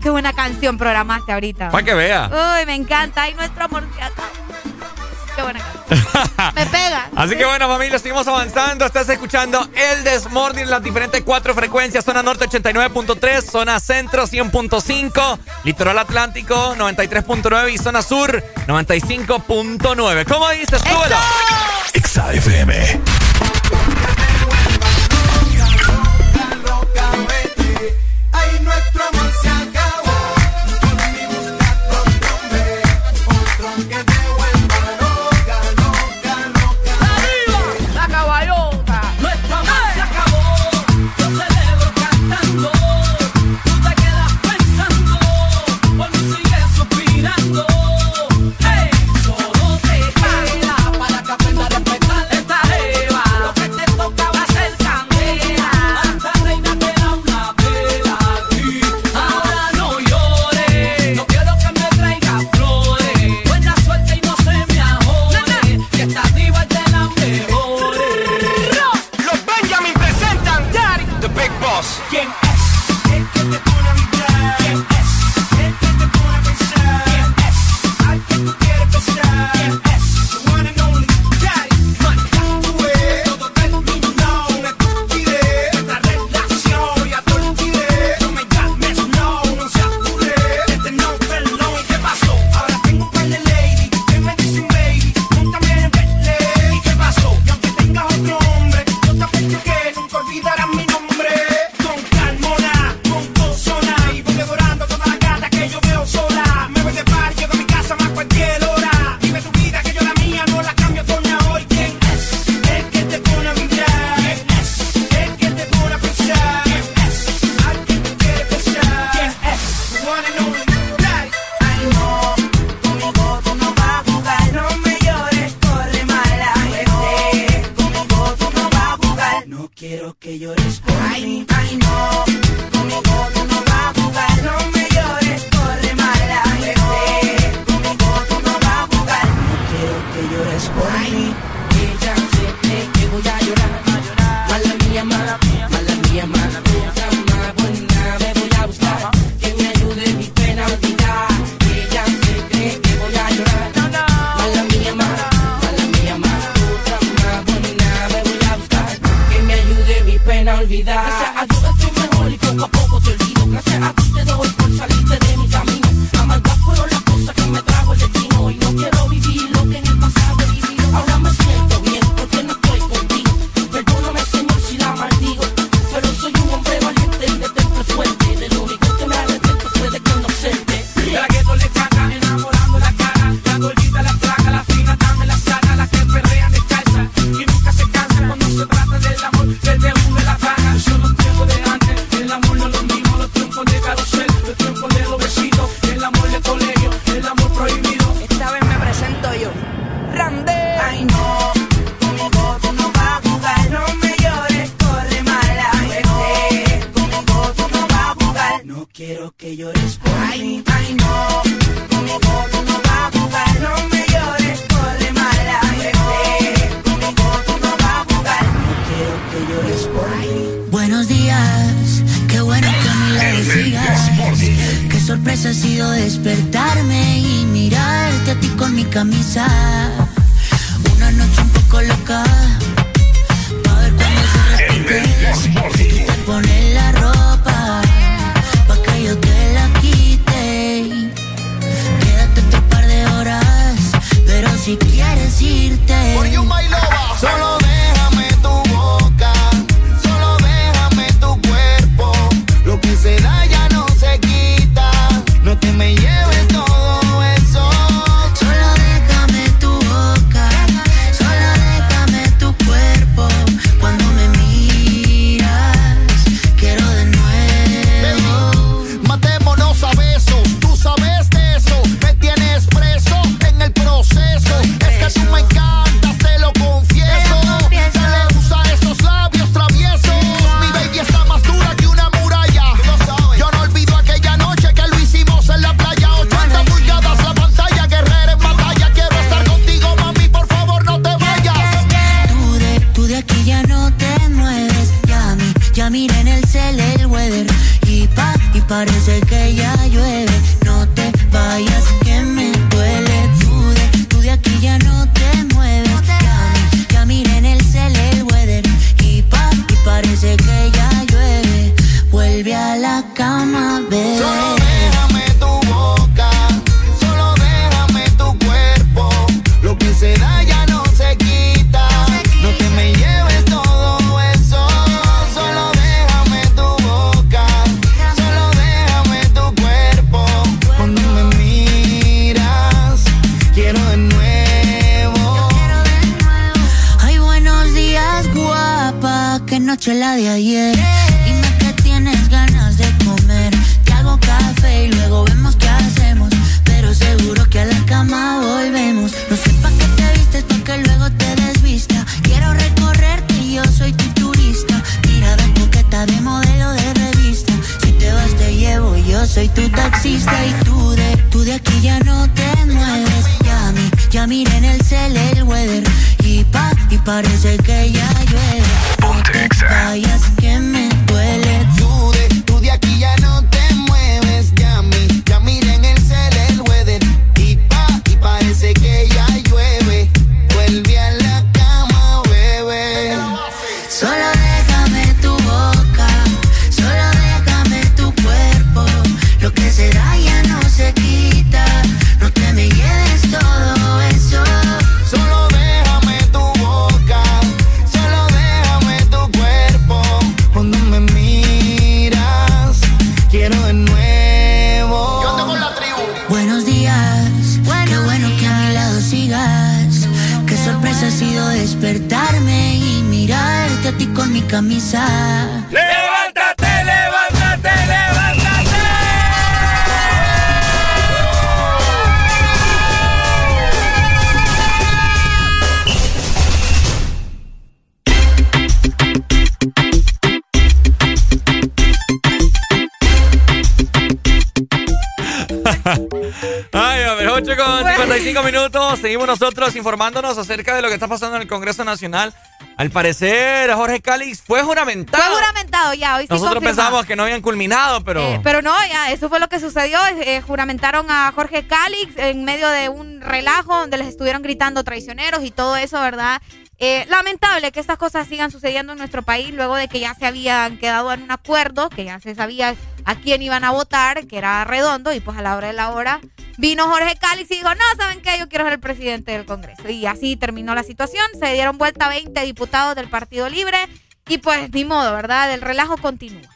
48 minutos. Qué buena canción programaste ahorita. Para que vea. Uy, me encanta. Ay, nuestro amor. Qué buena canción. me pega. (laughs) Así que bueno, familia, seguimos avanzando. Estás escuchando el Desmorning en las diferentes cuatro frecuencias. Zona norte 89.3, zona centro 100.5, litoral atlántico 93.9 y zona sur 95.9. ¿Cómo dices? Súbelo. XFM. Nosotros informándonos acerca de lo que está pasando en el Congreso Nacional. Al parecer, Jorge Calix fue juramentado. Fue juramentado ya, hoy sí Nosotros confirmado. pensábamos que no habían culminado, pero. Eh, pero no, ya, eso fue lo que sucedió. Eh, juramentaron a Jorge Calix en medio de un relajo donde les estuvieron gritando traicioneros y todo eso, ¿verdad? Eh, lamentable que estas cosas sigan sucediendo en nuestro país luego de que ya se habían quedado en un acuerdo, que ya se sabía a quién iban a votar, que era redondo, y pues a la hora de la hora vino Jorge Calix y dijo, no, ¿saben qué? Yo quiero ser el presidente del Congreso. Y así terminó la situación, se dieron vuelta 20 diputados del Partido Libre y pues ni modo, ¿verdad? El relajo continúa.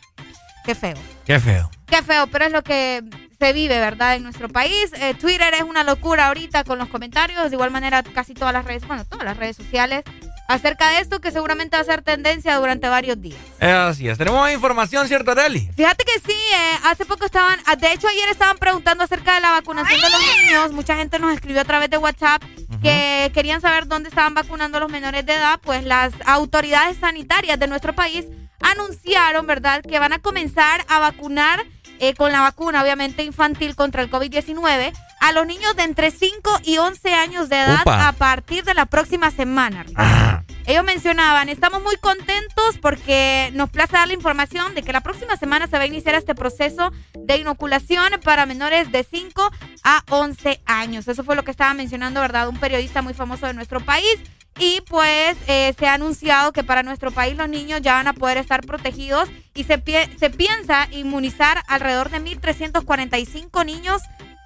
Qué feo. Qué feo. Qué feo, pero es lo que se vive, ¿verdad? En nuestro país. Eh, Twitter es una locura ahorita con los comentarios. De igual manera, casi todas las redes, bueno, todas las redes sociales acerca de esto que seguramente va a ser tendencia durante varios días. Eh, así es. Tenemos más información, ¿cierto, Deli? Fíjate que sí, eh, hace poco estaban, ah, de hecho ayer estaban preguntando acerca de la vacunación de los niños. Mucha gente nos escribió a través de WhatsApp que querían saber dónde estaban vacunando a los menores de edad. Pues las autoridades sanitarias de nuestro país anunciaron, ¿verdad?, que van a comenzar a vacunar eh, con la vacuna, obviamente infantil contra el COVID-19, a los niños de entre 5 y 11 años de edad a partir de la próxima semana. Ellos mencionaban, estamos muy contentos porque nos place dar la información de que la próxima semana se va a iniciar este proceso de inoculación para menores de 5 a 11 años. Eso fue lo que estaba mencionando, ¿verdad? Un periodista muy famoso de nuestro país. Y pues eh, se ha anunciado que para nuestro país los niños ya van a poder estar protegidos y se, pie- se piensa inmunizar alrededor de 1.345 niños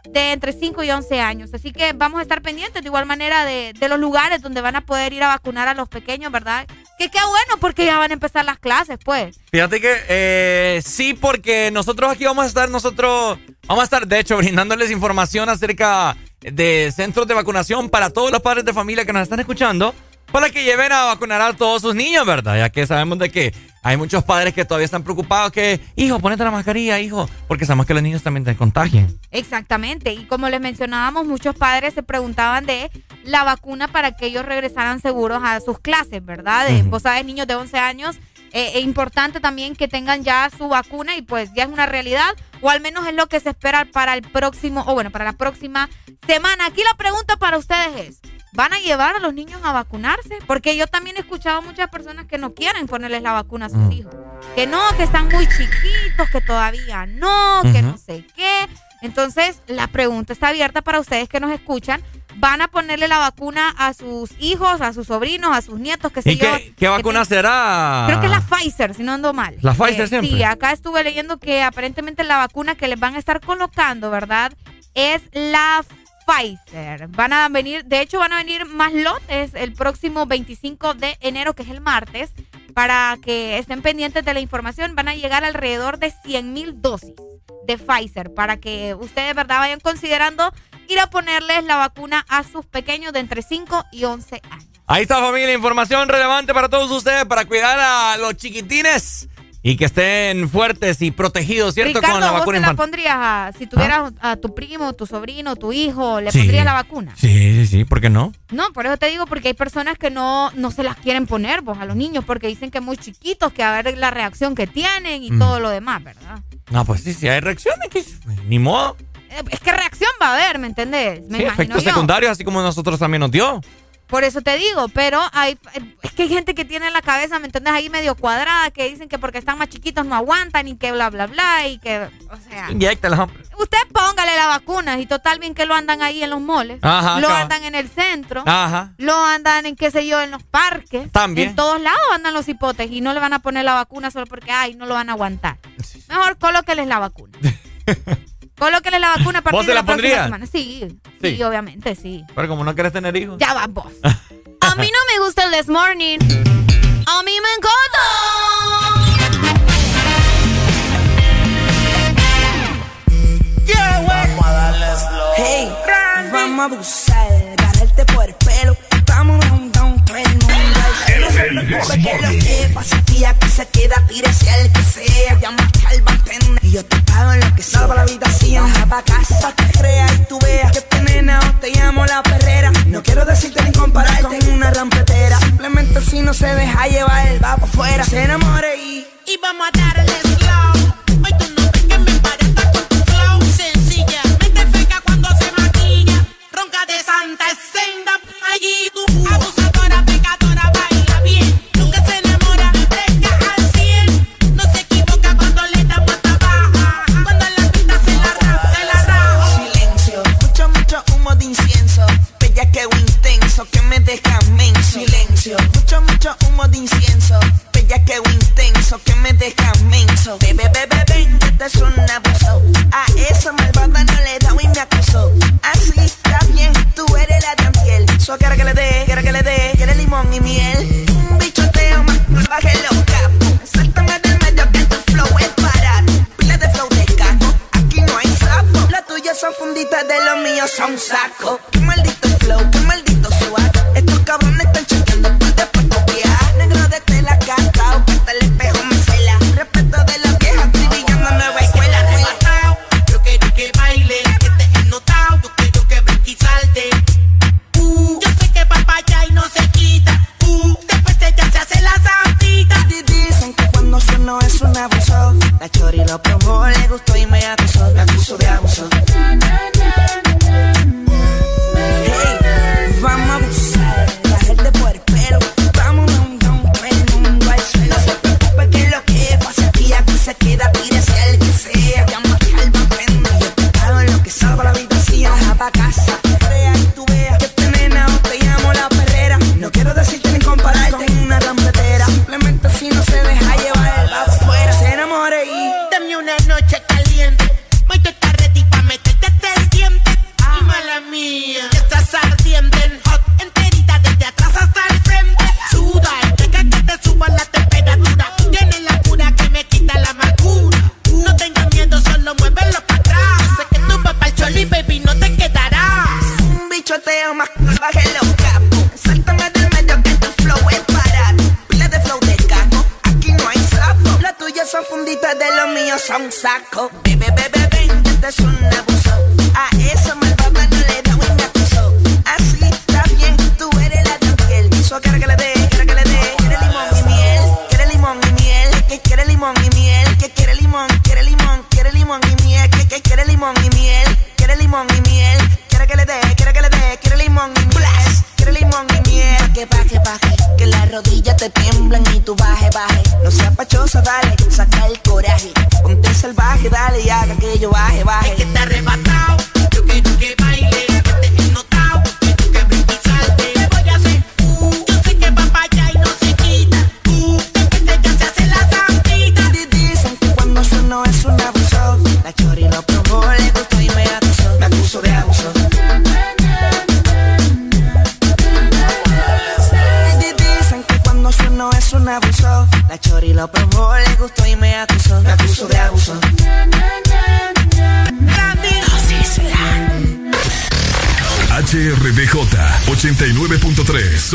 de entre 5 y 11 años. Así que vamos a estar pendientes de igual manera de, de los lugares donde van a poder ir a vacunar a los pequeños, ¿verdad? Que qué bueno porque ya van a empezar las clases, pues. Fíjate que eh, sí, porque nosotros aquí vamos a estar, nosotros vamos a estar, de hecho, (laughs) brindándoles información acerca de centros de vacunación para todos los padres de familia que nos están escuchando, para que lleven a vacunar a todos sus niños, ¿verdad? Ya que sabemos de que hay muchos padres que todavía están preocupados que, hijo, ponete la mascarilla, hijo, porque sabemos que los niños también te contagian. Exactamente. Y como les mencionábamos, muchos padres se preguntaban de la vacuna para que ellos regresaran seguros a sus clases, ¿verdad? De. Vos sabes, niños de 11 años, eh, es importante también que tengan ya su vacuna y pues ya es una realidad, o al menos es lo que se espera para el próximo, o bueno, para la próxima semana. Aquí la pregunta para ustedes es, ¿van a llevar a los niños a vacunarse? Porque yo también he escuchado muchas personas que no quieren ponerles la vacuna a sus Mm. hijos. Que no, que están muy chiquitos, que todavía no, que no sé qué. Entonces, la pregunta está abierta para ustedes que nos escuchan. ¿Van a ponerle la vacuna a sus hijos, a sus sobrinos, a sus nietos, que ¿Y qué, qué vacuna será? Creo que es la Pfizer, si no ando mal. ¿La Pfizer Eh, siempre? Sí, acá estuve leyendo que aparentemente la vacuna que les van a estar colocando, ¿verdad? Es la Pfizer. Van a venir, de hecho van a venir más lotes el próximo 25 de enero, que es el martes, para que estén pendientes de la información. Van a llegar alrededor de 100 mil dosis de Pfizer para que ustedes, ¿verdad?, vayan considerando ir a ponerles la vacuna a sus pequeños de entre 5 y 11 años. Ahí está familia, información relevante para todos ustedes, para cuidar a los chiquitines y que estén fuertes y protegidos, ¿cierto? Ricardo, Con la ¿vos vacuna te la pondrías a, si tuvieras a tu primo, tu sobrino, tu hijo, le Sí. pondrías la vacuna? Sí, sí, sí, ¿por qué no? No, por eso te digo, porque hay personas que no, no se las quieren poner vos a los niños porque dicen que muy chiquitos, que a ver la reacción que tienen y Mm. todo lo demás, ¿verdad? No, pues sí, sí, hay reacciones, que ni modo. Eh, Es que reacción va a haber, ¿me entendés? Me Sí, efectos yo. secundarios, así como nosotros también nos dio. Por eso te digo, pero hay, es que hay gente que tiene la cabeza, ¿me entendés? Ahí medio cuadrada, que dicen que porque están más chiquitos no aguantan y que bla, bla, bla, y que, o sea... Inyéctalas, hombre. Usted póngale la vacuna y total bien que lo andan ahí en los moles, Ajá, lo andan en el centro, Ajá. lo andan en qué sé yo, en los parques, También. en todos lados andan los hipotes y no le van a poner la vacuna solo porque, ay, no lo van a aguantar. Mejor colóqueles la vacuna. (laughs) colóqueles la vacuna a partir ¿Vos se de la, pondrías? semana. Sí, sí, Sí. obviamente, sí. Pero como no quieres tener hijos. Ya va vos. (laughs) A mí no me gusta el this morning. A mí me Vamos a darle slow. Hey, vamos a abusar, agarrarte por el pelo. Vamos a un down Porque lo que pasa aquí, aquí se queda, tírese al que sea. Llama al bartender y yo te pago lo que sea. para la habitación, baja pa' casa, que creas y tú veas que te nena o te llamo la perrera. No quiero decirte ni compararte con una rampetera. Simplemente si no se deja llevar, va pa' afuera. Se enamore y... Y vamos a darle slow. Hoy tú no ves que me emparenta con tu flow. Sencillamente feca cuando se maquilla. Ronca de santa senda. Allí tú, abusadora, intenso que me deja menso. Silencio, mucho, mucho humo de incienso. Bella que intenso que me deja menso. Bebe, bebe, bebe, este es un abuso. A esa malvada no le da y me acusó. Así está bien, tú eres la de antiel. So quiero que le dé, quiero que le dé, quiere limón y miel. Un bichoteo más que loca. Sáltame del medio que tu flow es barato. Pila de flow de caco, aquí no hay sapo. Las tuyas son funditas de los míos son saco. Maldito flow, I cook.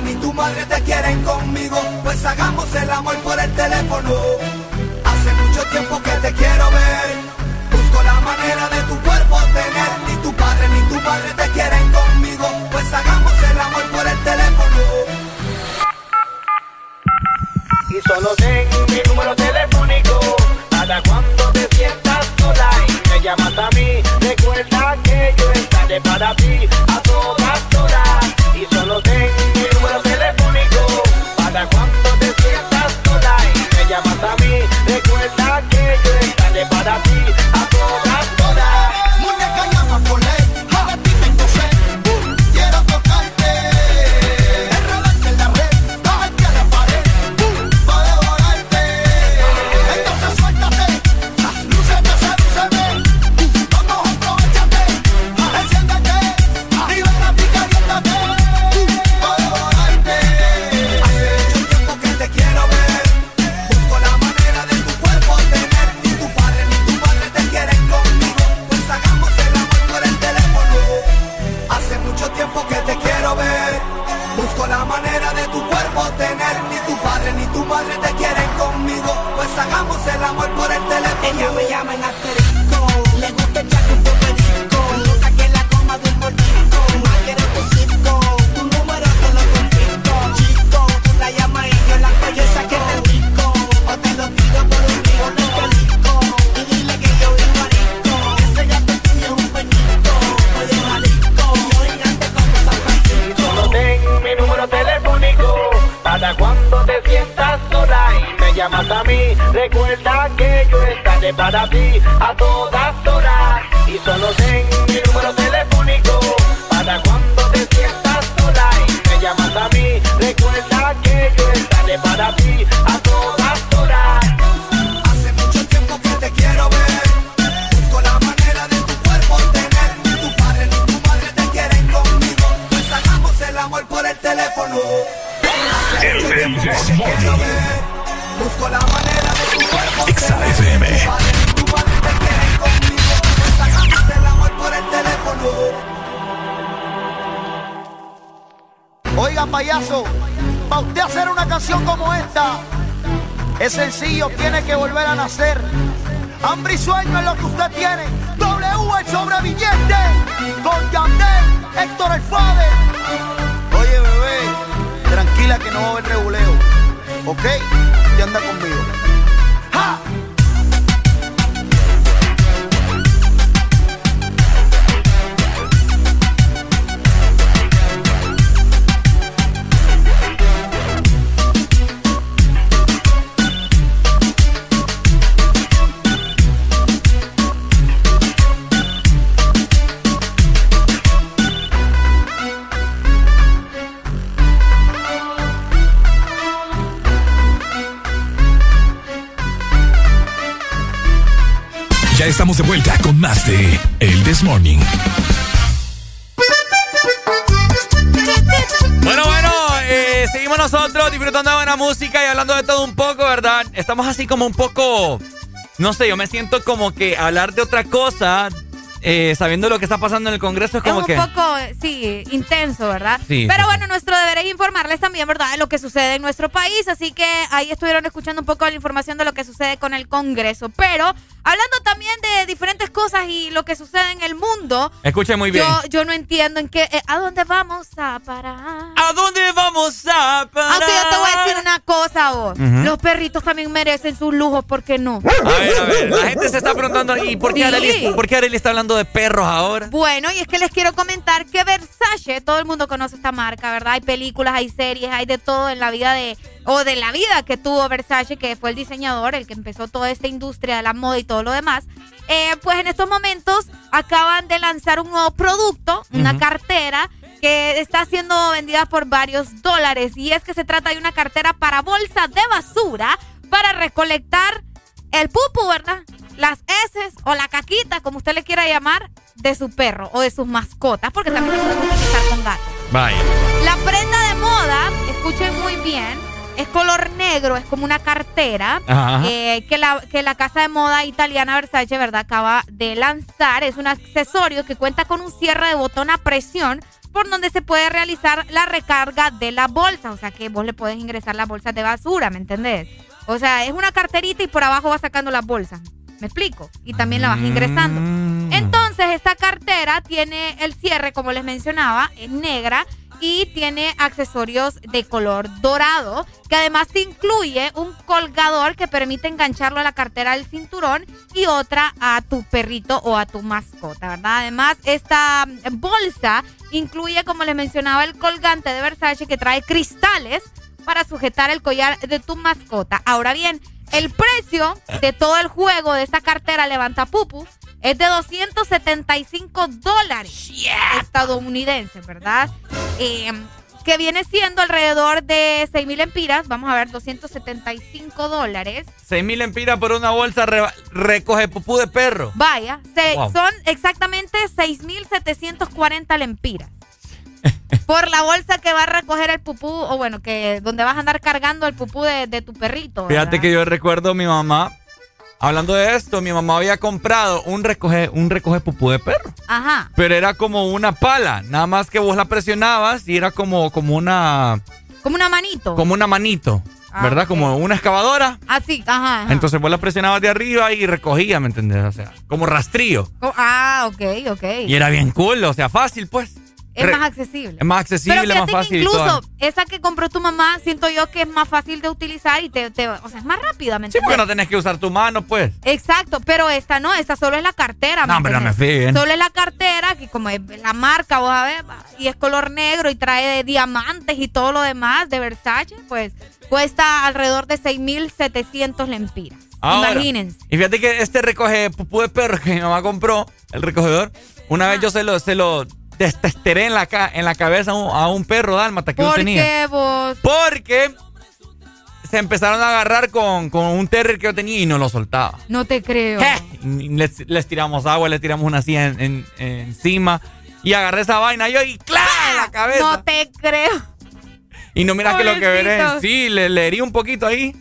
ni tu madre te quieren conmigo, pues hagamos el amor por el teléfono. Hace mucho tiempo que te quiero ver, busco la manera de tu cuerpo tener, ni tu padre ni tu madre te quieren estamos de vuelta con más de El This Morning. Bueno, bueno, eh, seguimos nosotros disfrutando de buena música y hablando de todo un poco, ¿verdad? Estamos así como un poco, no sé, yo me siento como que hablar de otra cosa, eh, sabiendo lo que está pasando en el Congreso, es como es un que... poco, sí, intenso, ¿verdad? Sí, Pero bueno, nuestro deber es informarles también, ¿verdad?, de lo que sucede en nuestro país. Así que ahí estuvieron escuchando un poco la información de lo que sucede con el Congreso. Pero hablando también de diferentes cosas y lo que sucede en el mundo. Escuchen muy bien. Yo, yo no entiendo en qué, eh, a dónde vamos a parar. ¿A dónde vamos a parar? Aunque yo te voy a decir una cosa, vos. Los perritos también merecen sus lujos, ¿por qué no? A ver, a ver, la gente se está preguntando, ¿y por qué, Sí. Arely, por qué Arely está hablando de perros ahora? Bueno, y es que les quiero comentar que Versace, todo el mundo conoce esta marca, ¿verdad? Hay películas, hay series, hay de todo en la vida de, o de la vida que tuvo Versace, que fue el diseñador, el que empezó toda esta industria de la moda y todo lo demás. Eh, pues en estos momentos acaban de lanzar un nuevo producto, una cartera que está siendo vendida por varios dólares. Y es que se trata de una cartera para bolsa de basura para recolectar el pupu, ¿verdad? Las heces o la caquita, como usted le quiera llamar, de su perro o de sus mascotas, porque también se puede utilizar con gatos. Vaya. La prenda de moda, escuchen muy bien, es color negro, es como una cartera eh, que, la, que la casa de moda italiana Versace, ¿verdad? Acaba de lanzar. Es un accesorio que cuenta con un cierre de botón a presión por donde se puede realizar la recarga de la bolsa. O sea que vos le podés ingresar las bolsas de basura, ¿me entendés? O sea, es una carterita y por abajo vas sacando las bolsas. ¿Me explico? Y también la vas ingresando. Entonces, esta cartera tiene el cierre, como les mencionaba, es negra y tiene accesorios de color dorado, que además te incluye un colgador que permite engancharlo a la cartera del cinturón y otra a tu perrito o a tu mascota, ¿verdad? Además, esta bolsa incluye, como les mencionaba, el colgante de Versace que trae cristales para sujetar el collar de tu mascota. Ahora bien, el precio de todo el juego de esta cartera levanta pupu es de 275 dólares estadounidenses, ¿verdad? Eh, que viene siendo alrededor de 6 mil empiras. Vamos a ver, 275 dólares. 6 mil empiras por una bolsa re- recoge pupú de perro. Vaya, se- Wow. son exactamente 6.740 lempiras. Por la bolsa que va a recoger el pupú, o bueno, que donde vas a andar cargando el pupú de, de tu perrito. Fíjate que yo recuerdo a mi mamá, hablando de esto, mi mamá había comprado un recoge, un recoge pupú de perro. Ajá. Pero era como una pala, nada más que vos la presionabas y era como, como una Como una manito. como una manito, Ah, ¿verdad? Como una excavadora. Así, ajá. ajá. Entonces vos la presionabas de arriba y recogía, ¿me entendés? O sea, como rastrillo. Oh, ah, ok, ok. Y era bien cool, o sea, fácil, pues. Es Re- más accesible. Es más accesible, Pero más fíjate fácil. que incluso esa que compró tu mamá, siento yo que es más fácil de utilizar y te, te- o sea, es más rápida, ¿me Sí, porque no tenés que usar tu mano, pues. Exacto, pero esta no, esta solo es la cartera. ¿me No, hombre, no me fíen. Solo es la cartera, que como es la marca, vos a ver, va, y es color negro y trae diamantes y todo lo demás de Versace, pues cuesta alrededor de 6.700 lempiras. Ahora, Imagínense. Y fíjate que este recoge pupú de perro que mi mamá compró, el recogedor, una vez yo se lo, se lo destesteré en la, ca- en la cabeza a un, a un perro dálmata que yo ¿Por tenía. qué vos? Porque se empezaron a agarrar con, con un terrier que yo tenía y no lo soltaba. No te creo. Y Les, les tiramos agua, les tiramos una silla en- en- encima y agarré esa vaina yo y ¡claro! en la cabeza. No te creo. Y no miras que lo que veré, sí, le, le herí un poquito ahí.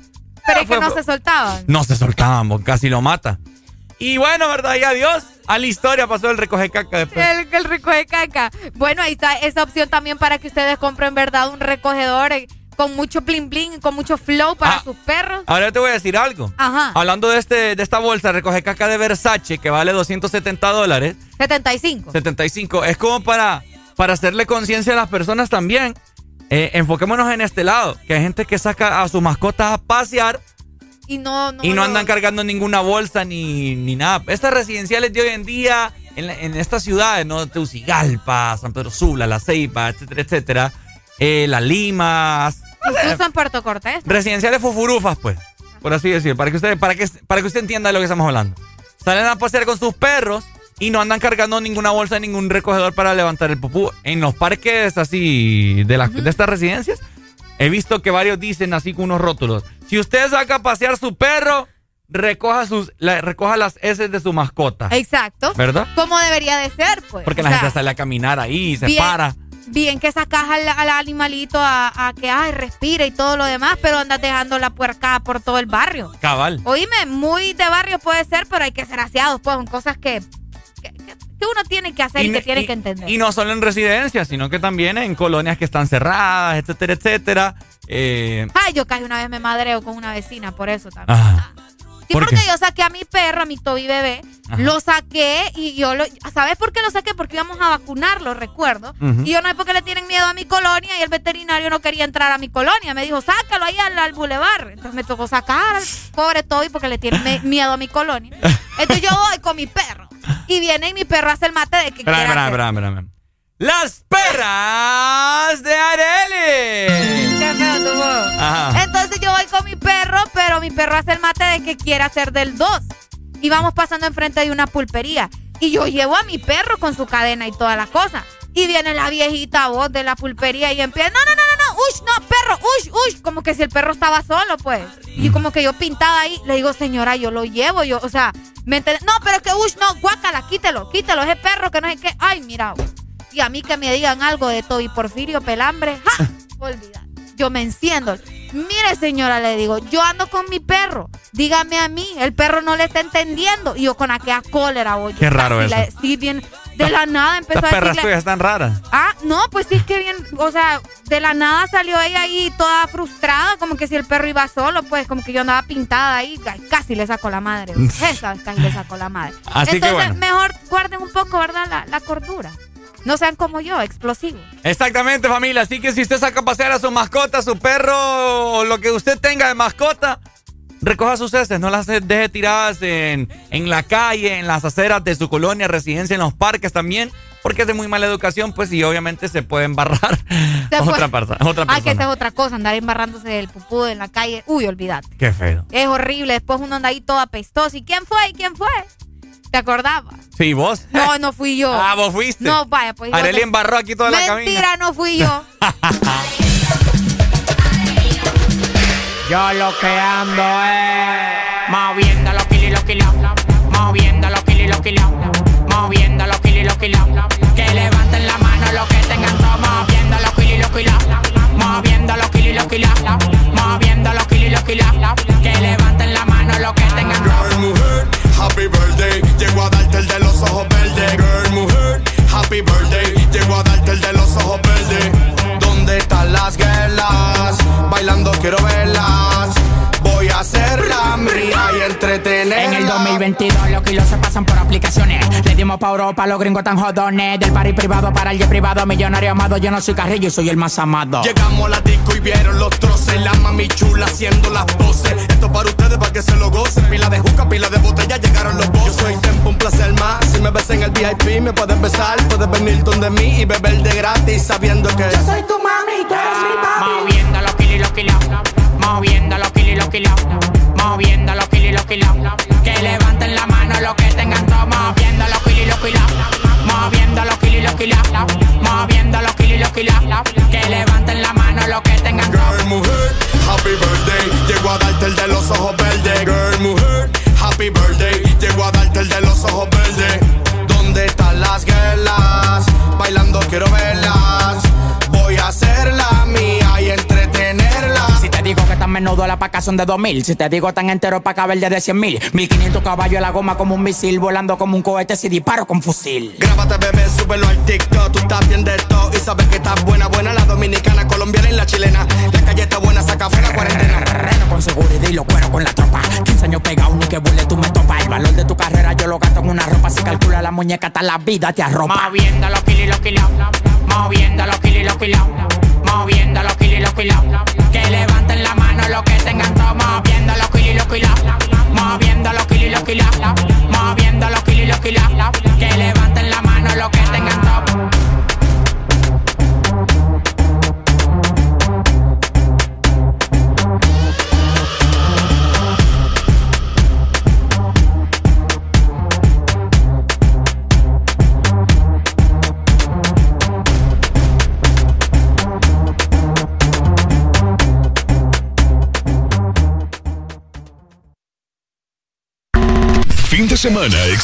Pero es que fue- no se soltaban. No se soltaban, casi lo mata. Y bueno, ¿verdad? Y adiós. A la historia pasó el recoge caca después. El, el recoge caca. Bueno, ahí está esa opción también para que ustedes compren, ¿verdad? Un recogedor eh, con mucho bling bling, con mucho flow para Ah. sus perros. Ahora te voy a decir algo. Ajá. Hablando de, este, de esta bolsa recoge caca de Versace que vale 270 dólares, 75. 75, es como para, para hacerle conciencia a las personas también. Eh, enfoquémonos en este lado, que hay gente que saca a sus mascotas a pasear Y no, no, y no andan cargando ninguna bolsa ni, ni nada. Estas residenciales de hoy en día, en, estas ciudades, ¿no? Teucigalpa, San Pedro Sula, La Ceiba, etcétera, etcétera, eh, Las Limas, Incluso en Puerto Cortés. residenciales fufurufas, pues, por así decir, para que usted, para que, para que usted entienda de lo que estamos hablando. Salen a pasear con sus perros y no andan cargando ninguna bolsa, ningún recogedor para levantar el pupú. En los parques así de, la- de estas residencias, he visto que varios dicen así con unos rótulos. Si usted saca a pasear su perro, recoja sus la- recoja las heces de su mascota. Exacto. ¿Verdad? Como debería de ser, pues. Porque O la sea, gente sale a caminar ahí y se bien, para. Bien que sacas al, al animalito a, a que ay, respire y todo lo demás, pero andas dejando la puerca por todo el barrio. Cabal. Oíme, muy de barrio puede ser, pero hay que ser aseados, pues, son cosas que, que, que- que uno tiene que hacer y, ne- que tiene que entender. y no solo en residencias, sino que también en colonias que están cerradas, etcétera, etcétera. Eh, Ay, yo casi una vez me madreo con una vecina, por eso también. ah, Sí, ¿por porque qué? yo saqué a mi perro, a mi Toby bebé, Ajá. lo saqué y yo lo. ¿Sabes por qué lo saqué? Porque íbamos a vacunarlo, recuerdo. Y yo no sé por qué le tienen miedo a mi colonia y el veterinario no quería entrar a mi colonia. Me dijo, sácalo ahí al, al bulevar. Entonces me tocó sacar al pobre Toby porque le tiene me- miedo a mi colonia. (laughs) Entonces yo voy con mi perro. Y viene y mi perro hace el mate de que espera. Las perras de Areli. Qué feo tu voz. Ajá. Entonces yo voy con mi perro, pero mi perro hace el mate de que quiere hacer del 2. Y vamos pasando enfrente de una pulpería. Y yo llevo a mi perro con su cadena y toda la cosa. Y viene la viejita voz de la pulpería y empieza, no, no, no, ush, no, perro, ush, ush. Como que si el perro estaba solo, pues. Y como que yo pintada ahí, le digo, señora, yo lo llevo, yo, o sea, ¿me entiendes? No, pero es que ush, no, guácala, quítelo, quítelo, ese perro que no sé qué. Ay, mira, y a mí que me digan algo de Toby Porfirio Pelambre, ¡ja! Olvida. Yo me enciendo. Mire, señora, le digo, yo ando con mi perro. Dígame a mí, el perro no le está entendiendo. Y yo con aquella cólera, oye. Qué raro casi la- eso. sí, bien. De la nada empezó Estas a perras tuyas están raras. Ah, no, pues sí es que bien, o sea, de la nada salió ella ahí toda frustrada, como que si el perro iba solo, pues como que yo andaba pintada ahí, ca- casi le sacó la madre. (laughs) (laughs) Esa casi le sacó la madre. Así que Entonces, bueno. mejor guarden un poco, ¿verdad? La, la cordura. No sean como yo, explosivos. Exactamente, familia. Así que si usted saca a pasear a su mascota, su perro o lo que usted tenga de mascota, recoja sus heces. No las deje tiradas en, en la calle, en las aceras de su colonia, residencia, en los parques también. Porque es de muy mala educación, pues, y obviamente se puede embarrar (laughs) Se puede- otra, perso- a otra Ah, que esa es persona. otra cosa, andar embarrándose del pupú en la calle. Uy, olvídate. Qué feo. Es horrible. Después uno anda ahí todo apestoso. ¿Y quién fue? ¿Y quién fue? ¿Te acordabas? Sí, vos. No, no fui yo. (laughs) Ah, vos fuiste. No, vaya, pues. Areli embarró aquí toda la cabina. Mentira, no fui yo. (laughs) Yo lo que ando es moviendo los kilos y los kilos, moviendo los kilos y los kilos, moviendo los kilos y los kilos. Que levanten la mano los que tengan todo, moviendo los kilos y los kilos, moviendo los kilos y los kilos, moviendo los kilos y los kilos. Que levanten la mano los que tengan todo. Girl, mujer, happy birthday. Llego a darte el de los ojos verdes. Girl, mujer, happy birthday. Llego a darte el de los ojos verdes. ¿Dónde están las guerras? Bailando quiero verlas. Hacerla mía y entretenerla. En el 2022 los kilos se pasan por aplicaciones. Le dimos pa' Europa, los gringos tan jodones. Del party privado para el jet privado, millonario amado. Yo no soy carrillo y soy el más amado. Llegamos a la disco y vieron los troces. La mami chula haciendo las poses. Esto para ustedes, para que se lo gocen. Pila de juca, pila de botella, llegaron los bosses. Yo soy tempo, un placer más. Si me ves en el VIP, me puedes besar. Puedes venir donde mí y beber de gratis sabiendo que yo soy tu mami, tú eres mi papi. Moviendo los kilos y los kilos. Moviendo los kilos y los kilos. Moviendo los kilos y los kilos. Que levanten la mano los que tengan todo. Moviendo los kilos y los kilos. Moviendo los kilos y los kilos. Moviendo los kilos y los kilos. Que levanten la mano los que tengan. Girl, mujer, happy birthday. Llego a darte el de los ojos verdes. Girl, mujer, happy birthday. Llego a darte el de los ojos verdes. ¿Dónde están las guerras? Bailando quiero verlas. Voy a hacerla menudo la paca son de 2000 Si te digo tan entero pa' caber de 100 mil. 1500 caballos la goma como un misil Volando como un cohete si disparo con fusil. Grábate, bebé, súbelo al TikTok. Tú estás bien de todo y sabes que estás buena, buena. La dominicana, colombiana y la chilena. La calle está buena, saca fuera cuarentena. Reno con seguridad y lo cuero con la tropa. 15 años pegado ni que burle tú me topas. El valor de tu carrera yo lo gasto en una ropa. Si calcula la muñeca hasta la vida te arropa. Moviendo los kilos y los kilos. Moviendo los kilos y los kilos Moviendo los kilos y los kilos. Que levanten la mano los que tengan todo Moviendo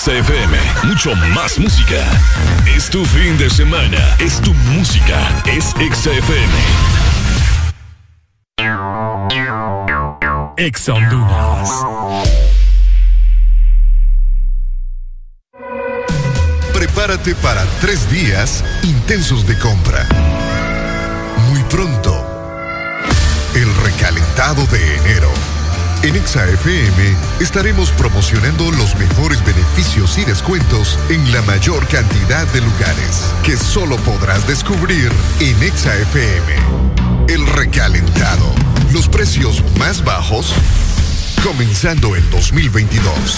semana, XFM. Mucho más música. Es tu fin de semana. Es tu música. Es XFM. Ex Honduras. Prepárate para tres días intensos de compra. Muy pronto, el recalentado de enero. En ExaFM estaremos promocionando los mejores beneficios y descuentos en la mayor cantidad de lugares que solo podrás descubrir en ExaFM. El recalentado. Los precios más bajos comenzando en 2022.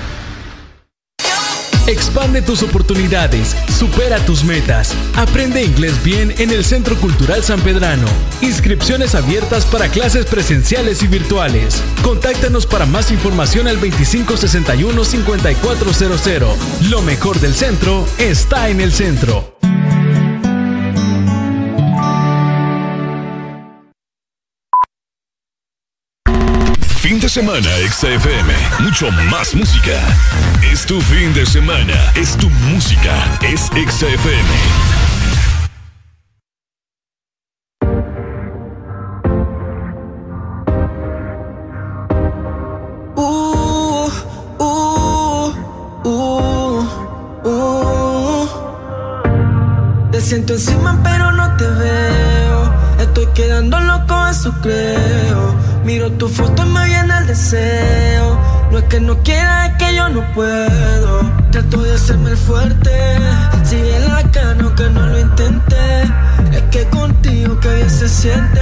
Expande tus oportunidades, supera tus metas. Aprende inglés bien en el Centro Cultural San Pedrano. Inscripciones abiertas para clases presenciales y virtuales. Contáctanos para más información al 2561-5400. Lo mejor del centro está en el centro. Semana, XFM. Mucho más música. Es tu fin de semana. Es tu música. Es XFM. Uh, uh, uh, siento encima pero no te veo. Estoy quedando loco, eso creo. Miro tu foto y me viene el deseo. No es que no quiera, es que yo no puedo. Trato de hacerme el fuerte. Sigue la cano que no lo intenté. Es que contigo que bien se siente.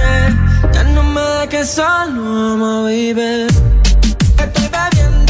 Ya no me dejes solo, ama, baby. Estoy bebiendo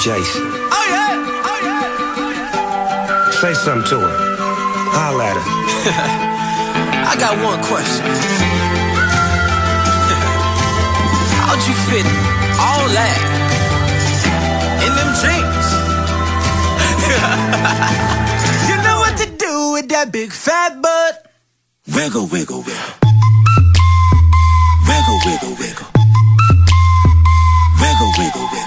Hey, yo, Jason. Oh yeah, oh yeah. Say something to her. Holla at her. (laughs) I got one question. (laughs) How'd you fit all that in them jeans? (laughs) you know what to do with that big fat butt. Wiggle, wiggle, wiggle. Wiggle, wiggle, wiggle. Wiggle, wiggle, wiggle.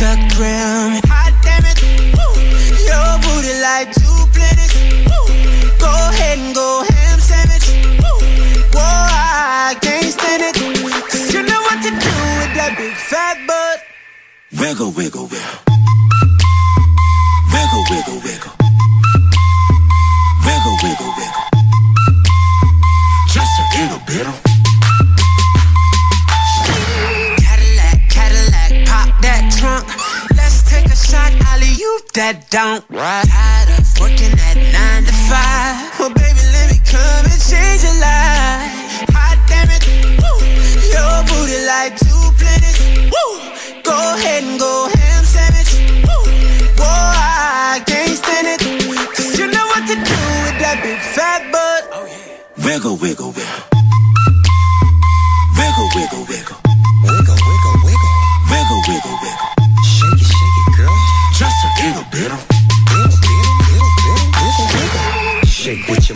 Instagram. Hot damn it, woo. your booty like two planets. Woo. Go ahead and go ham sandwich. Woo. Whoa, I can't stand it. Cause you know what to do with that big fat butt. Wiggle, wiggle, wiggle. Wiggle, that don't. Tired of working at nine to five. Well, baby, let me come and change your life. Hot damn it, woo. Your booty like two planets. Woo. Go ahead and go ham sandwich. Woo. Whoa, I can't stand it. Cause you know what to do with that big fat butt. Oh, wiggle, wiggle, wiggle. Wiggle, wiggle, wiggle. Wiggle,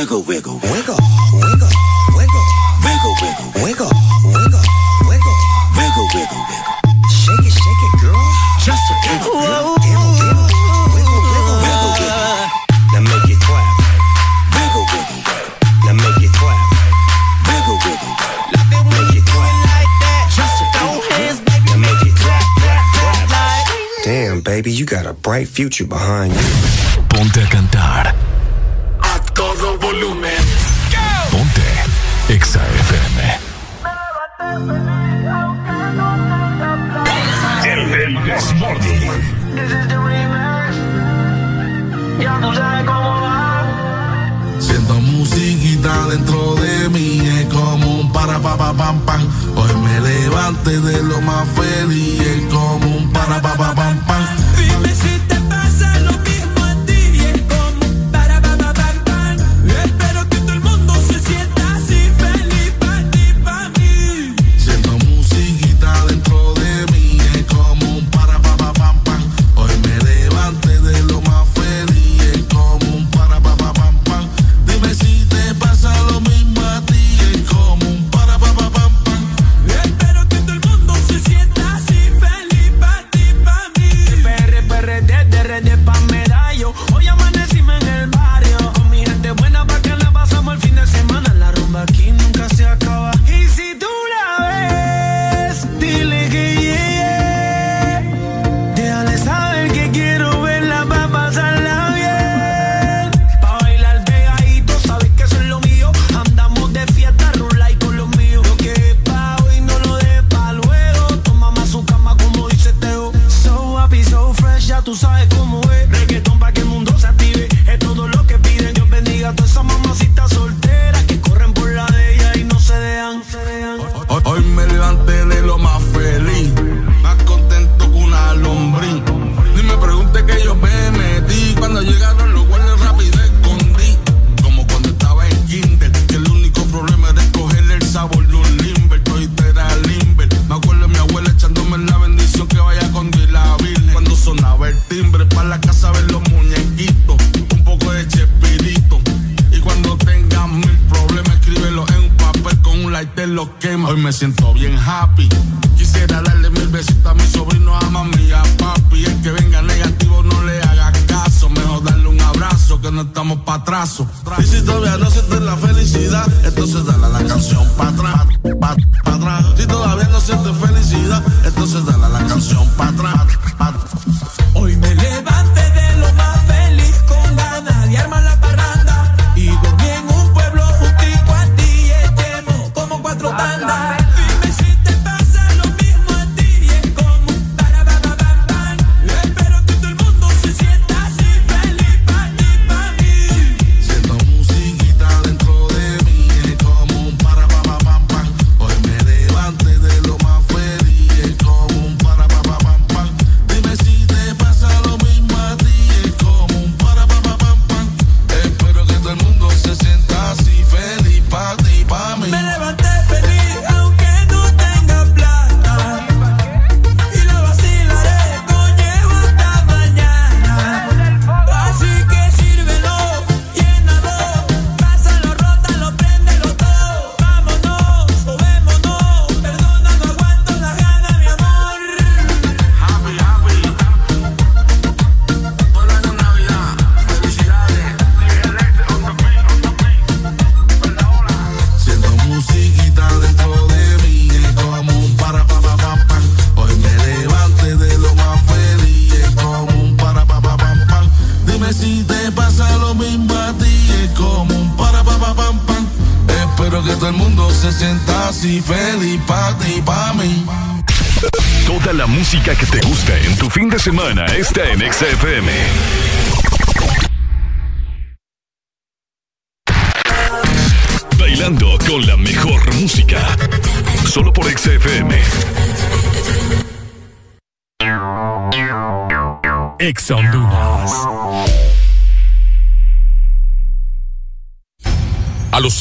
Wiggle, wiggle, wiggle, wiggle, wiggle, wiggle, wiggle, wiggle, wiggle, wiggle, wiggle, wiggle, wiggle. Shake it, shake it, girl. Just a little, little, little, little, wiggle, wiggle, wiggle, wiggle. Now make it clap. Wiggle, wiggle, wiggle. Now make it clap. Wiggle, wiggle, wiggle. Make it clap. Like that. Just a throw hands, baby. Now make it clap, clap, clap. Like. Damn, baby, you got a bright future behind you. Ponte a cantar. Hoy me levanté de lo más feliz.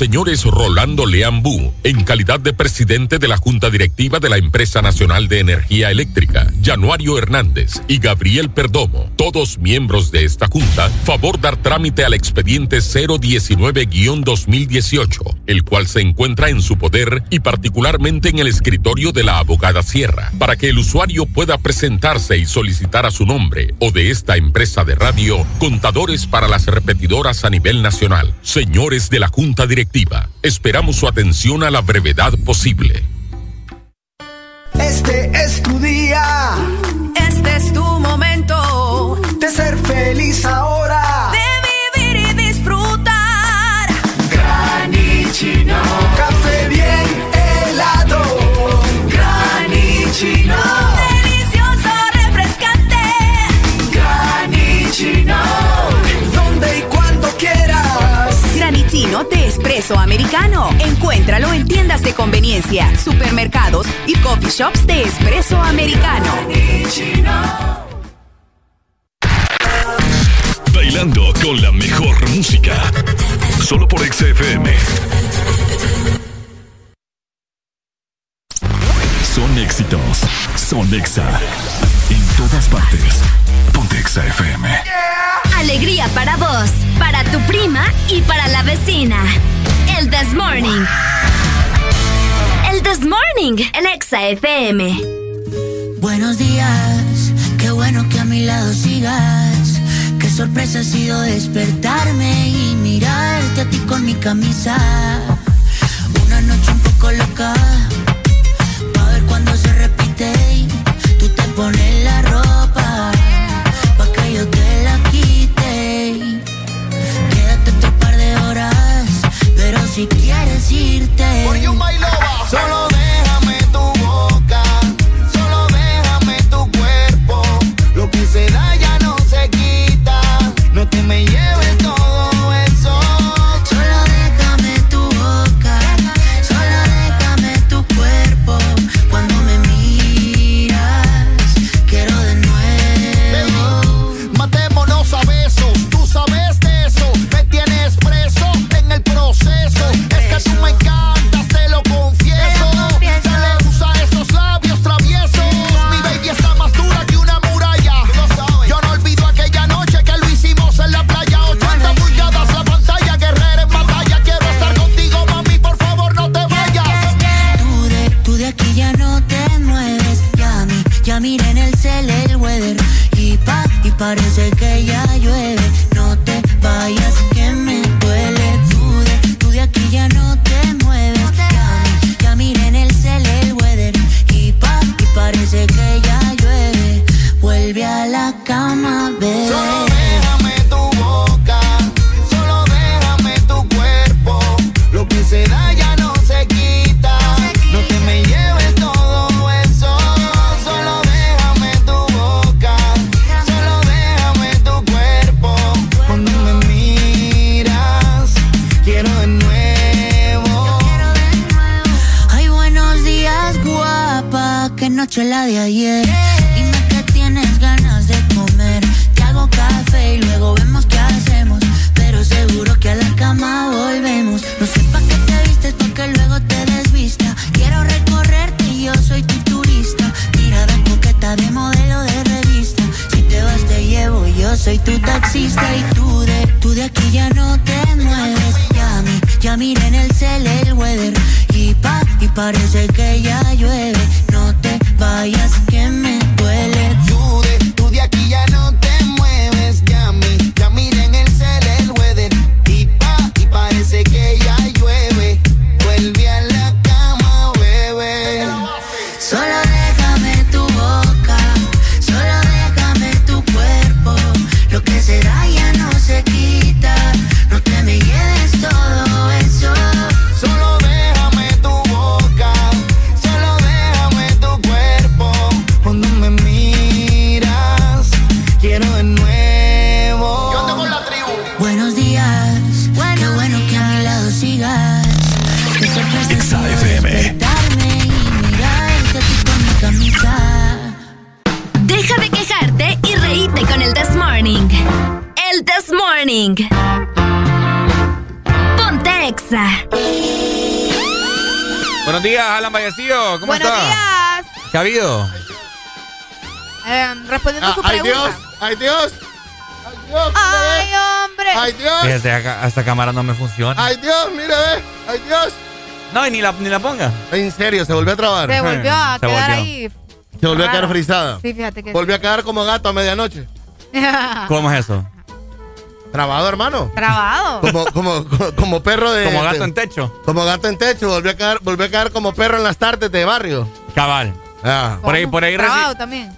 señores Rolando Leambú, en calidad de presidente de la Junta Directiva de la Empresa Nacional de Energía Eléctrica, Januario Hernández y Gabriel Perdomo, todos miembros de esta Junta, favor dar trámite al expediente 019-2018 el cual se encuentra en su poder y particularmente en el escritorio de la abogada Sierra, para que el usuario pueda presentarse y solicitar a su nombre o de esta empresa de radio contadores para las repetidoras a nivel nacional. Señores de la Junta Directiva, esperamos su atención a la brevedad posible. Shop Stays FM. Buenos días, qué bueno que a mi lado sigas. Qué sorpresa ha sido despertarme y mirarte a ti con mi camisa. Una noche un poco loca, pa' ver cuando se repite y tú te pones cámara no me funciona. Ay Dios, mire, ve. Ay Dios. No, y ni la, ni la ponga. En serio, se volvió a trabar. Se volvió a Se quedar volvió. ahí. Se volvió a quedar frisada. Sí, fíjate que Volvió a quedar como gato a medianoche. (laughs) ¿Cómo es eso? Trabado, hermano. Trabado. Como, como, como, perro de. Como gato de- en techo. Como gato en techo. Volvió a quedar, volvió a quedar como perro en las tardes de barrio. Cabal. Ah. Por ahí, por ahí, Trabado también.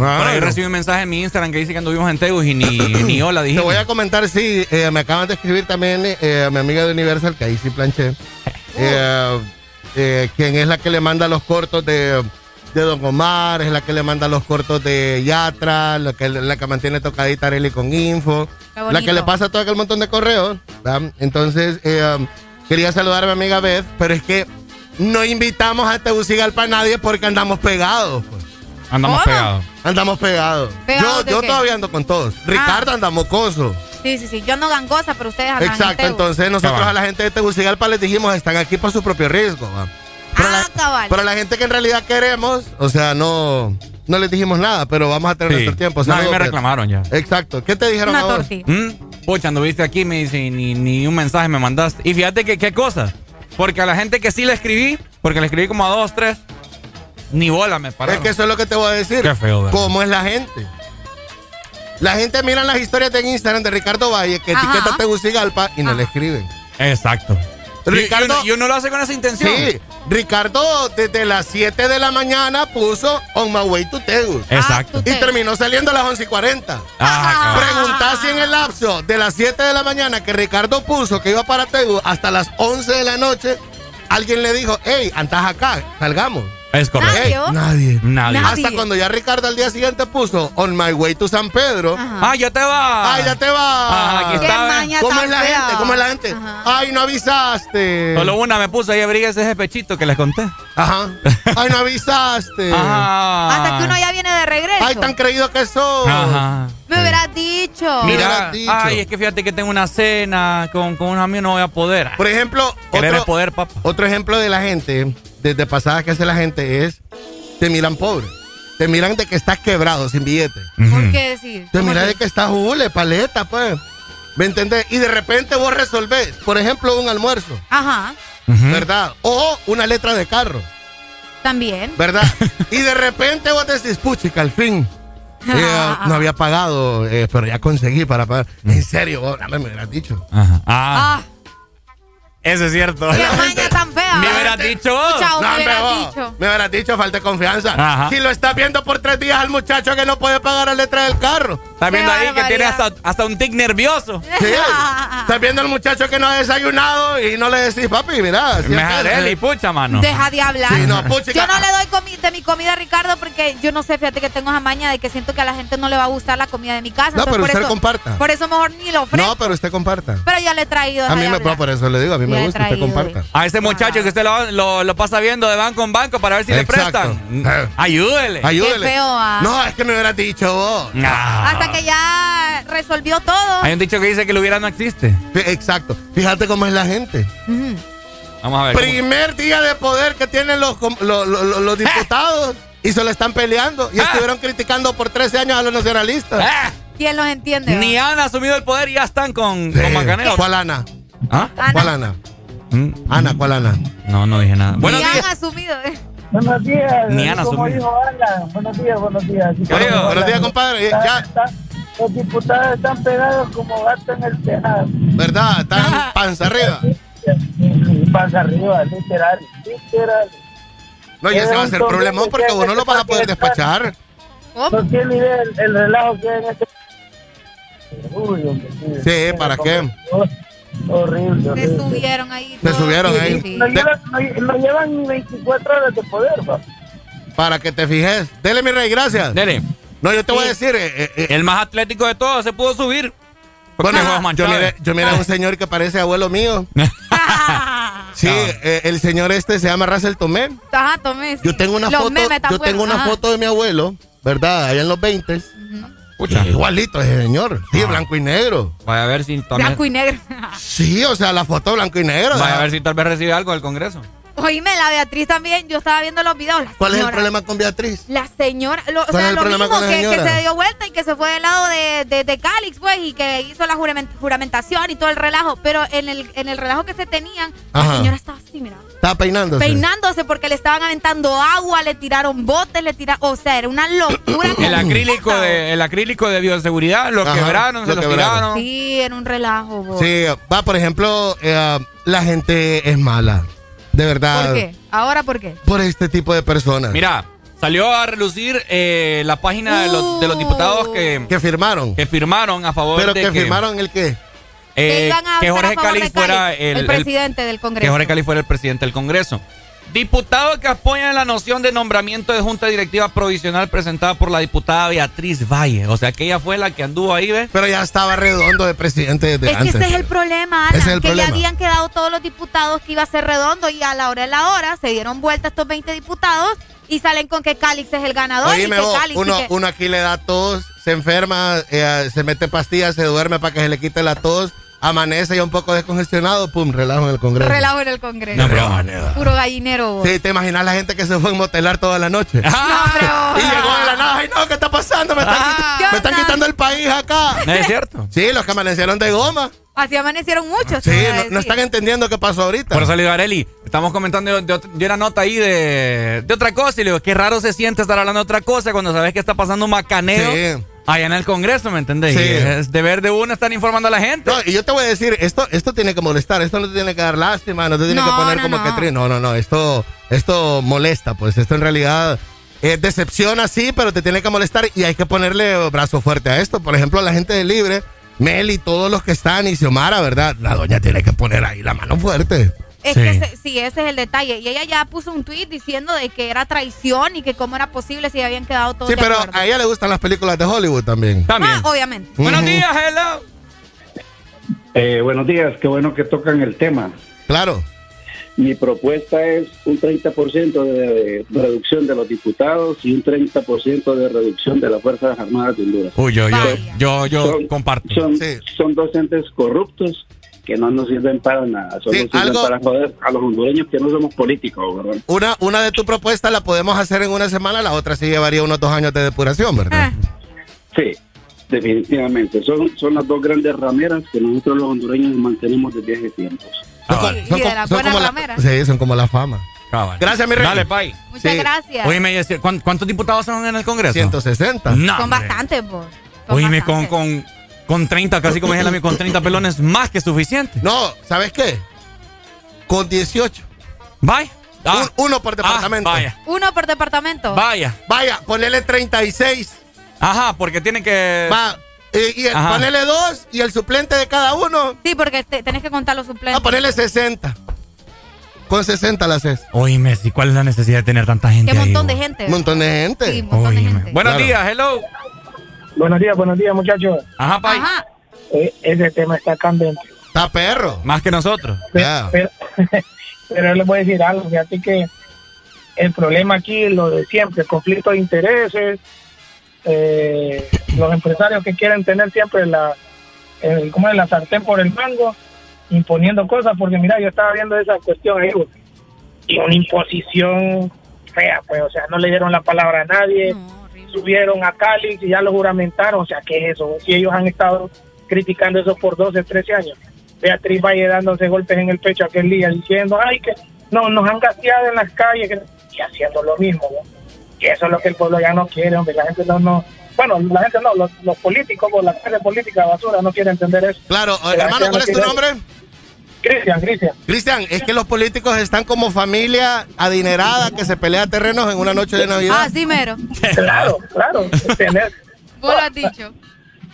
Por ahí recibí un mensaje en mi Instagram que dice que anduvimos en Tegus y ni, (clears throat) ni hola Te dije. voy a comentar, sí, eh, me acaban de escribir también eh, a mi amiga de Universal, que ahí sí planché, (laughs) eh, eh, quien es la que le manda los cortos de, de Don Omar, es la que le manda los cortos de Yatra, la que, la que mantiene tocadita Arely con info, la que le pasa todo aquel montón de correos. ¿verdad? Entonces, eh, um, quería saludar a mi amiga Beth, pero es que no invitamos a Tegucigalpa a nadie porque andamos pegados. pues. Andamos ¿Cómo? pegados. Andamos pegados. ¿Pegados Yo, yo todavía ando con todos. Ricardo anda mocoso. Sí, sí, sí. Yo no gangosa, pero ustedes andan Exacto, entonces nosotros Cabal. a la gente de Tegucigalpa les dijimos están aquí por su propio riesgo. ¿va? Pero, Ah, la, cabal. pero la gente que en realidad queremos, o sea, no, no les dijimos nada, pero vamos a tener Sí. nuestro tiempo. No, a mí me Beth. reclamaron ya. Exacto. ¿Qué te dijeron Una a vos? ¿Mm? Pucha, anduviste aquí, me dice, ni, ni un mensaje me mandaste. Y fíjate que qué cosa. Porque a la gente que sí le escribí, porque le escribí como a dos, tres, ni bola me Es pararon. que eso es lo que te voy a decir. Qué feo, ¿verdad? ¿Cómo es la gente? La gente mira las historias de Instagram de Ricardo Valle que Ajá. etiqueta a Tegucigalpa y no le escriben. Exacto. Ricardo- y, uno, y uno lo hace con esa intención. Sí, Ricardo desde las 7 de la mañana puso On My Way to Tegus. Exacto. Ah, tú Y te- terminó saliendo a las 11 y 40. Ajá, cabal. Preguntá si en el lapso de las 7 de la mañana que Ricardo puso que iba para Tegu hasta las 11 de la noche, alguien le dijo, hey, andas acá, salgamos. Es correcto. Nadie, Ey, ¿oh? nadie. Nadie. Nadie. Hasta cuando ya Ricardo al día siguiente puso On My Way to San Pedro. Ah, ya te va. Ay, ya te va. Ajá, aquí Qué está. maña ¿Cómo tan es la gente? ¿Cómo es la gente? Ajá. Ay, no avisaste. Solo una me puso ahí, abríguese ese pechito que les conté. Ajá. Ay, no avisaste. (laughs) Ajá. Hasta que uno ya viene de regreso. Ay, tan creído que sos. Ajá. Me hubieras dicho. Me Mira, hubieras dicho. ay, es que fíjate que tengo una cena con, con unos amigos, no voy a poder. Por ejemplo, Querer otro, poder, papá. otro ejemplo de la gente, desde pasadas que hace la gente, es te miran pobre. Te miran de que estás quebrado, sin billete. ¿Por qué decir? Te ¿Cómo miran de que estás hule, paleta, pues. ¿Me entendés? Y de repente vos resolvés, por ejemplo, un almuerzo, Ajá, ¿verdad? O una letra de carro, también. ¿verdad? (laughs) y de repente vos decís, puchica, al fin. eh, no había pagado, eh, pero ya conseguí para pagar. En serio, vos, dame, me hubieras dicho. Ajá. Ah, Ah, eso es cierto. qué maña tan fea. Me hubieras dicho. Chao, No, me hubieras dicho. Me hubieras dicho, falta de confianza. Ajá. Si lo estás viendo por tres días al muchacho que no puede pagar la letra del carro, Estás viendo ahí que tiene hasta, hasta un tic nervioso. Sí. Estás viendo al muchacho que no ha desayunado y no le decís, papi, mira. así es Me y pucha, mano. Deja de hablar. Sí, no, puchica. yo no le doy de mi comida a Ricardo porque yo no sé, fíjate que tengo esa maña de que siento que a la gente no le va a gustar la comida de mi casa. No, entonces pero por usted eso, comparta. Por eso mejor ni lo ofrezco. No, pero usted comparta. Pero ya le he traído. A mí me, por eso le digo, a mí me usted comparta. A ese muchacho que usted lo, lo- lo pasa viendo de banco en banco para ver si Exacto. le prestan. Ayúdele. Ayúdele. Qué feo, ah. No, es que me hubieras dicho vos. Ah. Hasta que ya resolvió todo. Hay un dicho que dice que lo hubiera no existe. Exacto. Fíjate cómo es la gente. Vamos a ver. ¿cómo? Primer día de poder que tienen los, com- lo- lo- lo- los diputados y se lo están peleando. Y Ah. estuvieron criticando por 13 años a los nacionalistas. Ah, ¿Quién los entiende? Ni han asumido el poder y ya están con, con Sí. macaneo. ¿Cuál Ana? ¿Ah? Ana. ¿Cuál Ana? Mm, Ana, ¿cuál Ana? No, no dije nada. Buenos Ni han días. asumido. eh. Buenos días. Ni han como asumido. dijo Ana, buenos días, buenos días. Buenos días, compadre. Ya, ya, Están- los diputados están pegados como gatos en el Senado. ¿verdad? Están panza arriba. Pasa arriba, literal, literal. No, y ese va a ser problemón porque vos no lo vas a poder despachar. No tiene idea el, el relajo que hay en este... Uy, hombre, Sí, ¿para qué? Horrible, Se horrible. subieron ahí. Se todo. subieron ahí. sí. No llevan, no, no llevan ni 24 horas de poder, va. Para que te fijes. Dele, mi rey, gracias. Dele. No, yo te voy a decir. eh, eh, eh, El más atlético de todos se pudo subir. bueno, yo miré, yo miré a un señor que parece abuelo mío. (laughs) Sí, eh, el señor este se llama Russell Tomé. Ajá, tomé. sí. Yo tengo una Los foto, yo tengo una foto de mi abuelo, ¿verdad? Allá en los 20. Pucha. Igualito ese señor. Sí, Ah. blanco y negro. Vaya a ver si también. Blanco y negro. Sí, o sea, la foto blanco y negro. Vaya a ver si tal vez recibe algo del Congreso. Oíme, la Beatriz también, yo estaba viendo los videos. ¿Cuál es el problema con Beatriz? La señora, lo, o ¿Cuál sea, lo mismo que, se dio vuelta y que se fue del lado de, de, de Calix, pues, y que hizo la jurament- juramentación y todo el relajo. Pero en el, en el relajo que se tenían, la señora estaba así, mira. Estaba peinándose. Peinándose porque le estaban aventando agua, le tiraron botes, le tiraron. O sea, era una locura. (coughs) El acrílico de, el acrílico de bioseguridad lo Ajá, quebraron, se lo quebraron. tiraron. Sí, era un relajo. bo. Sí, va, por ejemplo, eh, la gente es mala. De verdad. ¿Por qué? ¿Ahora por qué? Por este tipo de personas. Mira, salió a relucir eh, la página de, los, de los diputados que, Que firmaron. que firmaron a favor Pero de que firmaron el qué? Eh, que iban a que votar Jorge a de fuera el, presidente del Congreso. que Jorge Calix fuera el presidente del Congreso. Diputados que apoyan la noción de nombramiento de junta directiva provisional presentada por la diputada Beatriz Valle. O sea, que ella fue la que anduvo ahí, ¿ves? Pero ya estaba redondo de presidente desde Es que ese es el problema, Ese es el que problema. ya habían quedado todos los diputados que iba a ser redondo y a la hora de la hora se dieron vuelta estos 20 diputados y salen con que Calix es el ganador y Oíme que vos, Calix y uno, que- uno aquí le da tos, se enferma, eh, se mete pastillas, se duerme para que se le quite la tos, amanece ya un poco descongestionado, pum, relajo en el Congreso. relajo en el Congreso. No, pero- Puro gallinero. vos. Sí, te imaginas la gente que se fue a motelar toda la noche. Ah. (laughs) y llegó de la nada, ay no, ¿qué está pasando? Me están, quit- ¿Qué me están onda? quitando el país acá. ¿Es cierto? Sí, los que amanecieron de goma. Así amanecieron muchos. Sí, no, no están entendiendo qué pasó ahorita. Por eso le digo Areli, estamos comentando de, de una nota ahí de, de otra cosa y le digo, qué raro se siente estar hablando de otra cosa cuando sabes que está pasando un macaneo Sí. Allá en el Congreso, ¿me entendés? Sí. Es deber de uno estar informando a la gente. No, y yo te voy a decir, esto, esto tiene que molestar, esto no te tiene que dar lástima, no te tiene No, que poner no, como no. que No, no, no, esto, esto molesta, pues esto en realidad es decepción así, pero te tiene que molestar y hay que ponerle brazo fuerte a esto. Por ejemplo, la gente de Libre, Mel y todos los que están, y Xiomara, ¿verdad? La doña tiene que poner ahí la mano fuerte. Es Sí. que ese- sí, ese es el detalle. Y ella ya puso un tweet diciendo de que era traición y que cómo era posible si habían quedado todos Sí, de pero acuerdo. a ella le gustan las películas de Hollywood también. Ah, obviamente. Buenos días, hello. Eh, buenos días, qué bueno que tocan el tema. Claro. Mi propuesta es un 30% de, de reducción de los diputados y un 30% de reducción de las Fuerzas Armadas de Honduras. Uy, yo, yo, yo, yo Son- comparto. Son, son docentes corruptos que no nos sirven para nada, solo Sí, sirven algo- para joder a los hondureños que no somos políticos, ¿verdad? Una, una de tus propuestas la podemos hacer en una semana, la otra sí llevaría unos dos años de depuración, ¿verdad? Sí, definitivamente. Son, son las dos grandes rameras que nosotros los hondureños mantenemos desde hace tiempos. Son y de las buenas la- rameras. sí, son como la fama. Gracias, mi rey. Dale, pay. Muchas gracias. Oíme, ¿cuán- ¿cuántos diputados son en el Congreso? 160. No, Son hombre. bastantes, vos. Oíme, con, con, con 30, casi como dije la mía, con 30 pelones, más que suficiente. No, ¿sabes qué? Con 18. Vaya. Ah. Un- uno por departamento. vaya. Uno por departamento. Vaya. Vaya, ponele 36. Ajá, porque tienen que. Va, Y, y el- ponele dos y el suplente de cada uno. Sí, porque te- tenés que contar los suplentes. A ponerle 60. Con 60 la haces. Oye, Messi, ¿cuál es la necesidad de tener tanta gente Qué ahí, montón de gente. Un montón de gente. Sí, un montón de gente. Buenos Claro. días, hello. Buenos días, buenos días, muchachos. Ajá, Pai. Ajá. Eh, ese tema está candente. Está perro. Más que nosotros. Ya. Pero, (laughs) pero les voy a decir algo, fíjate que el problema aquí es lo de siempre, conflicto de intereses, eh, los empresarios que quieren tener siempre la, el, ¿cómo es? la sartén por el mango, imponiendo cosas, porque mira, yo estaba viendo esa cuestión ahí, y una imposición fea, pues, o sea, no le dieron la palabra a nadie, subieron a Cali y ya lo juramentaron, o sea, ¿qué es eso? Si ellos han estado criticando eso por 12, 13 años. Beatriz Valle dándose golpes en el pecho aquel día diciendo, ay, que no, nos han gaseado en las calles y haciendo lo mismo. ¿no? Y eso es lo que el pueblo ya no quiere, hombre. La gente no, no bueno, la gente no, los, los políticos, la clase política basura no quiere entender eso. Claro, La hermano, ¿cuál no es tu nombre? eso. Cristian, Cristian. Cristian, es que los políticos están como familia adinerada que se pelea terrenos en una noche de Navidad. Ah, sí, mero. Claro, claro. tener- (laughs) Vos lo has dicho.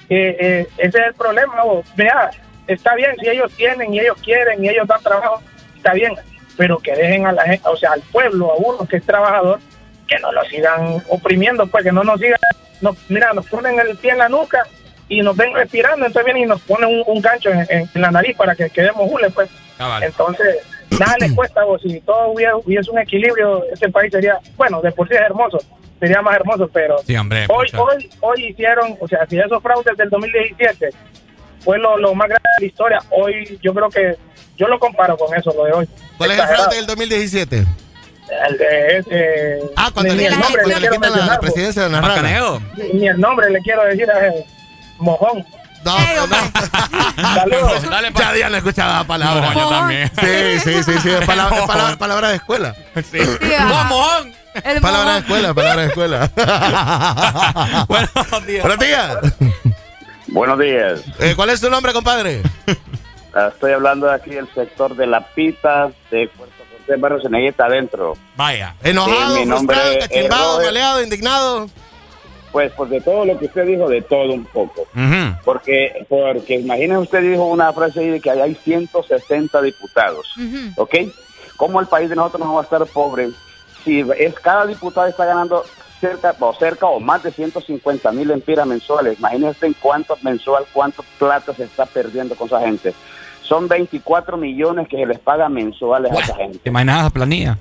eh, eh, ese es el problema. vos. Vea, está bien si ellos tienen y ellos quieren y ellos dan trabajo, está bien, pero que dejen a la gente, o sea, al pueblo, a uno que es trabajador, que no lo sigan oprimiendo, pues que no nos sigan, nos, mira, nos ponen el pie en la nuca y nos ven respirando, entonces vienen y nos ponen un, un gancho en, en- en la nariz para que quedemos hules, pues. Entonces, nada les cuesta, vos, si todo hubiera, hubiese un equilibrio, este país sería, bueno, de por sí es hermoso, sería más hermoso, pero Sí, hombre. hoy, hoy, hoy hicieron, o sea, si esos fraudes del 2017 fue lo, lo más grande de la historia, hoy yo creo que yo lo comparo con eso, lo de hoy. ¿Cuál es el fraude del 2017? El de ese. Ah, cuando ni le, el nombre cuando le quitan la, vos. presidencia de Narrala. Macaneo. Ni el nombre le quiero decir a ese mojón. No, no. Saludos. Dale, Ya Diana escuchaba la palabra. No, yo también. Sí, sí, sí, sí. Es palabra, es palabra- palabra de escuela. Sí. Mojón, mojón. El Palabra de escuela, palabra de escuela. (laughs) Buenos días. Buenos días. Buenos días. Eh, ¿Cuál es su nombre, compadre? Ah, Estoy hablando de aquí del sector de La Pita, de Puerto Cortés, Barrio Ceneguita, adentro. Vaya. Enojado, Sí, frustrado, cachimbado, maleado, indignado. Pues, pues de todo lo que usted dijo, de todo un poco. Porque, porque imagínese usted dijo una frase ahí de que hay 160 diputados, ¿ok? ¿Cómo el país de nosotros no va a estar pobre si es cada diputado está ganando cerca o cerca o más de 150 mil empiras mensuales? Imagínese en cuánto mensual, cuánto plata se está perdiendo con esa gente. Son 24 millones que se les paga mensuales a esa gente. ¿Te imaginas esa planilla?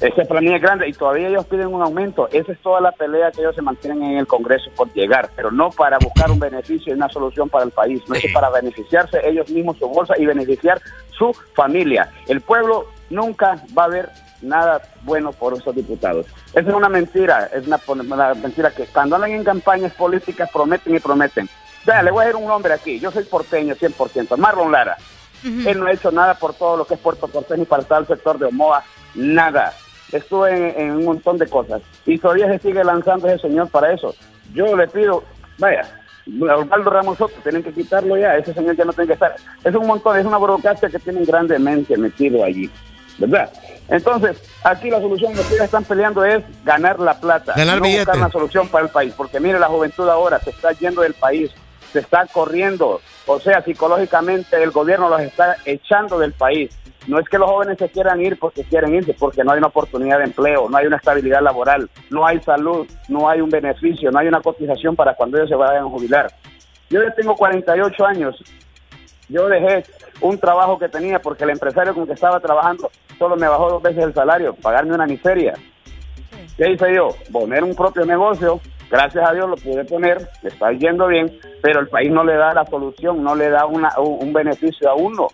Esa planilla es grande y todavía ellos piden un aumento. Esa es toda la pelea que ellos se mantienen en el Congreso por llegar, pero no para buscar un beneficio y una solución para el país. No es que para beneficiarse ellos mismos su bolsa y beneficiar su familia. El pueblo nunca va a ver nada bueno por esos diputados. Esa es una mentira, es una, una mentira que cuando andan en campañas políticas prometen y prometen. Vea, le voy a decir un nombre aquí. Yo soy porteño 100%, Marlon Lara. Él no ha hecho nada por todo lo que es Puerto Cortés ni para todo el sector de Omoa, nada. Estuvo en, en un montón de cosas y todavía se sigue lanzando ese señor para eso. Yo le pido, vaya, a Osvaldo Ramos Soto, tienen que quitarlo ya, ese señor ya no tiene que estar. Es un montón, es una burocracia que tienen grandemente metido allí, ¿verdad? Entonces, aquí la solución que ustedes están peleando es ganar la plata, Ganar no billete. buscar una solución para el país, porque mire la juventud ahora se está yendo del país, se está corriendo, o sea, psicológicamente el gobierno los está echando del país. No es que los jóvenes se quieran ir porque quieren irse, porque no hay una oportunidad de empleo, no hay una estabilidad laboral, no hay salud, no hay un beneficio, no hay una cotización para cuando ellos se vayan a jubilar. Yo ya tengo 48 años. Yo dejé un trabajo que tenía porque el empresario con que estaba trabajando solo me bajó dos veces el salario, pagarme una miseria. ¿Qué hice yo? Poner un propio negocio. Gracias a Dios lo pude poner, le está yendo bien, pero el país no le da la solución, no le da una, un, un beneficio a uno.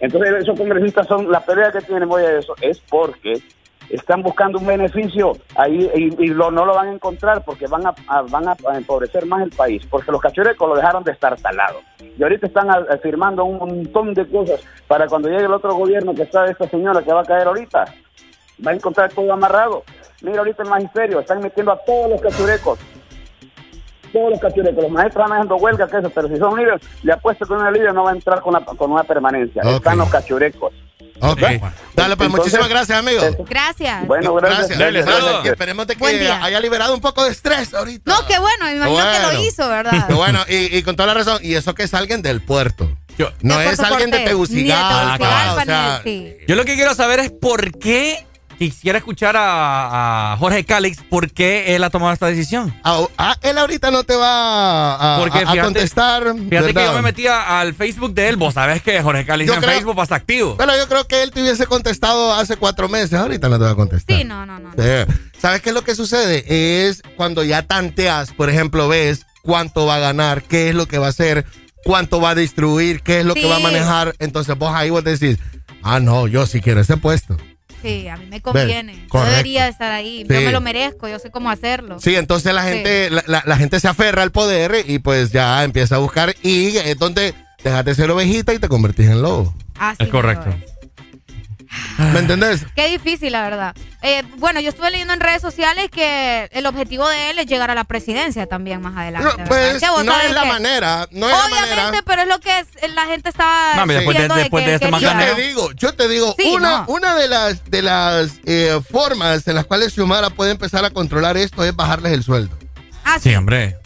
Entonces esos congresistas son, la pelea que tienen hoy a eso es porque están buscando un beneficio ahí y, lo, no lo van a encontrar porque van a, van a empobrecer más el país, porque los cachurecos lo dejaron de estar talado. Y ahorita están a firmando un montón de cosas para cuando llegue el otro gobierno que está de esta señora que va a caer ahorita, va a encontrar todo amarrado. Mira ahorita el magisterio, están metiendo a todos los cachurecos. Todos los cachurecos, los maestros están haciendo huelga, que eso, pero si son libres, le apuesto que una libre no va a entrar con una, con una permanencia. Están los cachurecos. Ok. Dale, pues muchísimas gracias, amigo. Gracias. Bueno, gracias. Gracias. Y Esperemos de que haya liberado un poco de estrés ahorita. No, qué bueno, me imagino que lo hizo, ¿verdad? Qué bueno, y, y con toda la razón. Y eso que es alguien del puerto. no es Puerto alguien de Tegucigalpa. Ni de Tegucigalpa, o sea, ni de- sí. Yo lo que quiero saber es por qué quisiera escuchar a, a Jorge Calix, por qué él ha tomado esta decisión. ah, ah, él ahorita no te va a, Porque a- a fíjate- contestar. Fíjate que yo me metía al Facebook de él. Vos sabés que Jorge Calix Yo en creo- Facebook está activo. Bueno, yo creo que él te hubiese contestado hace cuatro meses. Ahorita no te va a contestar. Sí, no, no, no. Sí. ¿Sabes qué es lo que sucede? Es cuando ya tanteas, por ejemplo, ves cuánto va a ganar, qué es lo que va a hacer, cuánto va a distribuir, qué es lo que va a manejar. Entonces vos ahí vos decís, ah, no, yo sí quiero ese puesto. Sí, a mí me conviene. Yo debería estar ahí. Yo me lo merezco, yo sé cómo hacerlo. Sí, entonces la Sí. gente, la, la- la gente se aferra al poder y pues ya empieza a buscar y es donde dejas de ser ovejita y te convertís en lobo. Así Es correcto. ¿Me entendés? Qué difícil, la verdad. Eh, bueno, yo estuve leyendo en redes sociales que el objetivo de él es llegar a la presidencia también más adelante. No, pues no es la que- manera, no es la Obviamente, manera. pero es lo que es- la gente está No, mira, después de- diciendo después que de este. Yo te digo, yo te digo, Sí, una, no. una de las de las eh, formas en las cuales Xiomara puede empezar a controlar esto es bajarles el sueldo. Ah, Sí, hombre.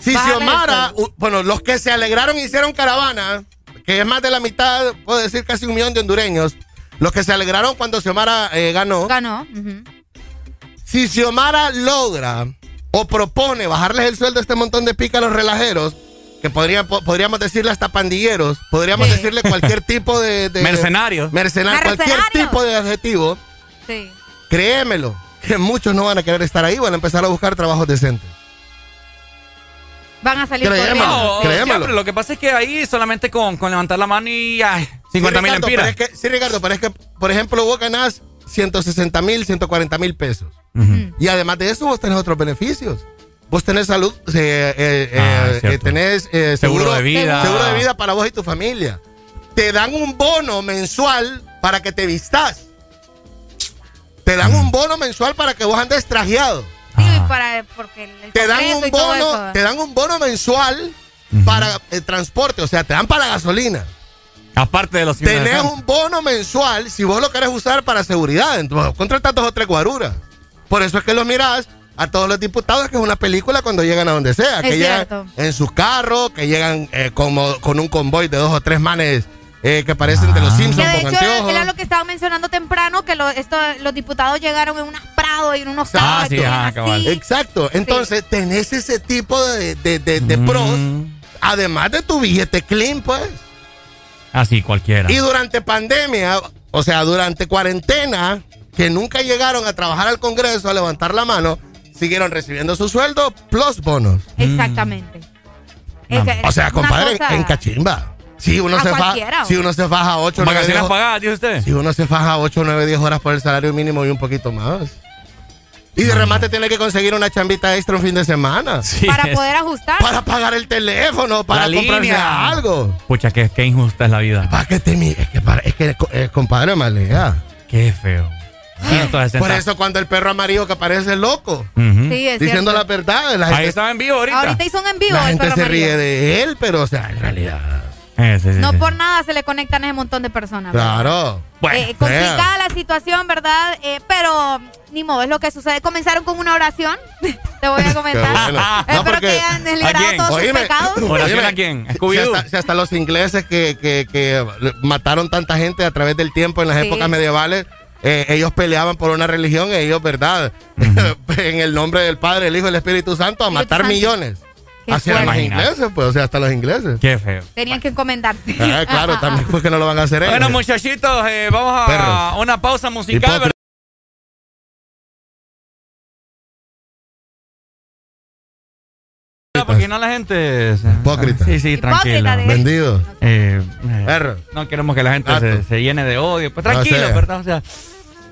Si Bájale Xiomara, bueno, los que se alegraron y hicieron caravana, que es más de la mitad, puedo decir casi un millón de hondureños, los que se alegraron cuando Xiomara eh, ganó, Ganó. si Xiomara logra o propone bajarles el sueldo a este montón de pícaros relajeros, que podría, po- podríamos decirle hasta pandilleros, podríamos Sí. decirle cualquier (laughs) tipo de... de- Mercenarios. mercenario, cualquier tipo de adjetivo, Sí. créemelo, que muchos no van a querer estar ahí, van a empezar a buscar trabajos decentes. Van a salir Créeme. corriendo. No, Créemelo. siempre. Lo que pasa es que ahí solamente con, con levantar la mano y ay, 50 Sí, mil empiras. es que- Sí, Ricardo, pero es que, por ejemplo, vos ganás 160 mil, 140 mil pesos. Y además de eso, vos tenés otros beneficios. Vos tenés salud, eh, eh, Ah, eh, tenés eh, Seguro de vida. Seguro de vida para vos y tu familia. Te dan un bono mensual para que te vistas. Te dan un bono mensual para que vos andes trajeado. Sí, para, porque el Te dan un y bono, te dan un bono mensual para el transporte, o sea, te dan para la gasolina. Aparte de los Tenés un bono mensual si vos lo querés usar para seguridad. Entonces, contratas dos o tres guaruras. Por eso es que lo mirás a todos los diputados, que es una película cuando llegan a donde sea. Es que cierto. llegan en sus carros, que llegan eh, como, con un convoy de dos o tres manes eh, que parecen de los Ah. Que Simpsons de con hecho anteojos. era lo que estaban mencionando temprano, que lo- esto, los diputados llegaron en unos prados y en unos Ah, carros sí, y ajá, así. cabal. Exacto. Entonces, tenés ese tipo de, de, de- de Mm. pros, además de tu billete clean, pues. Así, cualquiera. Y durante pandemia, o sea, durante cuarentena, que nunca llegaron a trabajar al Congreso a levantar la mano, siguieron recibiendo su sueldo plus bonos. Exactamente. Es que O sea, compadre, cosa- en cachimba. Si uno, se faja, si uno se faja 8 9, Vacaciones 10, pagadas, dice usted. si uno se faja 8, 9, 10 horas por el salario mínimo y un poquito más. Y de remate tiene que conseguir una chambita extra un fin de semana. Sí, Para poder ajustar. Para pagar el teléfono, para La comprarse línea. algo. Pucha, qué, qué injusta es la vida. Para que te mi- es que, para- es que eh, compadre, malea. Qué feo. Entonces, Por eso cuando el perro amarillo que aparece loco, Ujú. Sí, es diciendo cierto. la verdad, la Ahí estaba en vivo ahorita. Ahorita hizo un en vivo la el gente perro se amarillo. ríe de él, pero o sea, en realidad, Eh, sí, sí, No sí. por nada se le conectan ese montón de personas. claro. Bueno, Eh, complicada la situación, ¿verdad? Eh, pero ni modo, es lo que sucede. Comenzaron con una oración. (laughs) Te voy a comentar. bueno. (laughs) No, Espero porque- que hayan ¿A liberado quién? todos sus Oíme, pecados. ¿Oración a quién? ¿A Si hasta, si hasta los ingleses que, que- que mataron tanta gente a través del tiempo en las Sí. épocas medievales, eh, ellos peleaban por una religión, ellos, ¿verdad? (laughs) en el nombre del Padre, el Hijo y el Espíritu Santo, a matar Santo. millones. Eran los ingleses, pues, o sea, hasta los ingleses. Qué feo. Tenían que encomendarse. (laughs) Ah, claro, también pues que no lo van a hacer ellos. Bueno, muchachitos, eh, vamos a Perros. una pausa musical. ¿verdad? Porque no la gente. se- Hipócrita. Sí, sí, de- Vendidos. Eh, eh, Perros. no queremos que la gente se, se llene de odio. Pues No tranquilo, sé. ¿verdad? O sea,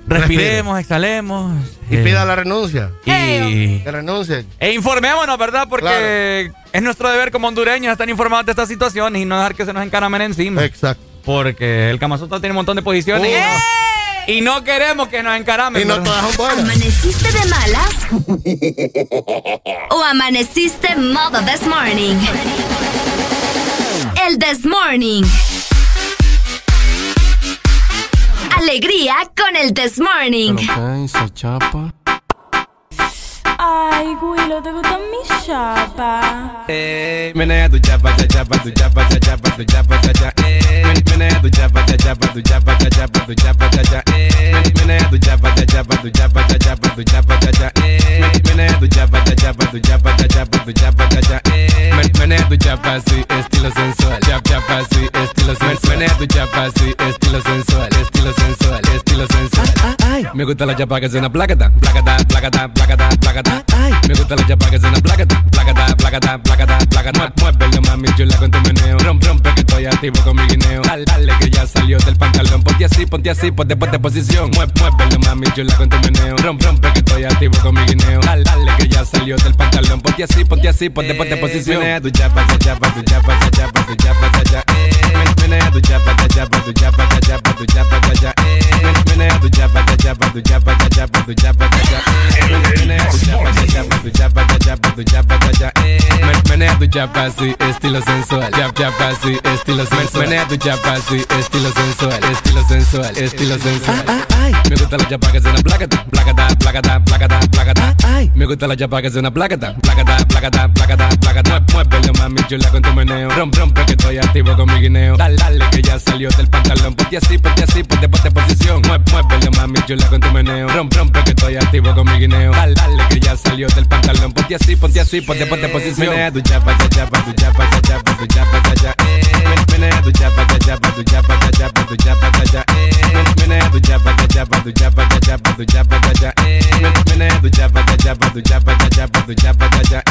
respiremos, exhalemos. Y eh, pida la renuncia. y, Que renuncien. e informémonos, ¿verdad? Porque es nuestro deber como hondureños estar informados de estas situaciones y no dejar que se nos encaramen encima. Exacto. Porque el Kamazoto tiene un montón de posiciones y, Uh. no, y no queremos que nos encaramen. Y no. ¿Amaneciste de malas? (laughs) ¿O amaneciste modo this morning? El this morning. Alegría con el This Morning. Ay, Willow, ¿te gusta mi chapa? Eh, menea tu chapa, cha chapa, tu chapa, cha chapa, tu chapa, cha cha. Eh, menea tu chapa, cha chapa, tu chapa, cha chapa, tu chapa, cha cha. Eh, menea tu chapa, cha chapa, tu chapa, cha chapa, tu chapa, cha cha. Eh, menea tu chapa, cha chapa, tu chapa, cha chapa, tu chapa, cha cha. Eh, menea tu chapa, sí, estilo sensual. Chap chapa, sí, estilo sensual. Menea tu chapa, sí, estilo sensual, estilo sensual, estilo sensual. Me gusta la chapa que suena placata, placata, placata, placata, placata. Me gusta la chapa que suena placata, placata, placata, placata, placata. Muévelo mami chula con tu meneo. Rompe, rompe que estoy activo con mi guineo. Dale, dale que ya salió del pantalón. Ponte así, ponte así, ponte, ponte posición. Mueve, muévelo mami chula con tu meneo. Rompe, rompe que estoy activo con mi guineo. Dale, dale que ya salió del pantalón. Ponte así, ponte así, ponte, ponte posición. Menea tu chapa, cha chapa, tu chapa, cha chapa, tu chapa, cha cha. Menea tu chapa, cha chapa, tu chapa, cha chapa, tu chapa, cha cha. Menea tu chapa, cha chapa, tu chapa, cha chapa, tu chapa, tu chapa, cha chapa, tu chapa, cha chapa, tu chapa, cha cha. Menea tu chapa, sí, estilo sensual. Chap, chapa, sí, estilo sensual. Menea tu chapa, sí, estilo sensual, estilo sensual, estilo sensual. Me gusta la chapa que suena placata, placata, placata, placata, placata. Me gusta la chapa que suena placata, placata, placata, placata, placata. Muévelo mami chula con tu meneo. Rompe, rompe que estoy activo con mi guineo. Dale, dale que ya salió del pantalón. Ponte así, ponte así, ponte, ponte posición. Muévelo mami chula con tu meneo. Rompe, rompe que estoy activo con mi guineo. Dale, dale que ya salió del pantalón. Ponte así, ponte así, ponte, ponte posición. Menea tu chapa, cha chapa, tu chapa, cha chapa, tu chapa, cha cha. Menea tu chapa, cha chapa, tu chapa, cha chapa, tu chapa, cha cha. Menea tu chapa, cha chapa, tu chapa, cha chapa, tu chapa, cha cha. Menea tu chapa, cha chapa, tu chapa, cha chapa, tu chapa, cha cha.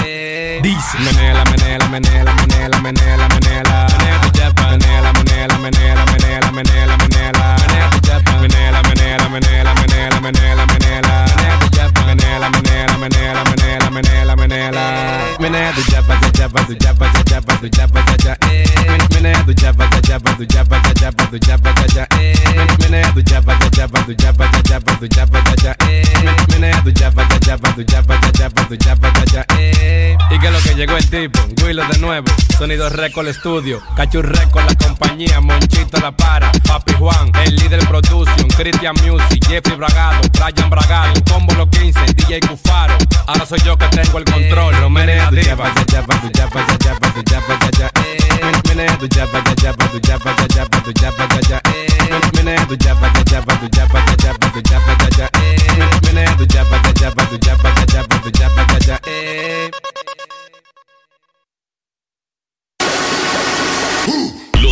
Dice. Menela, menela, menela, menela, menela, menela. Menea tu chapa, menela, menela, menela, menela, menela, menela. Menea tu chapa, menela, menela, menela, menela, menela, menela. Tu chapa, menela, menela, menela, menela, menela, menela. Menea tu chapa, cha chapa, tu chapa, cha chapa, tu chapa, cha cha. Menea tu chapa, cha chapa, tu chapa, cha chapa, tu chapa, cha cha. Menea tu chapa, cha chapa, tu chapa, cha chapa, tu chapa, cha cha. Menea tu chapa, cha chapa, tu chapa, cha chapa, tu chapa, cha cha. Y que lo que llegó el tipo, Willow de nuevo, Sonido Record Studio, Cachu Record la compañía, Monchito la para, Papi Juan, el líder production, Christian Music, Jeffrey Bragado, Brian Bragado, Combo los 15, DJ Cufaro, ahora soy yo que tengo el control, cha. Menea tu tu tu tu tu tu tu tu tu.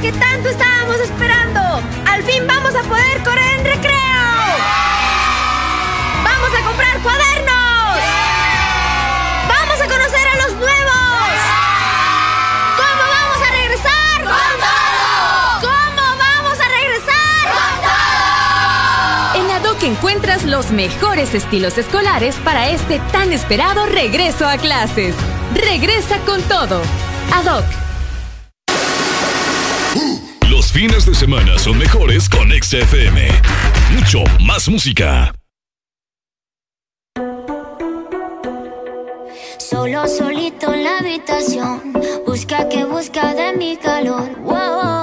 Que tanto estábamos esperando. Al fin vamos a poder correr en recreo. Vamos a comprar cuadernos. Vamos a conocer a los nuevos. ¿Cómo vamos a regresar? ¡Con todo! ¿Cómo vamos a regresar? En ADOC encuentras los mejores estilos escolares para este tan esperado regreso a clases. Regresa con todo. ADOC. Fines de semana son mejores con XFM. Mucho más música. Solo solito en la habitación. Busca que busca de mi calor. Wow.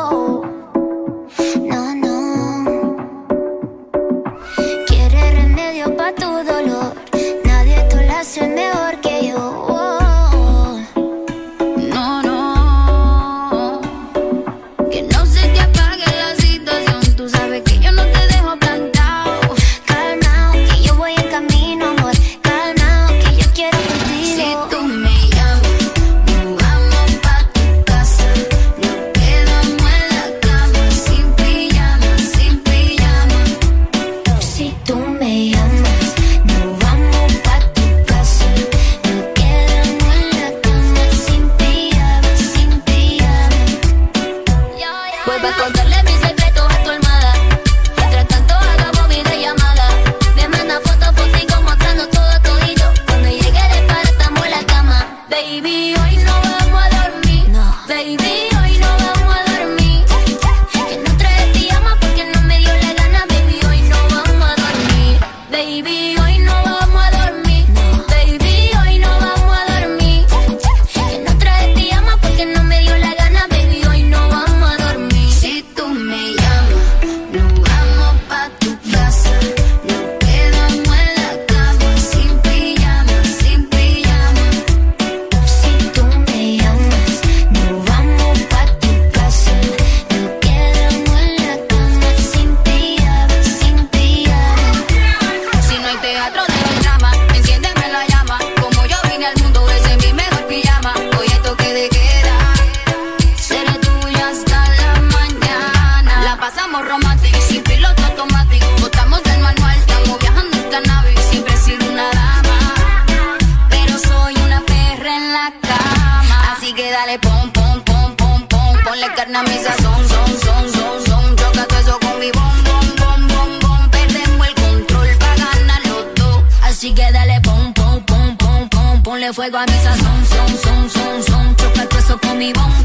fuego a mi sazón, son, son, son, son. Choca el con mi bomba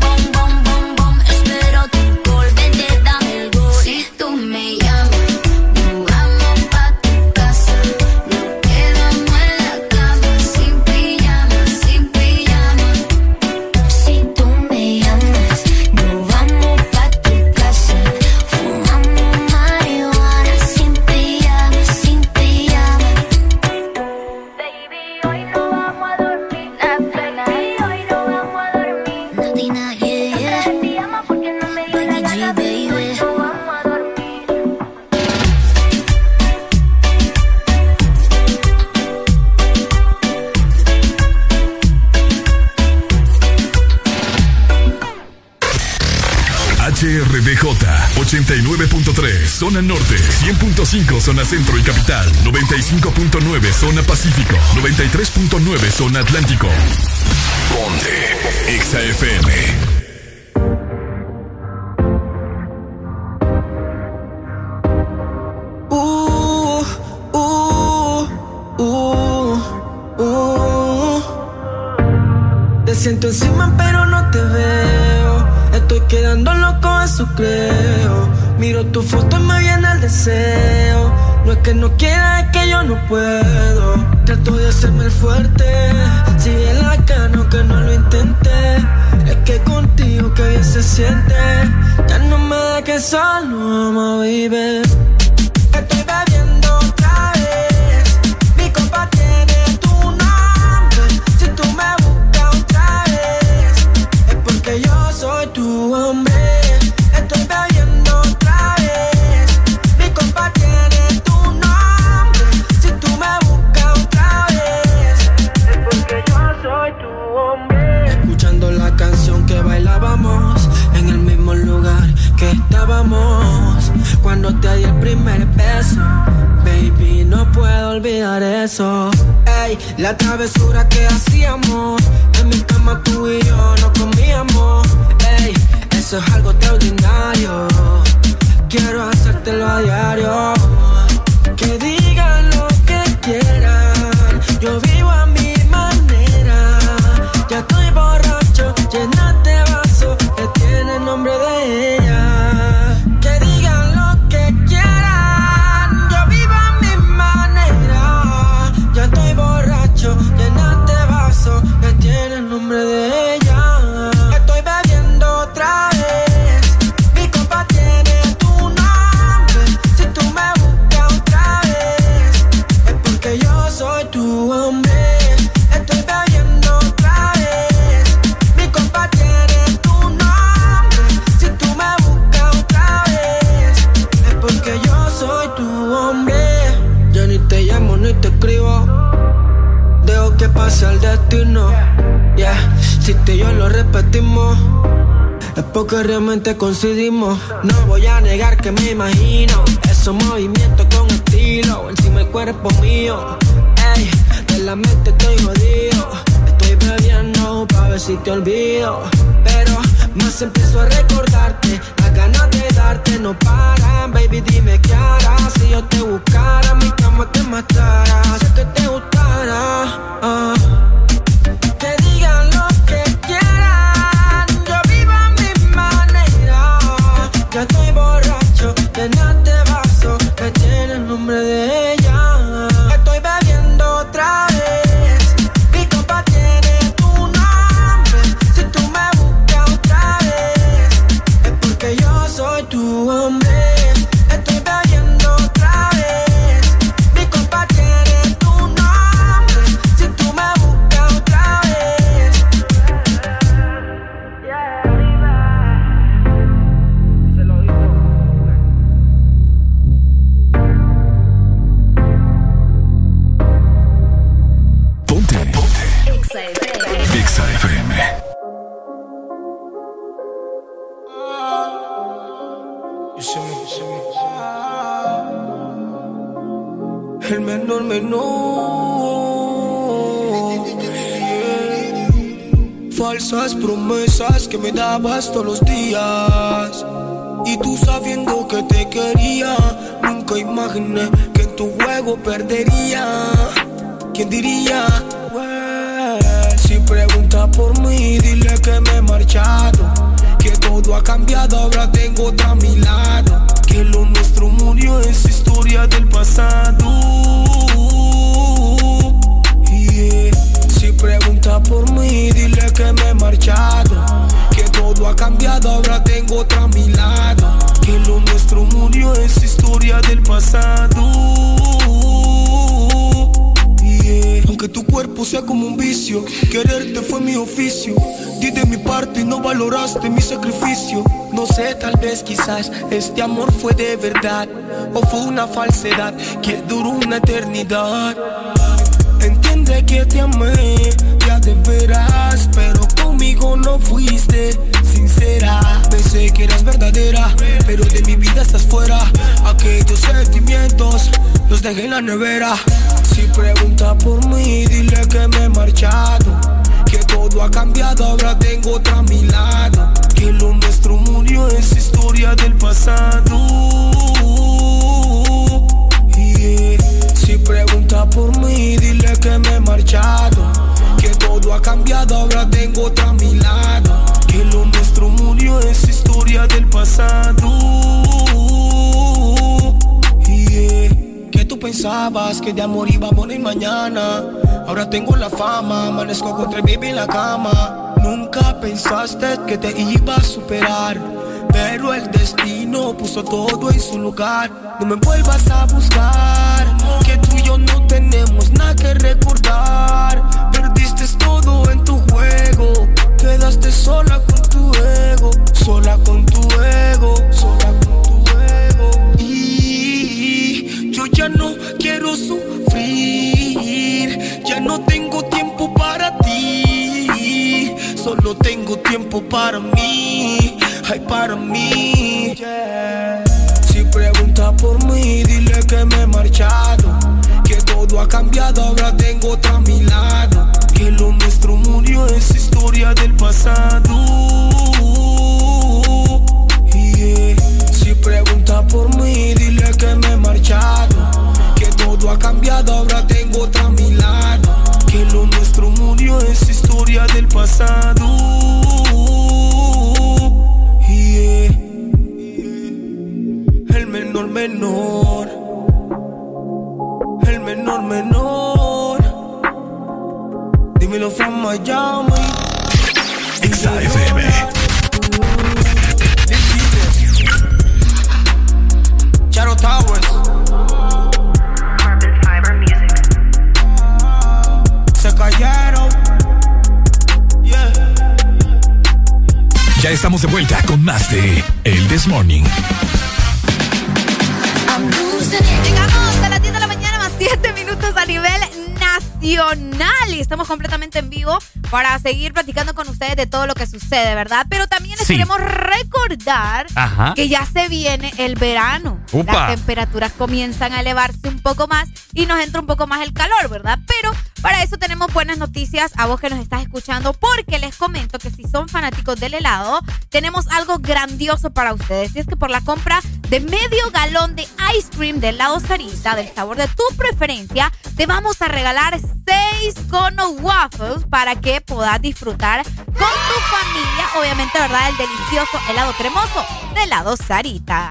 zona centro y capital, 95.9 zona pacífico, 93.9 zona atlántico. Ponte Exa uh, uh, uh, te siento encima pero no te veo. Estoy quedando loco, eso creo. Miro tu foto y me viene el deseo. Que no queda es que yo no puedo. Trato de hacerme el fuerte. Si bien la cano que no lo intenté. Es que contigo que bien se siente. Ya no me da que solo ama, vives. decidimos. No me dabas todos los días. Y tú sabiendo que te quería, nunca imaginé que tu juego perdería. ¿Quién diría? Si pregunta por mí, dile que me he marchado. Que todo ha cambiado, ahora tengo otra a mi lado. Que lo nuestro murió es historia del pasado. Si pregunta por mí, dile que me he marchado. Todo ha cambiado, ahora tengo otra a mi lado. Que lo nuestro murió es historia del pasado. Aunque tu cuerpo sea como un vicio, quererte fue mi oficio. Di de mi parte y no valoraste mi sacrificio. No sé, tal vez quizás este amor fue de verdad o fue una falsedad que duró una eternidad. Entiende que te amé, ya de veras, pero conmigo no fuiste sincera. Pensé que eras verdadera, pero de mi vida estás fuera. Aquellos sentimientos los dejé en la nevera. Si pregunta por mí, dile que me he marchado. Que todo ha cambiado, ahora tengo otra a mi lado. Que lo nuestro murió es historia del pasado. Si pregunta por mí, dile que me he marchado. Que todo ha cambiado, ahora tengo otra a mi lado. Que lo nuestro murió es historia del pasado. Que tú pensabas que de amor iba a morir mañana. Ahora tengo la fama, amanezco con tres baby en la cama. Nunca pensaste que te iba a superar. Pero el destino puso todo en su lugar. No me vuelvas a buscar. Que tú y yo no tenemos nada que recordar. Perdiste todo en tu juego. Quedaste sola con tu ego. Sola con tu ego. Sola con tu ego. Y yo ya no quiero sufrir. Ya no tengo tiempo para ti. Solo tengo tiempo para mí. Ay, para mí. Si pregunta por mí, dile que me he marchado. Que todo ha cambiado, ahora tengo otra a mi lado. Que lo nuestro murió es historia del pasado. Si pregunta por mí, dile que me he marchado. Que todo ha cambiado, ahora tengo otra a mi lado. Que lo nuestro murió es historia del pasado. El menor menor. El menor menor. Dímelo from Miami. XAFM. Charo Towers. Se cayeron. Ya estamos de vuelta con más de El This Morning. Llegamos a las 10 de la mañana más 7 minutos a nivel nacional y estamos completamente en vivo para seguir platicando con ustedes de todo lo que sucede, ¿verdad? Pero también les Sí. queremos recordar Ajá. que ya se viene el verano. Upa. Las temperaturas comienzan a elevarse un poco más y nos entra un poco más el calor, ¿verdad? Pero para eso tenemos buenas noticias a vos que nos estás escuchando porque les comento que si son fanáticos del helado, tenemos algo grandioso para ustedes. Y es que por la compra de medio galón de ice cream de helado Sarita del sabor de tu preferencia, te vamos a regalar seis cono waffles para que puedas disfrutar con tu familia, obviamente, ¿verdad? El delicioso helado cremoso de helado Sarita.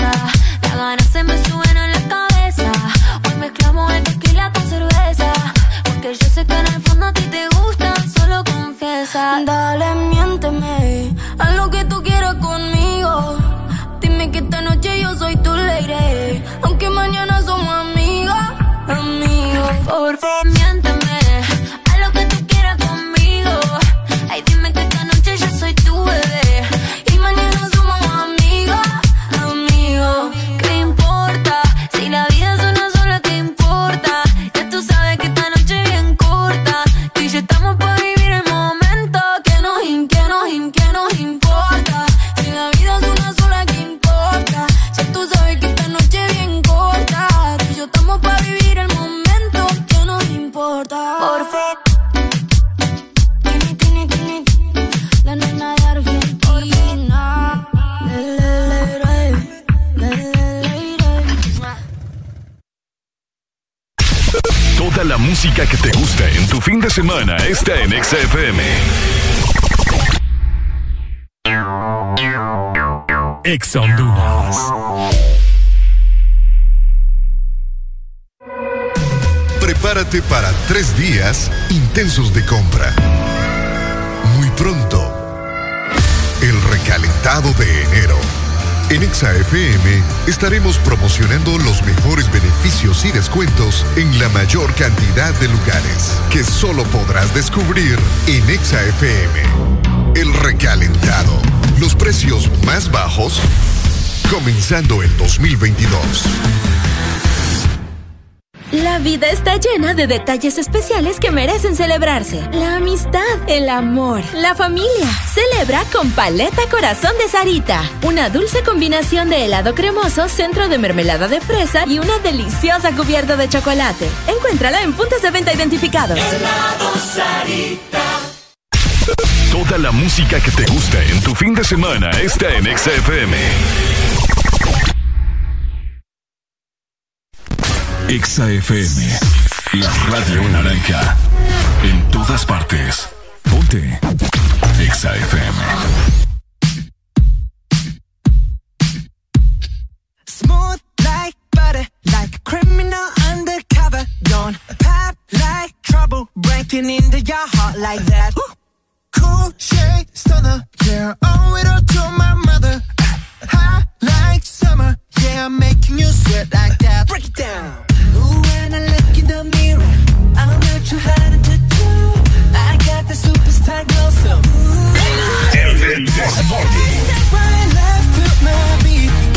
está en Exa FM. Exa Honduras. Prepárate para tres días intensos de compra. Muy pronto, el recalentado de enero. En ExaFM estaremos promocionando los mejores beneficios y descuentos en la mayor cantidad de lugares que solo podrás descubrir en ExaFM. El recalentado. Los precios más bajos comenzando el 2022. La vida está llena de detalles especiales que merecen celebrarse. La amistad, el amor, la familia. Celebra con Paleta Corazón de Sarita. Una dulce combinación de helado cremoso, centro de mermelada de fresa y una deliciosa cubierta de chocolate. Encuéntrala en puntos de venta identificados. Toda la música que te gusta en tu fin de semana está en Exa Exa FM, la radio naranja. En todas partes. Ponte. Exa FM. Smooth like butter, like a criminal undercover. Don't pop like trouble, breaking into your heart like that. Cool shade stunner, yeah, owe it all to my mother. Hot like summer, yeah, I'm making you sweat like that. Break it down. When I look in the mirror, I'm not too hard to do. I got the superstar glow, so ooh. Step right left to my beat.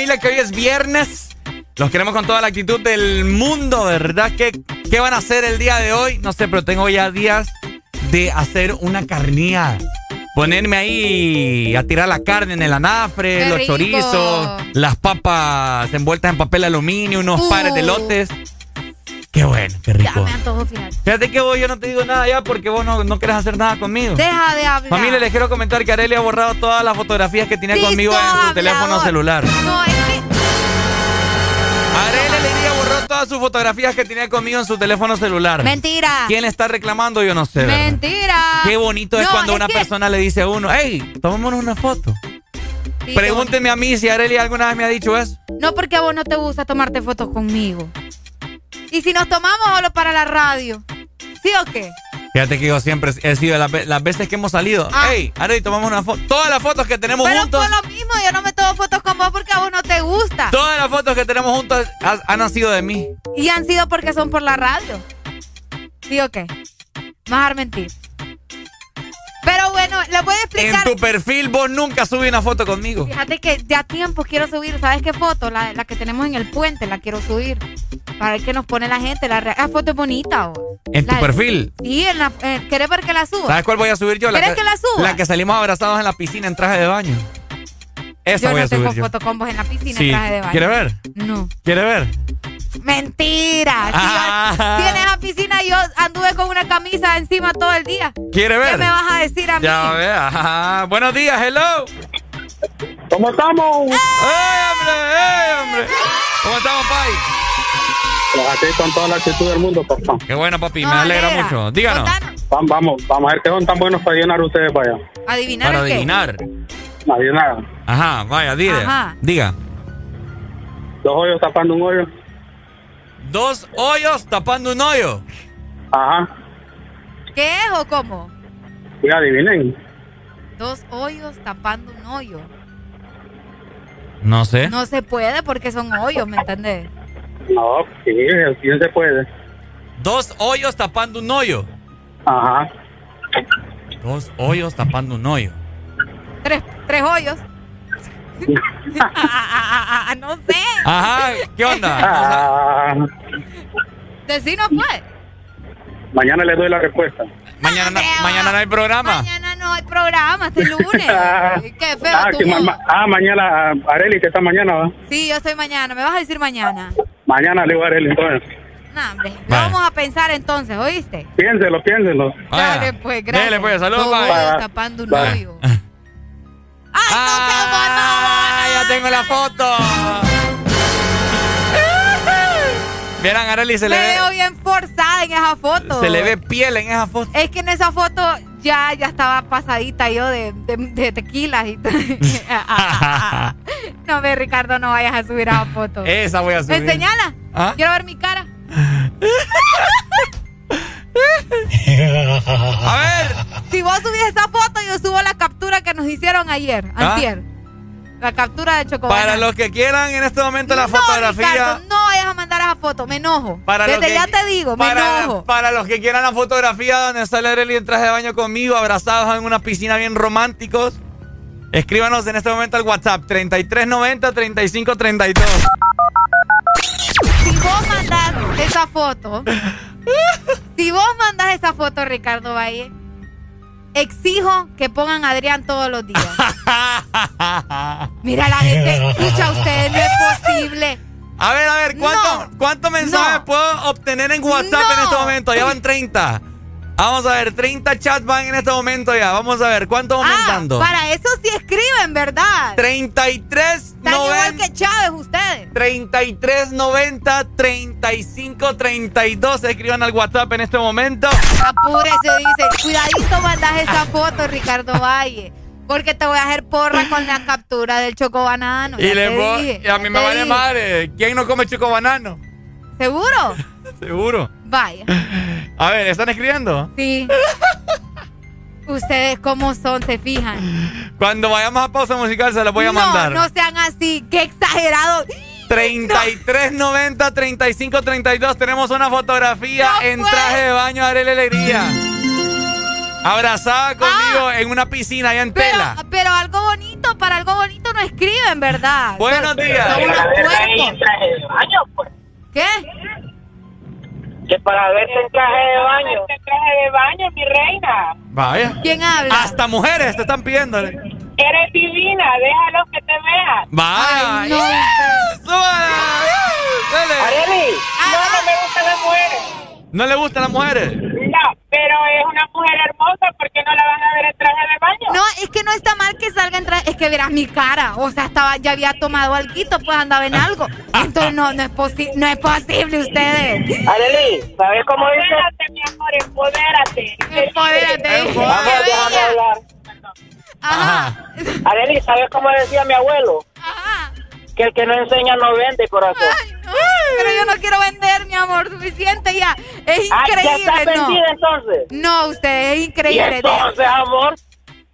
Familia, que hoy es viernes. Los queremos con toda la actitud del mundo, ¿verdad? ¿Qué, ¿Qué van a hacer el día de hoy? No sé, pero tengo ya días de hacer una carnía. Ponerme ahí a tirar la carne en el anafre, ¡Qué los rico! chorizos, las papas envueltas en papel aluminio, unos Uh. pares de lotes. Qué bueno, qué Ya rico. me antojo, fíjate. Fíjate que vos yo no te digo nada ya porque vos no, no quieres hacer nada conmigo. Deja de hablar. Familia, les quiero comentar que Arely ha borrado todas las fotografías que tenía Listo, conmigo en su hablador. teléfono celular. No, todas sus fotografías que tenía conmigo en su teléfono celular. Mentira. ¿Quién le está reclamando? Yo no sé. ¿verdad? Mentira. Qué bonito es cuando es una que- persona le dice a uno, hey, tomémonos una foto. Sí, Pregúnteme a mí si Arely alguna vez me ha dicho eso. No porque a vos no te gusta tomarte fotos conmigo. Y si nos tomamos solo para la radio. ¿Sí o qué? Fíjate que yo siempre he sido las, ve- las veces que hemos salido. Ah. Hey, Arely, tomamos una foto. Todas las fotos que tenemos Pero juntos. Fotos con vos porque a vos no te gusta. Todas las fotos que tenemos juntos ha- han nacido de mí. Y han sido porque son por la radio. ¿Sí o qué? Más a mentir. Pero bueno, les voy a En explicar. tu perfil vos nunca subí una foto conmigo. Fíjate que ya tiempos quiero subir, ¿sabes qué foto? La, la que tenemos en el puente, la quiero subir. Para ver qué nos pone la gente. La, foto es bonita. vos. En tu perfil. Sí, en la, eh, ¿querés ver que la suba? ¿Sabes cuál voy a subir yo? ¿Querés que la suba? La que salimos abrazados en la piscina en traje de baño. Esa yo voy no a tengo subir yo. fotocombos en la piscina Sí. en traje de baño. ¿Quiere ver? No. ¿Quiere ver? Mentira. Si, Ah. yo- si en esa piscina yo anduve con una camisa encima todo el día. ¿Quiere ver? ¿Qué me vas a decir a mí? Ya ve, ajá. Buenos días, hello. ¿Cómo estamos? ¡Ey, hombre! ¡Ey, hombre! ¿Cómo estamos, Pai? Pues Aquí con toda la actitud del mundo, papá. Qué bueno, papi. No, me alegra alegra. mucho. Díganos. Vamos, vamos, vamos a ver qué son tan buenos para llenar ustedes para allá. Adivinar Para qué? Adivinar. Adivinar. Ajá, vaya, dile. Ajá. Diga. Dos hoyos tapando un hoyo. Dos hoyos tapando un hoyo. Ajá. ¿Qué es o cómo? Y adivinen. Dos hoyos tapando un hoyo. No sé. No se puede porque son hoyos, ¿me entendés? No, sí, bien se puede. Dos hoyos tapando un hoyo. Ajá. Dos hoyos tapando un hoyo. Tres, tres hoyos. (laughs) no sé. Ajá, ¿qué onda? (laughs) No puede. mañana le doy la respuesta. Mañana, no- mañana no hay programa. Mañana no hay programa, este lunes. (laughs) Qué feo Ah, tu que ma- voz. ma- ah, mañana, Areli, que está mañana, ¿va? Sí, yo estoy mañana. ¿Me vas a decir mañana? Mañana le digo a Areli, entonces. No, hombre. Lo Vale. vamos a pensar entonces, ¿oíste? Piénselo, piénselo. Dale, pues, gracias. Dele, pues, saludos, bye. tapando un Bye. Hoyo. ¡Ah, ya tengo la foto! Vieran, Arely, se le Me ve, veo bien forzada en esa foto. se le ve piel en esa foto. Es que en esa foto ya, ya estaba pasadita yo de, de, de tequilas y (laughs) no ve, Ricardo, no vayas a subir esa foto. Esa voy a subir. Enseñala. ¿Ah? Quiero ver mi cara. (laughs) (laughs) A ver. Si vos subís esa foto, yo subo la captura que nos hicieron ayer, ¿Ah? antier. La captura de chocolate. Para los que quieran en este momento la no, fotografía. Ricardo, no vayas a mandar esa foto, me enojo. Para los Desde que- ya te digo, me enojo. para los que quieran la fotografía donde sale Arely en traje de baño conmigo, abrazados en una piscina bien románticos, escríbanos en este momento al WhatsApp 3390-3532. Si vos mandás esa foto, (laughs) si vos mandás esa foto, Ricardo Valle, exijo que pongan a Adrián todos los días. (laughs) Mira, la gente escucha ustedes, no es posible. A ver, a ver, ¿cuánto, ¿cuántos mensajes No. puedo obtener en WhatsApp No. en este momento? Ya van 30. Vamos a ver, 30 chats van en este momento ya. Vamos a ver, ¿cuánto vamos Ah, aumentando? para eso sí escriben, ¿verdad? 33 Están igual que Chávez ustedes. 33 90 35 32 escriban al WhatsApp en este momento. Apúrese, dice. Cuidadito mandas esa foto, Ricardo Valle. Porque te voy a hacer porra con la captura del chocobanano. y le dije, y a mí ya me vale madre. ¿Quién no come chico banano? ¿Seguro? Seguro. Vaya. A ver, ¿están escribiendo? Sí. (laughs) Ustedes cómo son, se fijan. Cuando vayamos a pausa musical se los voy a mandar. No, no sean así. Qué exagerado. 33 90 35 32 tenemos una fotografía No en traje de baño de Arely Alegría. Abrazada conmigo en una piscina allá en Ah. Pero, tela. pero algo bonito, para algo bonito no escriben, ¿verdad? Buenos días. son unos puercos. ¿Qué? Que para verte en traje de baño. En traje de baño, mi reina. Vaya. ¿Quién habla? Hasta mujeres te están pidiendo. Eres divina, déjalo que te vean. Vaya. Ay, no. Dale. Areli, no, no me gustan las mujeres. ¿No le gustan las mujeres? No, pero es una mujer hermosa porque no la van a ver en traje de baño. No, es que no está mal que salga en traje. Es que verás mi cara. O sea, estaba, ya había tomado algo, pues andaba en algo. Entonces no, no es posible, no es posible ustedes. Areli, ¿sabes cómo dice? Empodérate, mi amor, empodérate. Empodérate. Vamos, déjame hablar. Ajá. Areli, ¿sabes cómo decía mi abuelo? Ajá. Que el que no enseña no vende, corazón. Ay, no, pero yo no quiero vender, mi amor, suficiente ya. Es Ah, ya increíble, estás no. vendida entonces. No, usted es Y increíble. entonces, amor,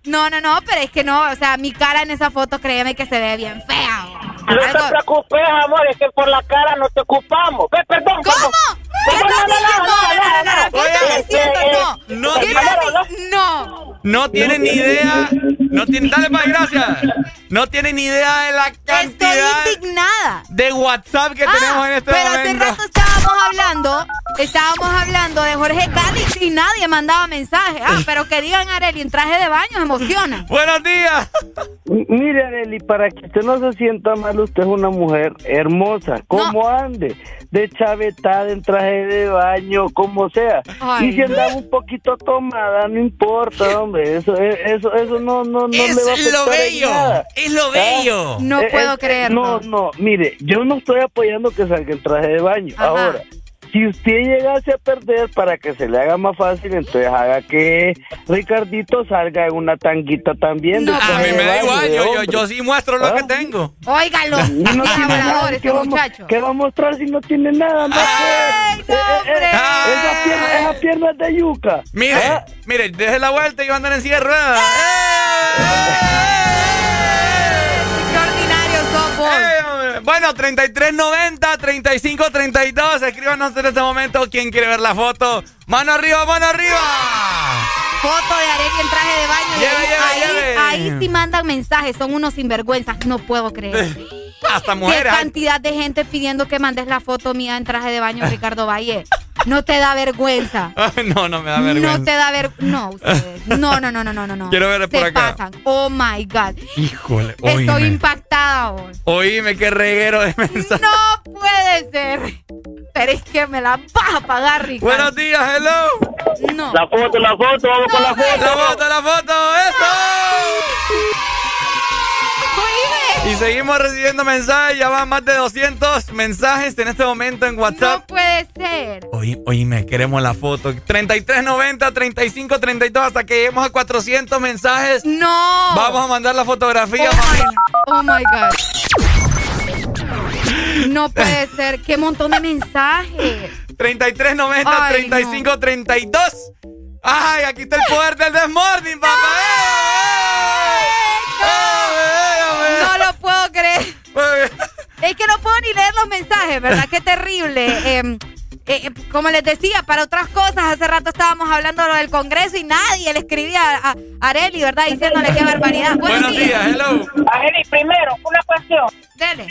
No, no, no, pero es que no, o sea, mi cara en esa foto, créeme que se ve bien fea. no te preocupes, amor, es que por la cara no te ocupamos. Ve, perdón, ¿Cómo? perdón. ¿Qué No, estás no, tienen ni idea No tiene, dale, pa, gracias. No tiene ni idea de la cantidad Estoy indignada. de WhatsApp que Ah, tenemos en este pero momento. hace rato estábamos hablando, estábamos hablando de Jorge Cáliz y nadie mandaba mensaje. Ah, pero que digan Areli en traje de baño emociona. Buenos días. Mire, Areli, para que usted no se sienta mal, usted es una mujer hermosa. Como ande, de chavetada, en traje de baño, como sea. Ay. Y si andaba un poquito tomada, no importa, (laughs) hombre. Eso, eh, eso, eso no, no, no Es le va a lo afectar en bello, nada. es lo Ah, bello. No eh, puedo eh, creerlo. No, no, mire, yo no estoy apoyando que salga en traje de baño. Ajá. Ahora, si usted llegase a perder para que se le haga más fácil, entonces haga que Ricardito salga en una tanguita también. de A mí me da igual, yo, yo, yo sí muestro lo Ah. que tengo. Óigalo, no qué tiene nada, hablador ¿qué este. ¿Qué va a mostrar si no tiene nada? más ¡Ay, que- no, eh, eh, hombre! Esa pierna, esa pierna es de yuca. Mire, Ah, mire, deje la vuelta y va a andar en silla de ruedas. Qué Bueno, 3390, 3532. Escríbanos en este momento quién quiere ver la foto. Mano arriba, mano arriba. Foto de Areli en traje de baño. Lleve, ahí, lleve, ahí- lleve. ahí sí mandan mensajes, son unos sinvergüenzas. No puedo creer. (laughs) Hasta Qué mujeres. cantidad de gente pidiendo que mandes la foto mía en traje de baño, Ricardo Valle. No te da vergüenza. (laughs) No, no me da vergüenza. No te da vergüenza. No, ustedes. No, no, no, no, no, no, no. Quiero ver por acá. pasan. Oh my God. Híjole, Estoy oíme. impactada hoy. Oíme, qué reguero de mensajes. No puede ser. Pero es que me la vas a pagar, Ricardo. Buenos días, hello. No. La foto, la foto, vamos con la La foto. foto, la foto, eso. Y seguimos recibiendo mensajes, ya van más de 200 mensajes en este momento en WhatsApp. No puede ser. Oye, oíme, queremos la foto. 3390, 3532, hasta que lleguemos a 400 mensajes. No. Vamos a mandar la fotografía, Oh my, oh my God. No puede (laughs) ser. Qué montón de mensajes. 3390, Ay, 3532. Ay, aquí está el poder del Desmorning, papá. ¡Eh! Es que no puedo ni leer los mensajes, ¿verdad? Qué terrible. Eh, eh, como les decía, para otras cosas, hace rato estábamos hablando de lo del Congreso y nadie le escribía a, a Areli, ¿verdad? Diciéndole qué barbaridad. Buenos días, hello. Arely, primero, una cuestión. Dele.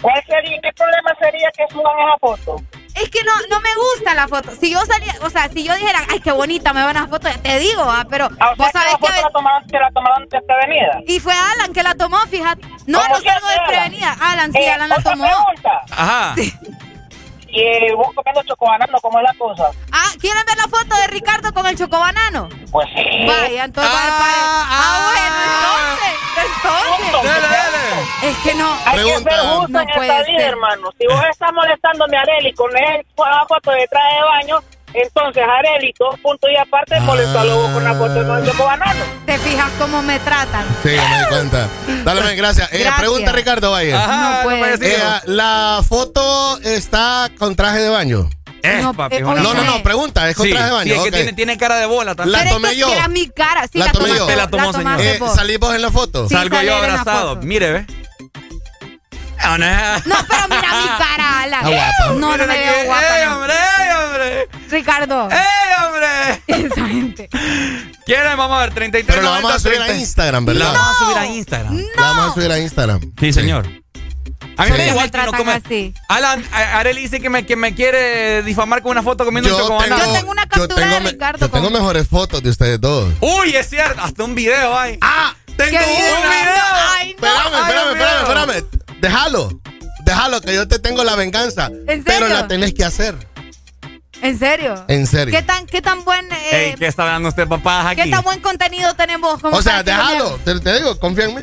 ¿Cuál sería, qué problema sería que suban esa foto? Es que no, no me gusta la foto. Si yo salía, o sea, si yo dijera, ay, qué bonita, me van a foto, ya te digo, ah, pero Ah, vos sabés la foto que... la tomaron, que la tomaron desprevenida. Y fue Alan que la tomó, fíjate. No, ¿Cómo no que salgo desprevenida. Alan, sí, Eh, Alan la tomó. pregunta. Ajá. Y eh, vos comiendo chocobanano, ¿cómo es la cosa? Ah, ¿quieren ver la foto de Ricardo con el chocobanano? Pues sí. Vaya, entonces... Ah, ah, ah, bueno, entonces, entonces... Dale, dale. Es que no... Hay que Pregunta. ser justo No en esta vida, hermano. Si vos estás molestándome a Areli con esa foto de traje de baño, entonces Areli, dos puntos y aparte, molestalo vos con la foto el chocobanano. Te fijas cómo me tratan. Sí, me di cuenta. Dale, gracias. Eh, Gracias. pregunta Ricardo Valle. Ajá, No puede Eh, la foto está con traje de baño. Eh, No, papi, eh, No, no, no, pregunta, es con Sí, traje de sí, baño. es que tiene, tiene cara de bola también. La Pero tomé yo. Era mi cara. Sí, La la, tomé yo. La tomó, tomaste Eh, vos. ¿Salís vos en la foto? Sí. Salgo yo abrazado. Mire, ve. No, No, pero mira mi cara, (laughs) Alan. Está guapa. No, no me veo guapa. ¡Ey, no. hombre! ¡Ey, hombre! Ricardo. ¡Ey, hombre! (laughs) Esa gente. ¿Quieren? Vamos a ver, 33 Pero la vamos a subir a 30. Instagram, La ¿verdad? vamos a subir a Instagram. La vamos a subir a Instagram. Sí, señor. A mí me da Sí. igual Me que no come. así. Alan, a- Arely dice que me, que me quiere difamar con una foto comiendo un Yo tengo, Yo tengo una captura tengo de Ricardo yo tengo con- mejores fotos de ustedes dos. Uy, es cierto. Hasta un video hay. ¡Ah! Tengo ¿Qué un video? Ay, no. Espérame, espérame, espérame, espérame. Déjalo. Déjalo, que yo te tengo la venganza. ¿En Pero serio? la tenés que hacer. ¿En serio? En serio. ¿Qué tan, qué tan buen... eh, Ey, ¿qué está dando usted, papá, aquí? ¿Qué tan buen contenido tenemos? O sea, déjalo. Te, te digo, confía en mí.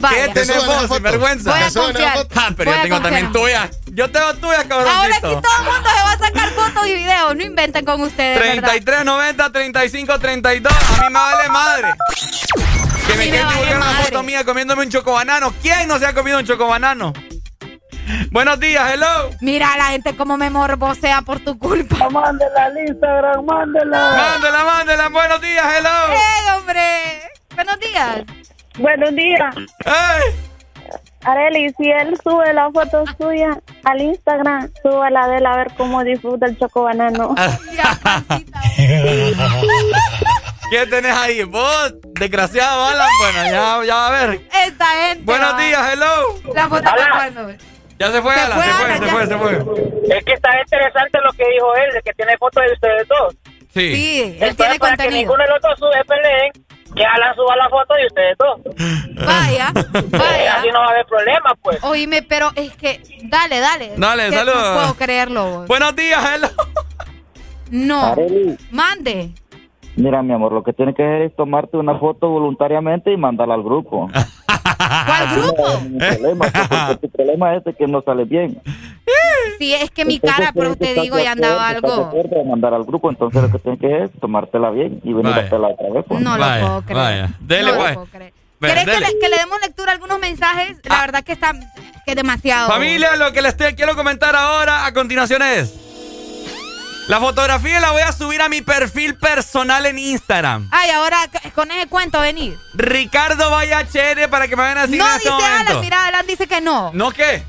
Vaya. ¿Qué tenemos, la foto. sinvergüenza? Voy a confiar. Ah, pero Voy yo tengo también tuya. Yo tengo tuya, cabroncito. Ahora aquí todo el mundo se va a sacar fotos y videos. No inventen con ustedes, ¿verdad? 33, 90, 35, 32. A mí me vale madre. Que me me quieren divulgar una madre. foto mía comiéndome un chocobanano. ¿Quién no se ha comido un chocobanano? (laughs) Buenos días, hello. Mira a la gente como me morbosea por tu culpa. Mándela al Instagram, mándela. Mándela, mándela. Buenos días, hello. ¡Ey, hombre! Buenos días. Buenos días. ¡Ey! Areli, si él sube la foto suya al Instagram, súbala de él a ver cómo disfruta el chocobanano. (laughs) ¿Qué tenés ahí? Vos, desgraciado, Alan. Bueno, ya, ya va a ver. Esta gente. Buenos va. días, hello. La foto Hola. cuando. Ya se fue, Se Alan, fue, se fue, se fue, se fue. Es que está interesante lo que dijo él, de que tiene fotos de ustedes dos. Sí. Sí, él Entonces, tiene para que contenido. ninguno de los dos sube peleen, que Alan suba la foto de ustedes dos. Vaya, (laughs) Eh, vaya. Así no va a haber problema, pues. Oíme, pero es que. Dale, dale. Dale, saludos. No puedo creerlo. vos. Buenos días, hello. No. Areli, Mande. Mira, mi amor, lo que tienes que hacer es tomarte una foto voluntariamente y mandarla al grupo. (laughs) ¿Cuál grupo? No problema, pues, porque tu problema es de que no sale bien. Sí, es que mi Entonces, cara, pero te digo, ya andaba algo. acuerdo de mandar al grupo, entonces lo que tienes que hacer es tomártela bien y venir Vaya. a hacerla otra vez. pues. No lo puedo creer. vaya. Dele, no pues. lo puedo creer. ¿Querés que le, que le demos lectura a algunos mensajes? La verdad que está que es demasiado. Familia, lo que les te- quiero comentar ahora a continuación es. La fotografía la voy a subir a mi perfil personal en Instagram. Ay, ahora con ese cuento venir. Ricardo Vaya Chere para que me vayan a seguir No en este dice momento. Alan, mira, Alan dice que no. ¿No qué?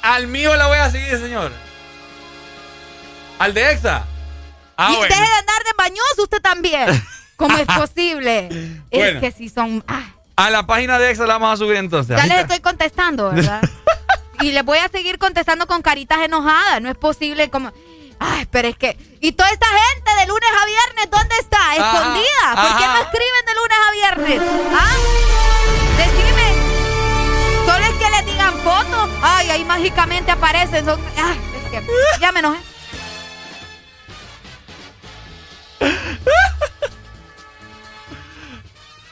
Al mío la voy a seguir, señor. ¿Al de Exa? Ah, y bueno. deje de andar de bañoso usted también. (laughs) ¿Cómo es posible? Bueno. Es que si son. ah, A la página de Exa la vamos a subir entonces. ya les estoy contestando, ¿verdad? (laughs) y les voy a seguir contestando con caritas enojadas. No es posible como. Ay, pero es que. Y toda esta gente de lunes a viernes, ¿dónde está? Ajá, Escondida. ¿Por qué no escriben de lunes a viernes? ¿Ah? Decime. Solo es que les digan fotos. Ay, ahí mágicamente aparecen. Son... Ay, es que ya me enojé.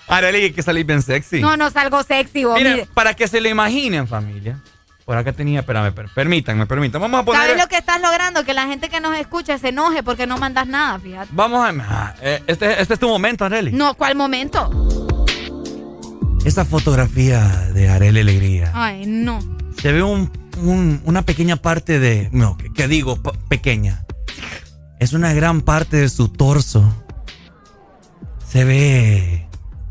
Arely, que salir bien sexy. No, no salgo sexy, vos. Miren, mire. para que se lo imaginen, familia. Por acá tenía, espérame, per- permítanme, permítanme. Vamos a poner. ¿Sabes lo que estás logrando? Que la gente que nos escucha se enoje porque no mandas nada, fíjate. Vamos a. ah, eh, Este, este es tu momento, Arely. No, ¿cuál momento? Esa fotografía de Arely Alegría. Ay, no. Se ve un, un- una pequeña parte de. No, que, que digo, pequeña. Es una gran parte de su torso. Se ve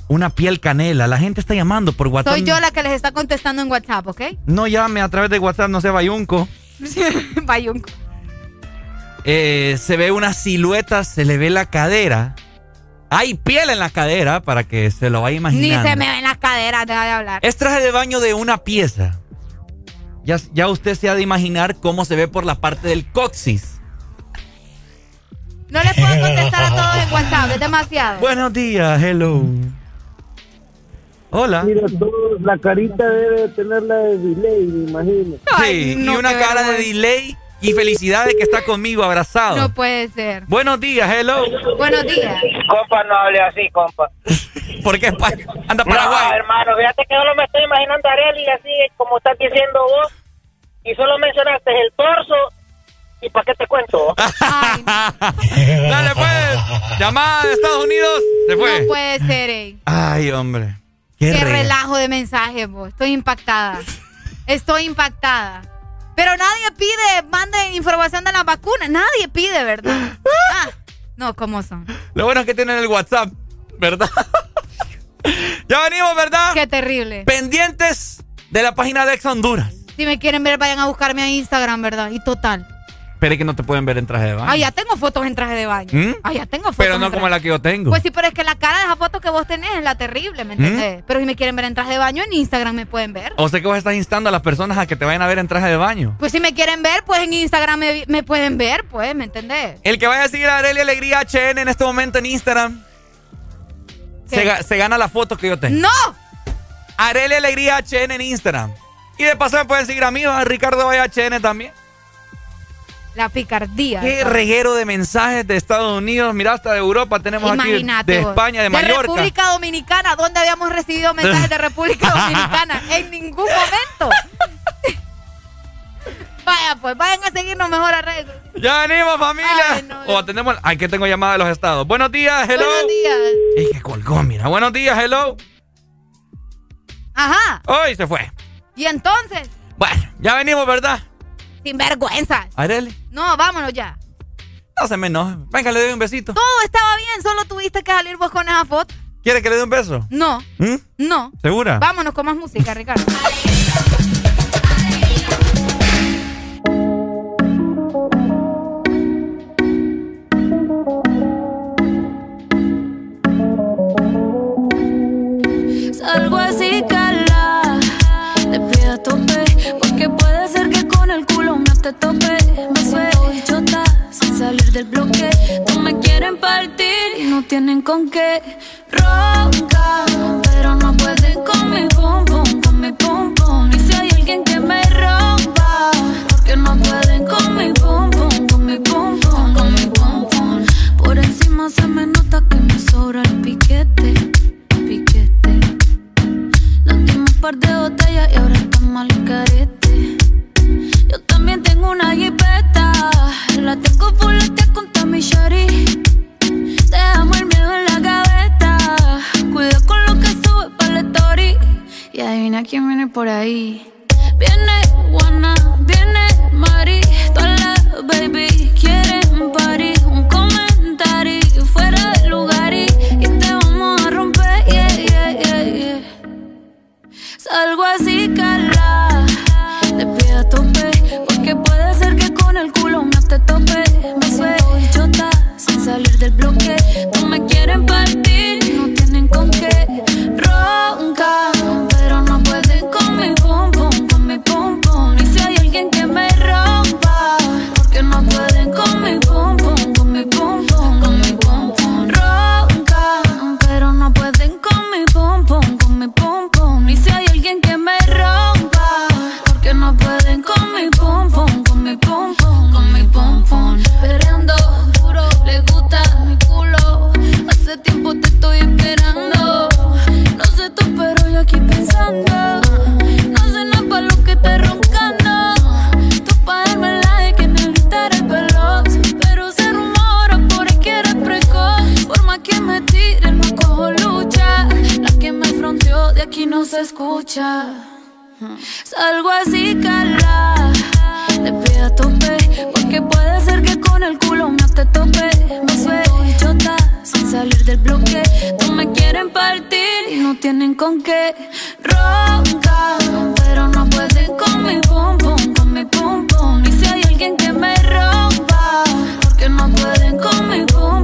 una piel canela. La gente está llamando por WhatsApp. Soy yo la que les está contestando en WhatsApp, ¿ok? No llame a través de WhatsApp, no sea bayunco. (laughs) Bayunco. Eh, se ve una silueta, se le ve la cadera. Hay piel en la cadera para que se lo vaya Ni imaginando. se me ven las caderas, deja de hablar. Es traje de baño de una pieza. Ya, ya usted se ha de imaginar cómo se ve por la parte del coxis. No les puedo contestar a todos en WhatsApp, es demasiado. Buenos días, hello. Hola. Mira, todos, la carita debe tener la de delay, me imagino. Sí, y una cara de delay y felicidad de que está conmigo abrazado. No puede ser. Buenos días, hello. Buenos días. Compa, no hable así, compa. ¿Por qué? Anda No, Paraguay. hermano, fíjate que solo me estoy imaginando a Arely así como estás diciendo vos. Y solo mencionaste el torso. ¿Y para qué te cuento? (laughs) Dale pues. Llamada de Estados Unidos. Se fue. No puede ser, ey. Ay, hombre. Qué, Qué re- relajo de mensajes, vos. Estoy impactada. Estoy impactada. Pero nadie pide, mande información de las vacunas. Nadie pide, ¿verdad? Ah, no, ¿cómo son? Lo bueno es que tienen el WhatsApp, ¿verdad? ya venimos, ¿verdad? Qué terrible. Pendientes de la página de Ex Honduras. Si me quieren ver, vayan a buscarme a Instagram, ¿verdad? Y total. Pero es que no te pueden ver en traje de baño. Ah, ya tengo fotos en traje de baño. ¿Mm? Ah, ya tengo fotos. Pero en no traje- como la que yo tengo. Pues sí, pero es que la cara de esa foto que vos tenés es la terrible, ¿me entendés? Pero si me quieren ver en traje de baño, en Instagram me pueden ver. O sea que vos estás instando a las personas a que te vayan a ver en traje de baño. Pues si me quieren ver, pues en Instagram me, me pueden ver, pues, ¿me entendés? El que vaya a seguir a Arely Alegría HN en este momento en Instagram se, ga- se gana la foto que yo tengo. ¡No! Arely Alegría HN en Instagram. Y de paso me pueden seguir a mí, a Ricardo Vaya HN también. La picardía. Qué reguero de mensajes de Estados Unidos. Mira, hasta de Europa tenemos Imagínate. aquí. De vos. España, de, Mallorca. República Dominicana, ¿dónde habíamos recibido mensajes de República (laughs) Dominicana? En ningún momento. (laughs) Vaya, pues vayan a seguirnos mejor a redes. Ya venimos, familia. Ay, no, o atendemos. Ay, que tengo llamada de los estados. Buenos días, hello. Buenos días. Es que colgó, mira. Buenos días, hello. Ajá. Hoy se fue. Y entonces, Bueno, ya venimos, ¿verdad? Sin vergüenza. Arely, No, vámonos ya. no se me enoje. Venga, le doy un besito. Todo estaba bien, solo tuviste que salir vos con esa foto. ¿Quiere que le dé un beso? No, ¿Mm? no. ¿Segura? Vámonos con más música, Ricardo. (laughs) te tope, me suelto chota sin salir del bloque. No me quieren partir y no tienen con qué. Ronca, pero no pueden con mi pum pum, con mi pum pum. Y si hay alguien que me rompa, porque no pueden con mi pum pum, con mi pum pum, con mi pum pum. Por encima se me nota que me sobra el piquete, piquete. Nos dimos un par de botellas y ahora estamos al carete. También tengo una jipeta, la tengo fuletea con mi shari. Dejamos el miedo en la gaveta. Cuida con lo que sube para la story. Y adivina quién viene por ahí. Viene Juana, viene Mari. Todas las baby quieren party. Un comentario fuera de lugar y, y te vamos a romper. Yeah, yeah, yeah, yeah. Salgo así, cala. Te tope. Me y chota sin salir del bloque. No me quieren partir, no tienen con qué roncar. Pero no pueden con mi pum pum, con mi pum pum. Y si hay alguien que me rompa, porque no pueden con mi pum pum, con mi pum pum, Porque puede ser que con el culo me te tope. Me suelto sin salir del bloque. No me quieren partir y no tienen con qué roncar. Pero no pueden con mi pum pum, con mi pum pum. Y si hay alguien que me rompa, porque no pueden con mi pum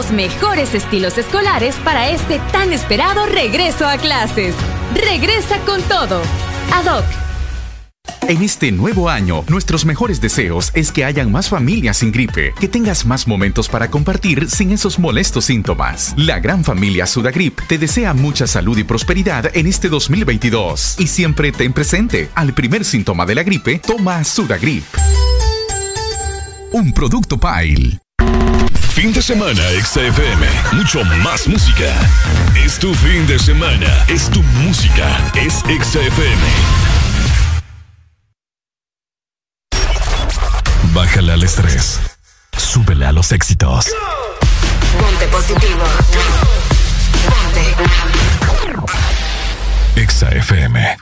Los mejores estilos escolares para este tan esperado regreso a clases. Regresa con todo. ADOC. En este nuevo año, nuestros mejores deseos es que hayan más familias sin gripe, que tengas más momentos para compartir sin esos molestos síntomas. La gran familia Sudagrip te desea mucha salud y prosperidad en este 2022 y siempre ten presente, al primer síntoma de la gripe, toma Sudagrip. Un producto Pile. Fin de semana, XFM. Mucho más música. Es tu fin de semana. Es tu música. Es XFM. Bájale al estrés. Súbele a los éxitos. Ponte positivo. Exa FM.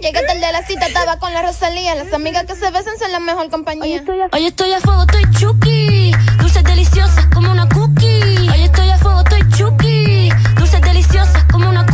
Llegué tarde a la cita, estaba con la Rosalía. Las amigas que se besan son la mejor compañía. Hoy estoy a fuego, estoy chuki. Dulces deliciosas como una cookie. Hoy estoy a fuego, estoy chuki. Dulces deliciosas como una cookie.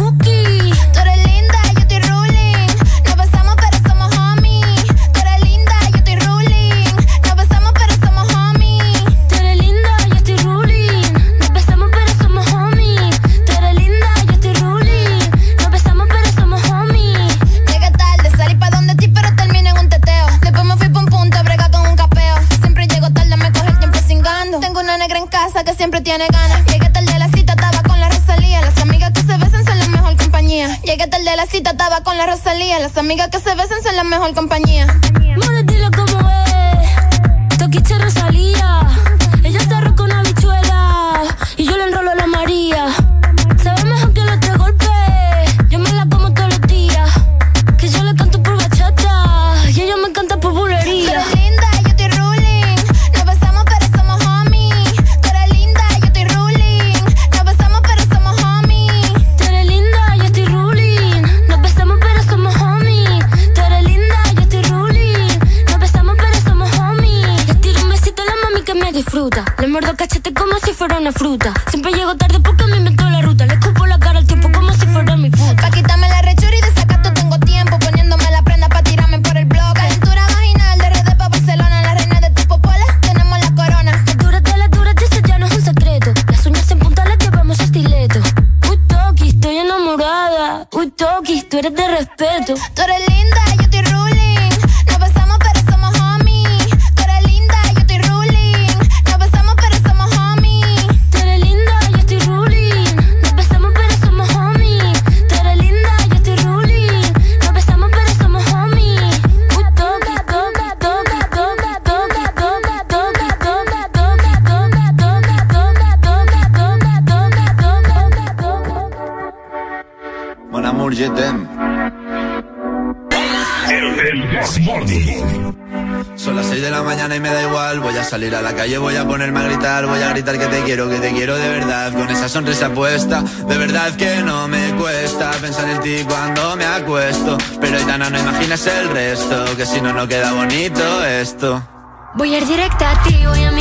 que siempre tiene ganas. Llegué tal de la cita, estaba con la Rosalía. Las amigas que se besan son la mejor compañía. Llegué tarde de la cita, estaba con la Rosalía. Las amigas que se besan son la mejor compañía. Mano, dilo como es. Toquiche Rosalía. Ella está roca una bichuela. Y yo le enrolo a la María. muerdo cachete como si fuera una fruta. Siempre llego tarde porque me inventó la ruta. Le escupo la cara al tiempo como si fuera mi puta. Pa' quitarme la rechura y desacato tengo tiempo. Poniéndome la prenda pa' tirarme por el blog. Calentura vaginal de RD pa' Barcelona. La reina de tu popola, tenemos la corona. La dura de la dura, esto ya no es un secreto. Las uñas en punta las llevamos estileto. Uy, toki, estoy enamorada. Uy, toki, tú eres de respeto. voy a gritar que te quiero, que te quiero de verdad, con esa sonrisa puesta. De verdad que no me cuesta pensar en ti cuando me acuesto. Pero Aitana, no imaginas el resto, que si no, no queda bonito esto. Voy a ir directa a ti, voy a mi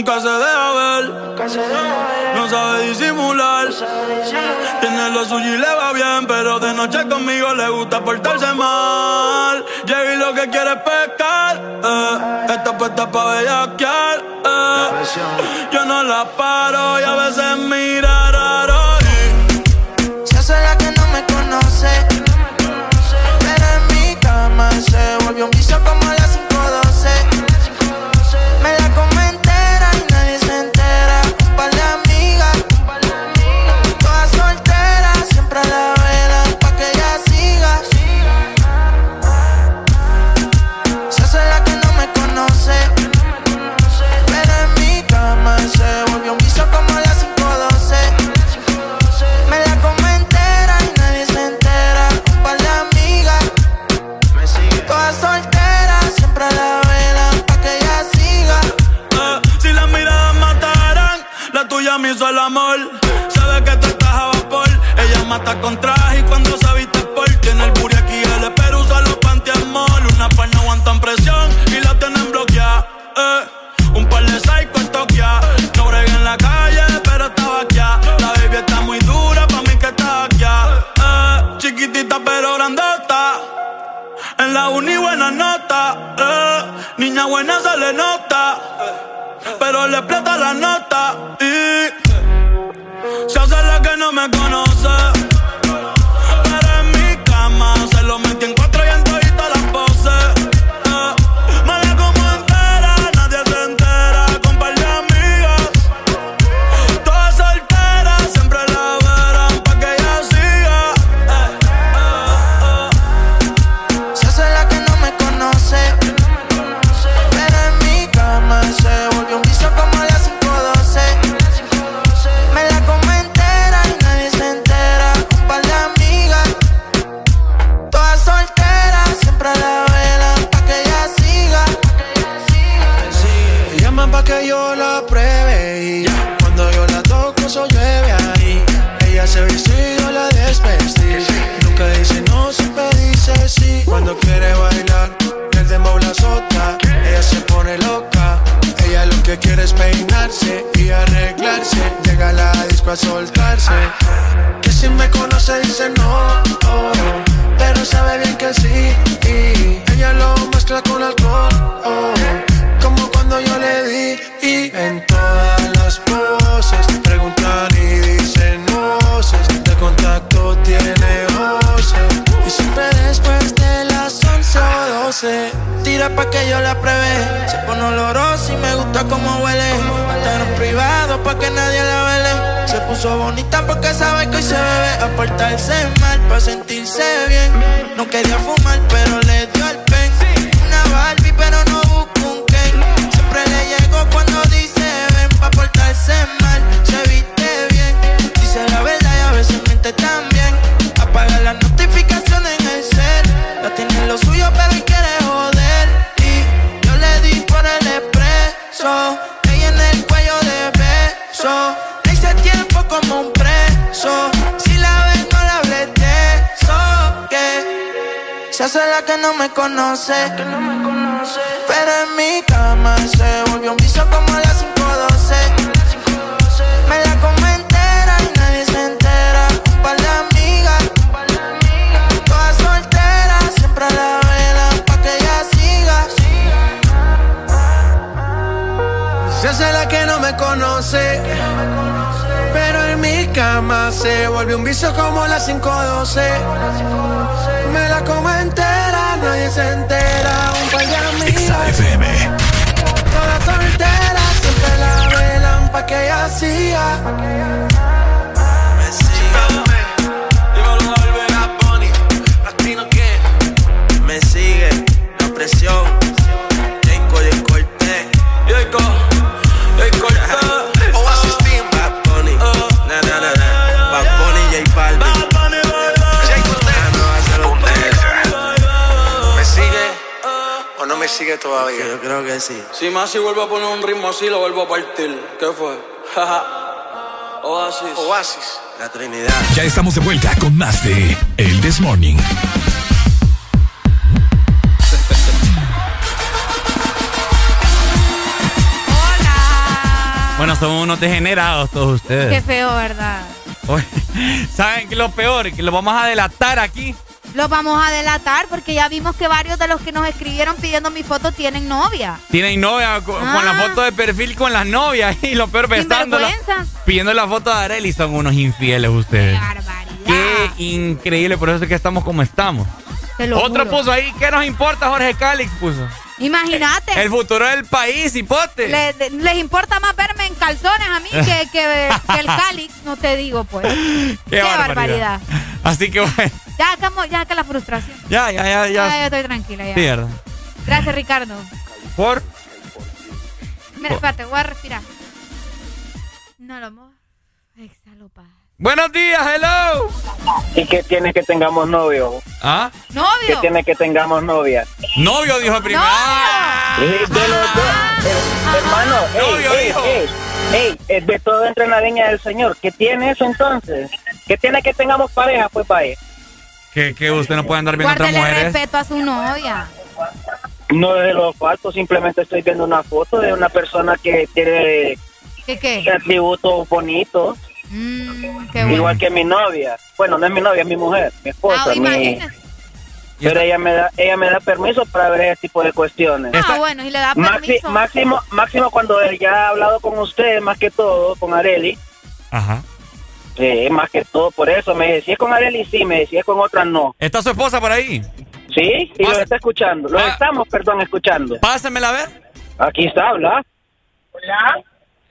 Nunca se deja ver, no sabe disimular. Tiene lo suyo y le va bien, pero de noche conmigo le gusta portarse mal. Llega lo que quiere es pescar, eh. está puesta pa' bellaquear. Eh. Yo no la paro y a veces mira. nota, pero le explota la nota. Não sei. Volvió un vicio como las 512. Me la como entera, nadie se entera. Un par de amigas. Todas solteras, siempre la velan pa' que ella siga. Todavía? Yo creo que sí. Si Masi vuelve a poner un ritmo así, lo vuelvo a partir. ¿Qué fue? (laughs) Oasis. Oasis. La Trinidad. Ya estamos de vuelta con más de El This Morning. Bueno, son unos degenerados todos ustedes. Qué feo, ¿verdad? (laughs) Oye, ¿Saben qué es lo peor? Que lo vamos a delatar aquí. Los vamos a delatar porque ya vimos que varios de los que nos escribieron pidiendo mi foto tienen novia. Tienen novia con, con Ah. la foto de perfil con las novias (laughs) y lo peor besándola. Pidiendo la foto de Arely. Son unos infieles ustedes. Qué increíble. Por eso es que estamos como estamos. Otro juro. puso ahí. ¿Qué nos importa? Jorge Calix puso. Imagínate. El futuro del país, hipote. Le- de- les importa más verme en calzones a mí que, (laughs) que- que el Calix, no te digo, pues. Qué, barbaridad. Así que bueno. Ya, acabo- ya que la frustración. Ya, ya, ya, Ya, ya. ya estoy tranquila, ya. Sí, ¿verdad? Gracias, Ricardo. Por. Mira, espérate, voy a respirar. No lo mo. Exhalo paz. Buenos días, hello. ¿Y qué tiene que tengamos novio? ¿Ah? ¿Qué ¡Novio! tiene que tengamos novia? Novio, dijo el primero. De los dos, eh, hermano, ey, Novio, ey, hijo. ey, ey, de todo entra en la viña del Señor. ¿Qué tiene eso entonces? ¿Qué tiene que tengamos pareja? Pues vaya. Que, que usted no puede andar viendo otras Guárdele mujeres. respeto a su novia. No de lo falso, simplemente estoy viendo una foto de una persona que tiene ¿Qué qué? atributos bonitos, Mm, qué bueno. igual que mi novia. Bueno, no es mi novia, es mi mujer, mi esposa. Ah, mi- pero ella me da ella me da permiso para ver ese tipo de cuestiones. Ah, bueno, y le da Maxi- permiso. máximo, máximo cuando ya ha hablado con usted, más que todo, con Areli. Ajá. Sí, más que todo, por eso me decía con Areli sí, me decía con otras no. ¿Está su esposa por ahí? Sí, y lo está escuchando. Lo Ah. estamos, perdón, escuchando. Pásenmela a ver. Aquí está, habla. Hola.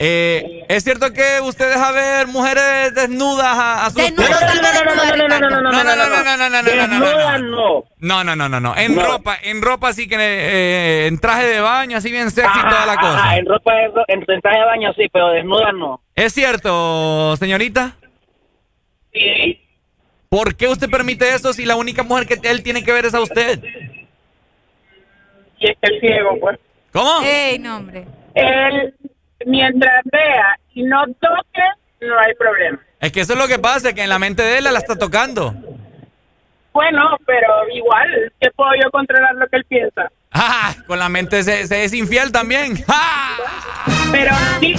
Eh, ¿Es cierto que usted deja ver mujeres desnudas a, a sus Desnudas, desnudas, no, no, no, no, no, no, no, no, no, no. no. No, no, no, no, no. En No. ropa, en ropa sí que eh, en traje de baño, así bien sexy toda la cosa. en ropa, en, en traje de baño sí, pero desnuda no. ¿Es cierto, señorita? Sí. ¿Por qué usted permite eso si la única mujer que él tiene que ver es a usted? Y es el ciego, pues. ¿Cómo? Ey, no, hombre. Él, mientras vea y no toque, no hay problema. Es que eso es lo que pasa, que en la mente de él la está tocando. Bueno, pero igual, ¿qué puedo yo controlar lo que él piensa? (laughs) ¡Ah! Con la mente se, se es infiel también. (laughs) ¡Ah! Pero sí,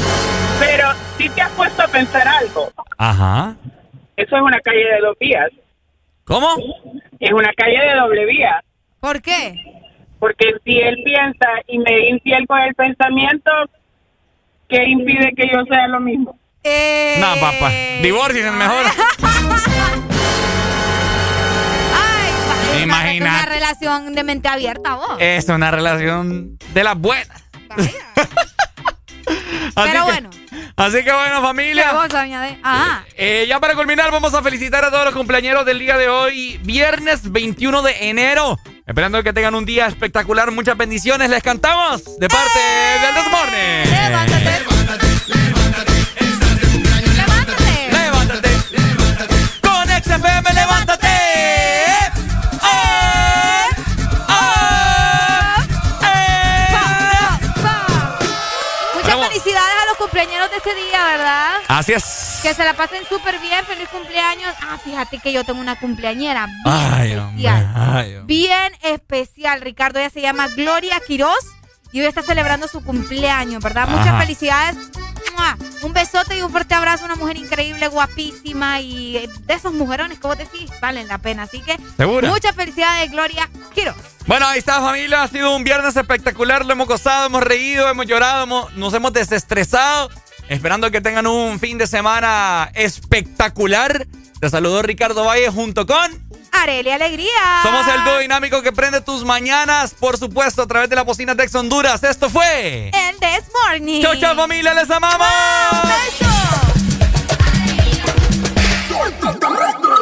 pero sí te has puesto a pensar algo. Ajá. Eso es una calle de dos vías. ¿Cómo? Es una calle de doble vía. ¿Por qué? Porque si él piensa y me infiel con el pensamiento, ¿qué impide que yo sea lo mismo? Eh... No, papá. Divorcien mejor. (laughs) Ay, es una- Imagínate. Una relación de mente abierta, vos. Es una relación de las buenas. (laughs) Pero que- bueno. Así que bueno, ¿Qué familia. Ah, Eh, ya para culminar, vamos a felicitar a todos los cumpleaños del día de hoy, viernes 21 de enero. Esperando que tengan un día espectacular. Muchas bendiciones. Les cantamos de parte del Desmorne. levántate. Levántate. Levántate. Con XFM, levántate. Cumpleaños de este día, ¿verdad? Así es. Que se la pasen súper bien, feliz cumpleaños. Ah, fíjate que yo tengo una cumpleañera bien Ay, hombre. especial. Ay, hombre. Bien especial, Ricardo. Ella se llama Gloria Quiroz y hoy está celebrando su cumpleaños, ¿verdad? Muchas felicidades. ¡Mua! Un besote y un fuerte abrazo. Una mujer increíble, guapísima y de esos mujerones que vos decís valen la pena. Así que ¿Segura? muchas felicidades, Gloria Quiroz. Bueno, ahí está familia, ha sido un viernes espectacular, lo hemos gozado, hemos reído, hemos llorado, hemos- nos hemos desestresado, esperando que tengan un fin de semana espectacular. Te saludó Ricardo Valle junto con... Areli Alegría. Somos el dúo dinámico que prende tus mañanas, por supuesto, a través de la bocina Tex Honduras. Esto fue... El This Morning. Chau, chau, familia, les amamos. Tienes